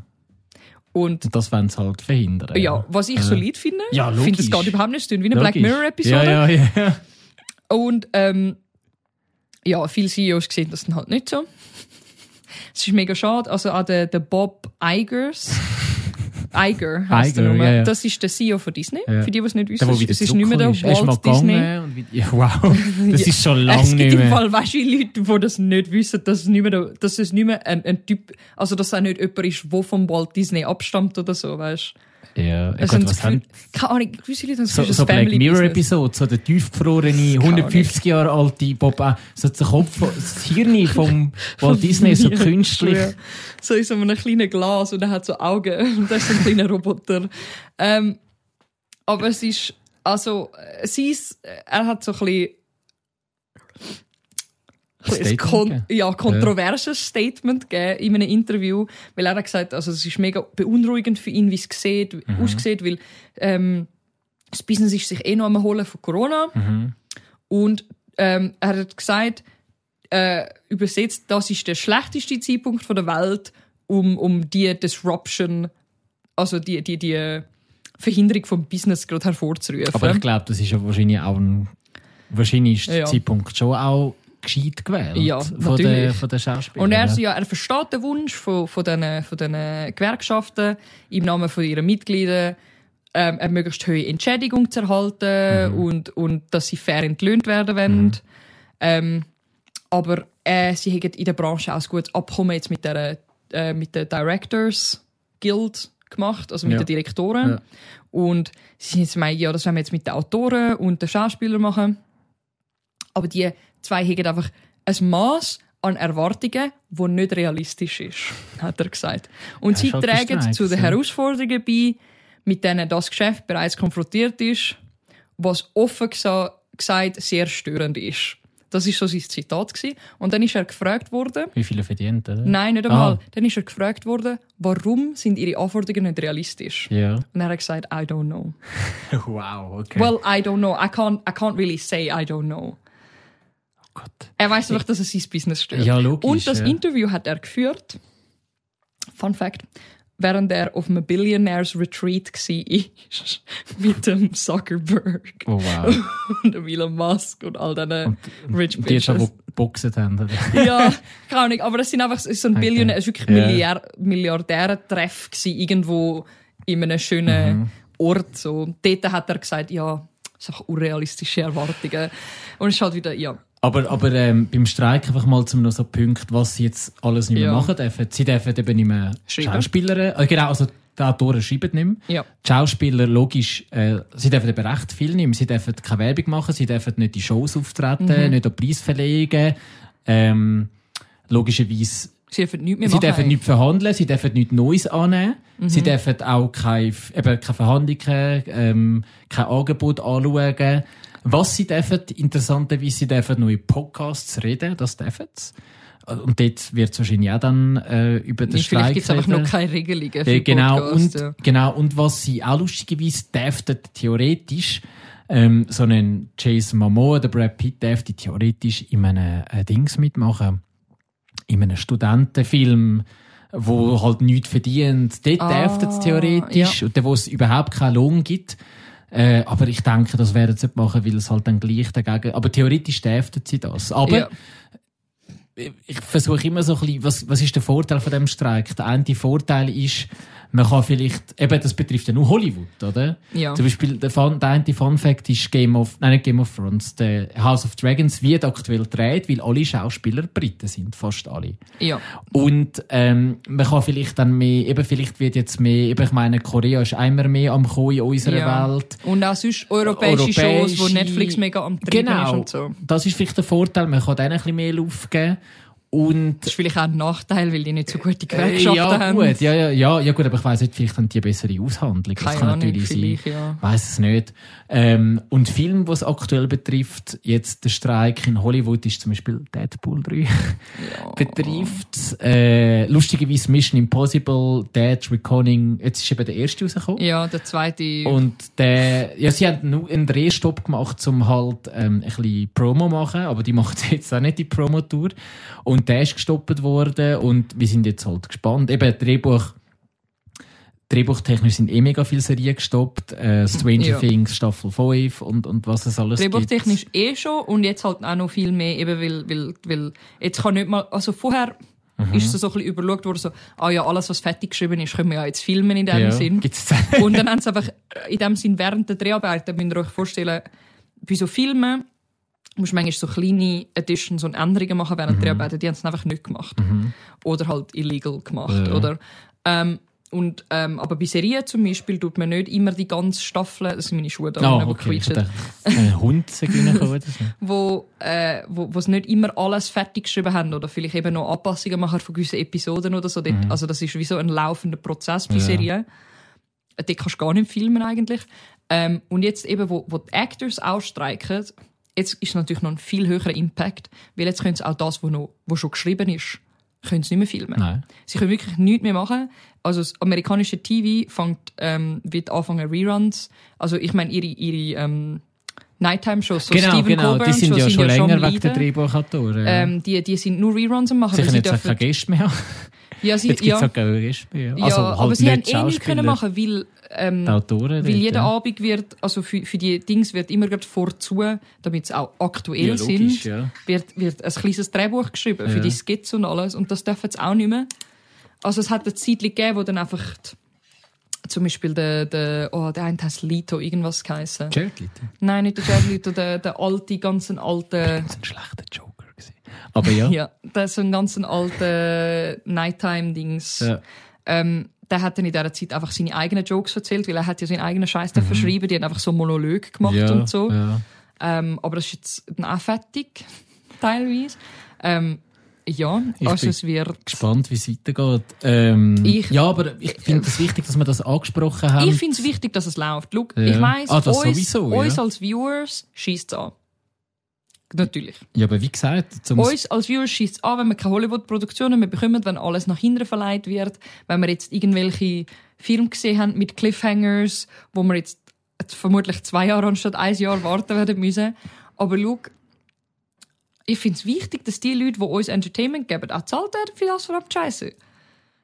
Und das wollen sie halt verhindern. ja, was ich solid finde, Ja, ich finde, es logisch. geht überhaupt nicht so wie eine Black Logisch. Mirror-Episode. Ja, ja, ja. Und ähm, ja, viele CEOs sehen das dann halt nicht so. Es ist mega schade. Also auch (laughs) der, der Bob Igers. Iger heißt Iger, der Nummer. ja, ja. Das ist der CEO von Disney. Ja. Für die, die es nicht wissen, Der, es es ist nicht mehr der ist. Er Walt Disney. wieder, wow. (laughs) Das ist schon es lange gibt nicht im mehr. Fall weißt du, Leute, die das nicht wissen, dass es nicht mehr, der- dass es nicht mehr ein, ein Typ, also dass er nicht jemand ist, der vom Walt Disney abstammt oder so, weißt Ja, ja? Gott, Also, was haben, keine Ahnung, gewisse Leute haben so, so Black Family Mirror Business. Episode, so der tiefgefrorene, Keine 150 Jahre alte Bob, äh, so der Kopf, das Hirn (laughs) vom Walt Disney, so künstlich. ja. So in so einem kleinen Glas und er hat so Augen (laughs) und das ist so ein kleiner Roboter. Ähm, aber es ist, also, äh, sie ist, er hat so ein bisschen, Statement kon ja, kontroverses Statement gegeben in einem Interview, weil er hat gesagt, also es ist mega beunruhigend für ihn, wie es sieht, Mhm. aussieht, weil ähm, das Business ist sich eh noch am Holen von Corona Mhm. und ähm, er hat gesagt, äh, übersetzt, das ist der schlechteste Zeitpunkt von der Welt, um, um die Disruption, also die, die, die Verhinderung vom Business gerade hervorzurufen. Aber ich glaube, das ist ja wahrscheinlich auch ein, wahrscheinlich ist der Ja. Zeitpunkt schon auch gescheit gewählt. Ja, von den, von den Schauspielern. und er, ja, er versteht den Wunsch von, von diesen von den Gewerkschaften im Namen von ihren Mitgliedern, ähm, eine möglichst hohe Entschädigung zu erhalten und, und dass sie fair entlöhnt werden wollen. Ähm, aber äh, sie haben in der Branche auch ein gutes Abkommen jetzt mit der, äh, mit der Directors Guild gemacht, also mit Ja. den Direktoren. Ja. Und sie sind jetzt meinen, ja, das wollen wir jetzt mit den Autoren und den Schauspielern machen. Aber die zwei haben einfach ein Maß an Erwartungen, wo nicht realistisch ist, hat er gesagt. Und Ja, sie tragen gestreikt, zu den ja. Herausforderungen bei, mit denen das Geschäft bereits konfrontiert ist, was offen gesa- gesagt sehr störend ist. Das ist so sein Zitat gewesen. Und dann ist er gefragt worden, Wie viele verdient, oder? nein, nicht einmal, Ah. dann ist er gefragt worden, warum sind ihre Anforderungen nicht realistisch? Ja. Und er hat gesagt, I don't know. (laughs) Wow, okay. Well, I don't know. I can't, I can't really say I don't know. Gott. Er weiß einfach, dass es sein Business stört. Ja, logisch, Und das ja. Interview hat er geführt. Fun Fact. Während er auf einem Billionaires Retreat war (laughs) mit dem Zuckerberg Oh wow. (laughs) und dem Elon Musk und all diesen Rich Die jetzt schon, Bitches. die geboxt haben, oder? (laughs) Ja, keine Ahnung, aber es sind einfach so ein Okay. Billionär, es war wirklich. Milliard Milliardärentreff irgendwo in einem schönen Mhm. Ort. So. Und dort hat er gesagt, ja, es sind einfach unrealistische Erwartungen. Und es ist halt wieder, ja, Aber, aber ähm, beim Streik einfach mal zum noch so Punkt, was sie jetzt alles nicht mehr Ja. machen dürfen. Sie dürfen eben nicht mehr. Schauspieler, äh, genau, also die Autoren schreiben nicht mehr. ja. Die Schauspieler, logisch, äh, sie dürfen eben recht viel nicht mehr. Sie dürfen keine Werbung machen, sie dürfen nicht in Shows auftreten, Mhm. nicht an Preisverleihungen. Ähm, logischerweise Sie dürfen nichts mehr Sie machen. dürfen nicht verhandeln, sie dürfen nichts Neues annehmen, sie Mhm. dürfen auch keine, eben keine Verhandlungen, ähm, kein Angebot anschauen. Was sie dürfen, interessanterweise, sie dürfen neue Podcasts reden, das dürfen sie. Und dort wird es wahrscheinlich auch dann äh, über den Vielleicht Streik gibt es einfach noch keine Regelungen Äh, für genau, Podcasts, und, ja. genau, und was sie auch lustigerweise dürften, theoretisch, ähm, so einen Jason Momoa, der Brad Pitt, dürfte theoretisch in einem äh, Dings mitmachen. In einem Studentenfilm, wo halt nichts verdient. Dort Ah, dürften theoretisch. Und der, wo es überhaupt keinen Lohn gibt. Äh, aber ich denke, das werden sie nicht machen, weil es halt dann gleich dagegen, aber theoretisch dürften sie das. Aber, Ja. ich versuche immer so ein bisschen, was, was ist der Vorteil von dem Streik? Der eine Vorteil ist, man kann vielleicht, eben, das betrifft ja nur Hollywood, oder? Ja. Zum Beispiel, der, Fun, der eine Fun Fact ist Game of, nein, nicht Game of Thrones, der House of Dragons wird aktuell gedreht, weil alle Schauspieler Briten sind, fast alle. ja. Und, ähm, man kann vielleicht dann mehr, eben, vielleicht wird jetzt mehr, eben, ich meine, Korea ist einmal mehr am Kommen in unserer Ja. Welt. Und auch sonst europäische, Shows, wo Europäische- Netflix mega am Treiben Genau. ist und so. Das ist vielleicht der Vorteil, man kann denen ein bisschen mehr Luft geben. Und, Das ist vielleicht auch ein Nachteil, weil die nicht so gute Äh, Gewerkschaften ja, haben. gut, ja, ja, ja, ja, gut, aber ich weiss nicht, vielleicht haben die eine bessere Aushandlung. Das Keine kann Ahnung, natürlich sein. ja. Weiß es nicht. Ähm, und Film, was aktuell betrifft, jetzt der Streik in Hollywood ist zum Beispiel Deadpool 3. (laughs) Ja. betrifft, äh, lustigerweise Mission Impossible, Dead Reckoning, jetzt ist eben der erste rausgekommen. Ja, der zweite. Und der, ja, sie haben nur einen Drehstopp gemacht, um halt ähm, ein bisschen Promo machen, aber die (laughs) machen jetzt auch nicht die Promotour. Und der ist gestoppt worden und wir sind jetzt halt gespannt. Eben Drehbuch, Drehbuchtechnisch sind eh mega viele Serien gestoppt. Äh, Stranger Ja. Things Staffel 5 und, und was es alles gibt. Drehbuchtechnisch eh schon und jetzt halt auch noch viel mehr, eben weil, weil, weil jetzt kann nicht mal, also vorher Mhm. ist so, so ein bisschen überlegt worden, so, ah ja, alles was fertig geschrieben ist, können wir ja jetzt filmen in dem ja. Sinn. Gibt's Und dann haben sie einfach, in dem Sinn, während der Dreharbeiten, müsst ihr euch vorstellen, bei so Filmen, musst manchmal so kleine Additions und Änderungen machen während der Dreharbeiten, die haben es einfach nicht gemacht. Oder halt illegal gemacht, Ja. oder? Ähm, und, ähm, aber bei Serien zum Beispiel tut man nicht immer die ganze Staffel, das sind meine Schuhe da, Oh, die okay. Dachte, ein Hund oder so. wo, äh, wo, wo es nicht immer alles fertig geschrieben haben oder vielleicht eben noch Anpassungen machen von gewissen Episoden oder so. Dort, Also das ist wie so ein laufender Prozess bei Mhm. Ja. Serien. Äh, Dort kannst du gar nicht filmen eigentlich. Ähm, und jetzt eben, wo, wo die Actors ausstreiken, jetzt ist natürlich noch ein viel höherer Impact, weil jetzt können sie auch das, was noch, wo schon geschrieben ist, können sie nicht mehr filmen. Nein. Sie können wirklich nichts mehr machen. Also das amerikanische TV fängt, ähm, wird anfangen Reruns. Also ich meine ihre, ihre ähm, Nighttime-Shows, so genau, Stephen genau. Colbert Die sind ja schon am länger weg Leiden. der Drehbuchautoren. Ähm, die, die sind nur Reruns am machen. Sie können sie jetzt auch keine dürfen, Gäste mehr haben. Ja, sie, Jetzt gibt es ja, auch Gäste mehr. ja, Also halt aber sie haben eh nichts können machen, weil, ähm, Autoren. weil jeden ja. Abend wird, also für, für die Dings wird immer gerade vorzu, damit sie auch aktuell Ja, logisch, sind, ja. wird, wird ein kleines Drehbuch geschrieben für die Skizze und alles. Und das dürfen sie auch nicht mehr. Also es hat eine Zeit gegeben, wo dann einfach die, zum Beispiel der, der, oh, der eine heißt Lito, irgendwas geheißen. Jared Leto. Nein, nicht der Jared Leto, der, der alte, ganzen alte, Das (laughs) ist ein schlechter Joker. Aber ja. ja, der ist so ein ganz alter Nighttime-Dings. Ja. Ähm, der hat dann in dieser Zeit einfach seine eigenen Jokes erzählt, weil er hat ja seinen eigenen Scheiß mhm. verschrieben, die haben einfach so Monolog gemacht Ja, und so. ja. Ähm, aber das ist jetzt auch fertig, (laughs) teilweise. Ähm, ja, Ich also bin es wird... Gespannt, wie es weitergeht. Ähm, Ich- ja, aber ich finde es wichtig, dass wir das angesprochen haben. Ich finde es wichtig, dass es läuft. Schau, Ja. ich weiss, Ah, das uns, sowieso, ja. uns als Viewers schießt es an. Natürlich. ja, aber wie gesagt, zum Uns als Viewers schießt es an, wenn wir keine Hollywood-Produktionen mehr bekommen, wenn alles nach hinten verleiht wird, wenn wir jetzt irgendwelche Filme gesehen haben mit Cliffhangers, wo wir jetzt vermutlich zwei Jahre anstatt ein Jahr warten werden müssen. Aber schau, ich finde es wichtig, dass die Leute, die uns Entertainment geben, auch zahlt werden für das verdammte Scheiße.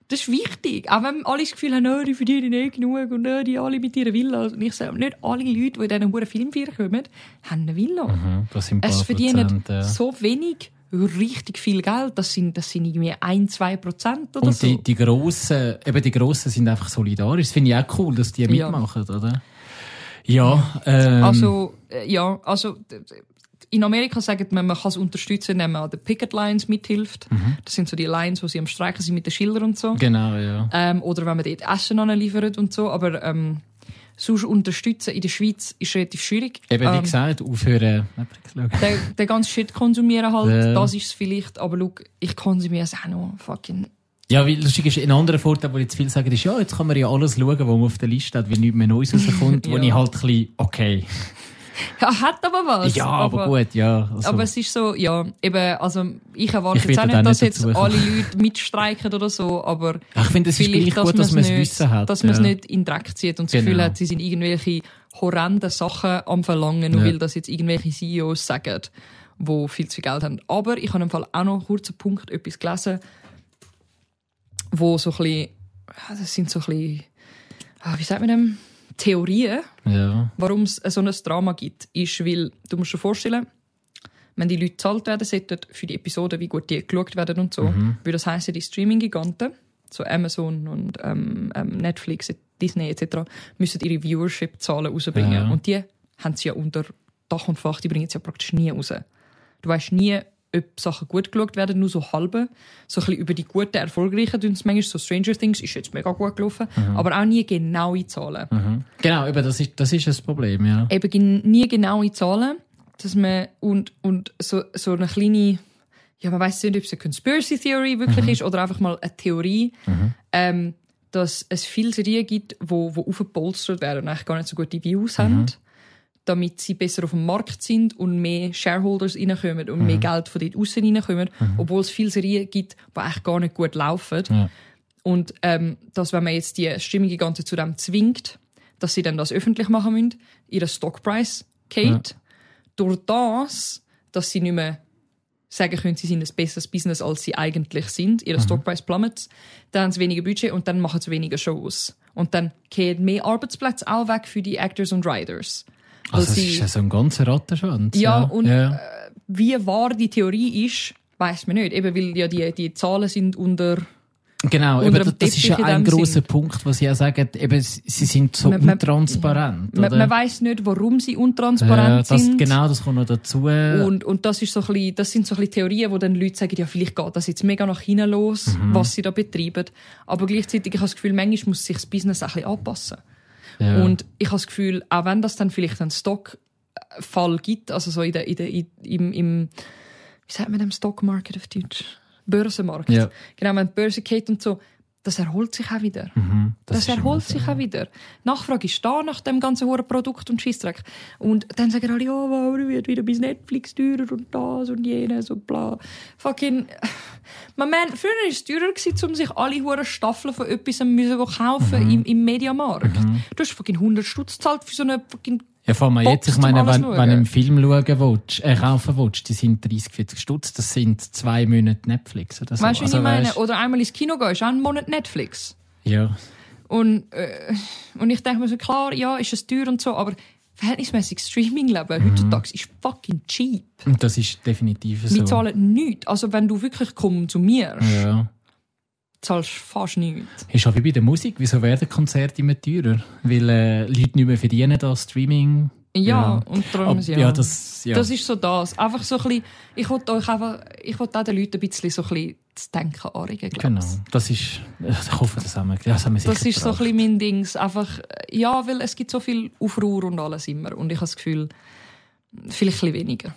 Das ist wichtig. Auch wenn alle das Gefühl haben, oh, die verdienen nicht genug und oh, die alle mit ihren Villas. Und ich sage, nicht alle Leute, die in diesen hohen Filmfeiern kommen, haben eine Villa. Mhm, das sind Es verdienen ja. so wenig richtig viel Geld. Das sind, das sind irgendwie ein, zwei Prozent oder Und so. die, die Grossen, eben die Grossen sind einfach solidarisch. Das finde ich auch cool, dass die Ja. mitmachen, oder? Ja, ähm, also, äh, ja, also, in Amerika sagt man, man kann es unterstützen, indem man an den Picket Lines mithilft. Mhm. Das sind so die Lines, wo sie am Streiken sind mit den Schildern und so. genau, ja. Ähm, oder wenn man dort Essen anliefert und so. Aber ähm, sonst unterstützen in der Schweiz ist relativ schwierig. Eben, wie ähm, gesagt, aufhören, schauen. den, den ganzen Shit konsumieren halt, Ja. das ist es vielleicht. Aber schau, ich konsumiere es auch noch fucking Ja, weil lustig ist, ein anderer Vorteil, wo jetzt viel sagen, ist, ja, jetzt kann man ja alles schauen, was man auf der Liste hat, weil nichts mehr Neues rauskommt, (laughs) wo Ja. ich halt ein bisschen, okay. Ja, hat aber was. ja, aber, gut, ja. Also, Aber es ist so, ja, eben, also ich erwarte Ich jetzt auch nicht, dass jetzt kommen. alle Leute mitstreiken oder so, aber ich finde, es ist vielleicht, gleich gut, dass man es nicht, Wissen hat. dass man es ja. nicht in den Dreck zieht und das Genau. Gefühl hat, sie sind irgendwelche horrenden Sachen am Verlangen, nur Ja. weil das jetzt irgendwelche CEOs sagen, wo viel zu viel Geld haben. Aber ich habe im Fall auch noch einen kurzen Punkt etwas gelesen, wo so ein bisschen, das sind so ein bisschen, ah, wie sagt man dem, Theorien, Ja. warum es so ein Drama gibt, ist, weil, du musst dir vorstellen, wenn die Leute gezahlt werden sollten für die Episoden, wie gut die geschaut werden und so, Mhm. würde das heißen, die Streaming-Giganten, so Amazon und ähm, ähm, Netflix, Disney etc., müssen ihre Viewership-Zahlen rausbringen. Ja. Und die haben sie ja unter Dach und Fach, die bringen sie ja praktisch nie raus. Du weißt nie, ob Sachen gut geschaut werden, nur so halbe. So ein bisschen über die guten, erfolgreichen, tun es manchmal so Stranger Things ist jetzt mega gut gelaufen, aber auch nie genaue Zahlen. Mhm. Genau, eben, das ist, das ist ein Problem, ja. eben nie genaue Zahlen, dass man und, und so, so eine kleine, ja, man weiß nicht, ob es eine Conspiracy Theory wirklich ist oder einfach mal eine Theorie, ähm, dass es viele Serien gibt, wo, wo aufgepolstert werden und eigentlich gar nicht so gute Views haben, damit sie besser auf dem Markt sind und mehr Shareholders reinkommen und mehr Geld von dort außen reinkommen, obwohl es viele Serien gibt, die eigentlich gar nicht gut laufen. Ja. Und ähm, dass, wenn man jetzt die Streaming-Giganten zu dem zwingt, dass sie dann das öffentlich machen müssen, ihren Stockpreis geht, durch das, dass sie nicht mehr sagen können, sie sind ein besseres Business, als sie eigentlich sind, ihr Stockpreis plummet, dann haben sie weniger Budget und dann machen sie weniger Shows. Und dann gehen mehr Arbeitsplätze auch weg für die Actors und Writers. Also, es ist ja so ein ganzer Rattenschwanz. ja, und ja. Äh, wie wahr die Theorie ist, weiß man nicht. Eben weil ja die, die Zahlen sind unter Genau, eben, dem das ist ja ein Sinn. Punkt, was sie auch sagen, eben, sie sind so Man- untransparent, Man, oder? man weiß nicht, warum sie ja, untransparent das, sind. genau, das kommt noch dazu. Und, und das, ist so ein bisschen, das sind so ein bisschen Theorien, wo dann Leute sagen, ja, vielleicht geht das jetzt mega nach hinten los, Mhm. was sie da betreiben. Aber gleichzeitig, ich habe das Gefühl, manchmal muss sich das Business ein bisschen anpassen. Ja. Und ich habe das Gefühl, auch wenn das dann vielleicht einen Stockfall gibt, also so in der, in der, in, im, im, wie sagt man dem Stockmarket auf Deutsch? Börsenmarkt. Ja. Genau, wenn die Börse geht und so, das erholt sich auch wieder. Mhm, Das, ist erholt sich auch wieder. Nachfrage ist da nach dem ganzen hohen Produkt und Scheissdreck. Und dann sagen alle, ja, aber wird wieder bis Netflix teurer und das und jenes und bla. Fucking, man man, früher war es teurer, gewesen, um sich alle hohen Staffeln von etwas müssen kaufen Mhm. im, im Mediamarkt. Du hast fucking 100 Stutz gezahlt für so eine fucking Ja, vor allem jetzt, ich meine, wenn, wenn du einen Film schauen willst, äh, kaufen willst, die sind 30, 40 Stutz, das sind zwei Monate Netflix oder so. Weißt du, Also, ich meine? weisst- Oder einmal ins Kino gehen, ist auch ein Monat Netflix. Ja. Und, äh, und ich denke mir so, klar, ja, ist es teuer und so, aber verhältnismäßig Streaming-Leben Mhm. heutzutage ist fucking cheap. Und das ist definitiv so. Wir zahlen nichts. Also wenn du wirklich konsumierst, Ja. Zahlst fast nichts. Ist auch wie bei der Musik. Wieso werden Konzerte immer teurer? Weil äh, Leute nicht mehr verdienen an Streaming. Ja, Ja. und darum, Ab- ja. ja, das, ja. Das ist so das. Einfach so ein bisschen, ich wollte euch einfach, ich wollte auch den Leuten ein bisschen so ein bisschen das Denken anregen, Genau, das ist, ich hoffe, das haben wir, das haben wir sicher Das ist so ein gebracht. bisschen mein Dings. Einfach, ja, weil es gibt so viel Aufruhr und alles immer. Und ich habe das Gefühl, vielleicht ein bisschen weniger.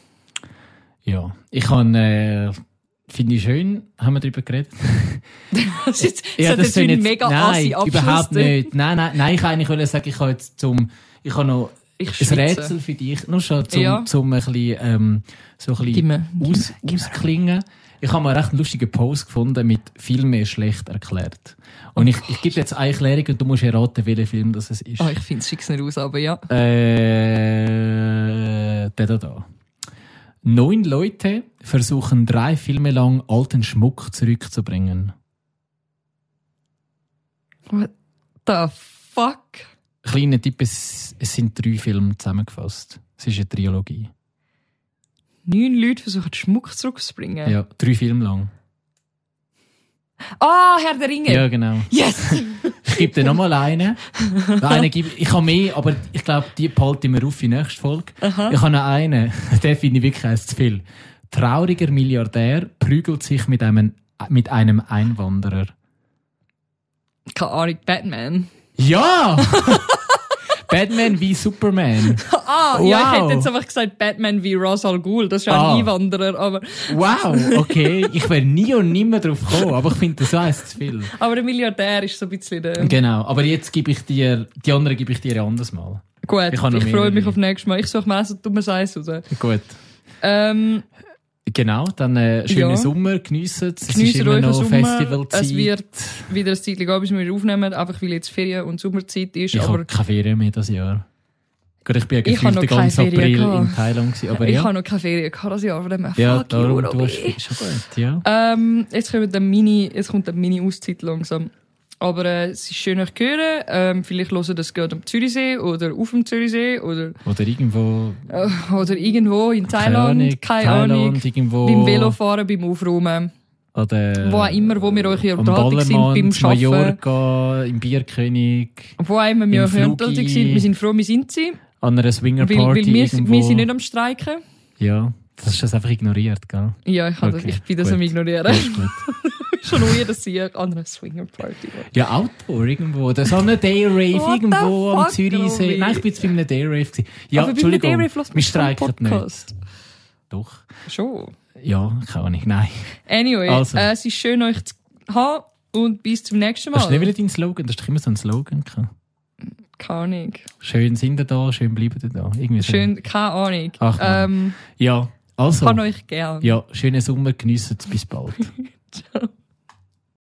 Ja, ich kann, äh, finde ich schön, haben wir darüber geredet. (laughs) Das ist jetzt, Ja, das ist jetzt, mega nein, assi überhaupt nicht. Nein, nein, nein, ich eigentlich wollte sagen, ich habe jetzt zum, ich habe noch Ich ein schwitze. Rätsel für dich, nur schon zum, Ja. zum ein bisschen, ähm, so ein bisschen mir, aus, ausklingen. Ich habe mal einen recht lustigen Post gefunden mit viel mehr schlecht erklärt. Und ich, ich gebe jetzt eine Erklärung und du musst erraten, welcher Film das es ist. Oh, ich finde es schick's nicht aus, aber ja. Äh, der da da. Neun Leute versuchen drei Filme lang alten Schmuck zurückzubringen. What the fuck? Kleiner Tipp, es, es sind drei Filme zusammengefasst. Es ist eine Trilogie. Neun Leute versuchen Schmuck zurückzubringen. Ja, drei Filme lang. Ah, Herr der Ringe. Ja, genau. Yes! (laughs) Ich gebe dir nochmal einen. einen gebe, ich habe mehr, aber ich glaube, die behalte ich mir auf für die nächste Folge. Ich habe noch einen, (laughs) den finde ich wirklich zu viel. Trauriger Milliardär prügelt sich mit einem, mit einem Einwanderer. Keine Ahnung, Batman. Ja! (laughs) Batman wie Superman. (laughs) Ah, ja, ich Wow. hätte jetzt einfach gesagt Batman wie Ra's al Ghul. Das ist ja ein Ah. Einwanderer, aber, Wow, okay. (laughs) Ich wäre nie und nimmer drauf gekommen, aber ich finde das eins zu viel. aber der Milliardär ist so ein bisschen der... Genau, aber jetzt gebe ich dir, die anderen gebe ich dir ein anderes Mal. Gut, Ich ich, freue mich auf nächstes Mal. Ich suche mir auch so dummes Eis raus. Gut. Ähm, Genau, dann äh, schönen Ja. Sommer, geniessen es. Es ist Geniessen immer noch. Festivalzeit. Es wird wieder ein Zeit gehen, bis wir aufnehmen, einfach weil jetzt Ferien- und Sommerzeit ist. ich aber habe keine Ferien mehr dieses Jahr. Gut, ich bin ja gefühlt den ganzen April gehabt. in Thailand gewesen, aber ich ja. habe noch keine Ferien gehabt das Jahr, von dem her, Ja, fuck darum, you, hast schon gut, ja. Ähm, jetzt, kommt eine Mini, jetzt kommt eine Mini-Auszeit langsam. Aber äh, es ist schön, euch zu hören. Ähm, vielleicht hören das gerade am Zürichsee oder auf dem Zürichsee oder, Oder irgendwo, äh, oder irgendwo in Thailand. Ahnung, Keine Ahnung. irgendwo. Beim Velofahren, beim Aufräumen. Oder, Wo auch immer, wo wir euch hier am unterhalten sind, beim Arbeiten. Mallorca, im Bierkönig, Wo auch immer wir euch Flugi. sind. Wir sind froh, wir sind sie. an einer Weil, Swingerparty weil wir, irgendwo. wir sind nicht am Streiken. Ja, das hast du das einfach ignoriert, gell? Ja, ich, Okay, das, ich bin das gut. am Ignorieren. Ja, ist gut. (laughs) Schon weird, dass sie an einer Swinger-Party war. Ja, Outdoor irgendwo. Das ist an einem Day Rave What the irgendwo am Zürichsee. Nein, ich bin jetzt bei einem Day Rave. gewesen. Ja, Aber Entschuldigung. Wir streiken nicht. Doch. Schon. Ja, keine Ahnung. Nein. Anyway, Also. äh, es ist schön, euch zu haben und bis zum nächsten Hast du nicht Mal. wieder deinen Slogan? Das ist doch immer so ein Slogan. Keine Ahnung. Schön sind ihr da, schön bleiben ihr da. Irgendwie so. Schön, keine Ahnung. Ach, ähm, Ja, also. kann euch gern. Ja, schönen Sommer, geniessen es. Bis bald. (laughs) Ciao.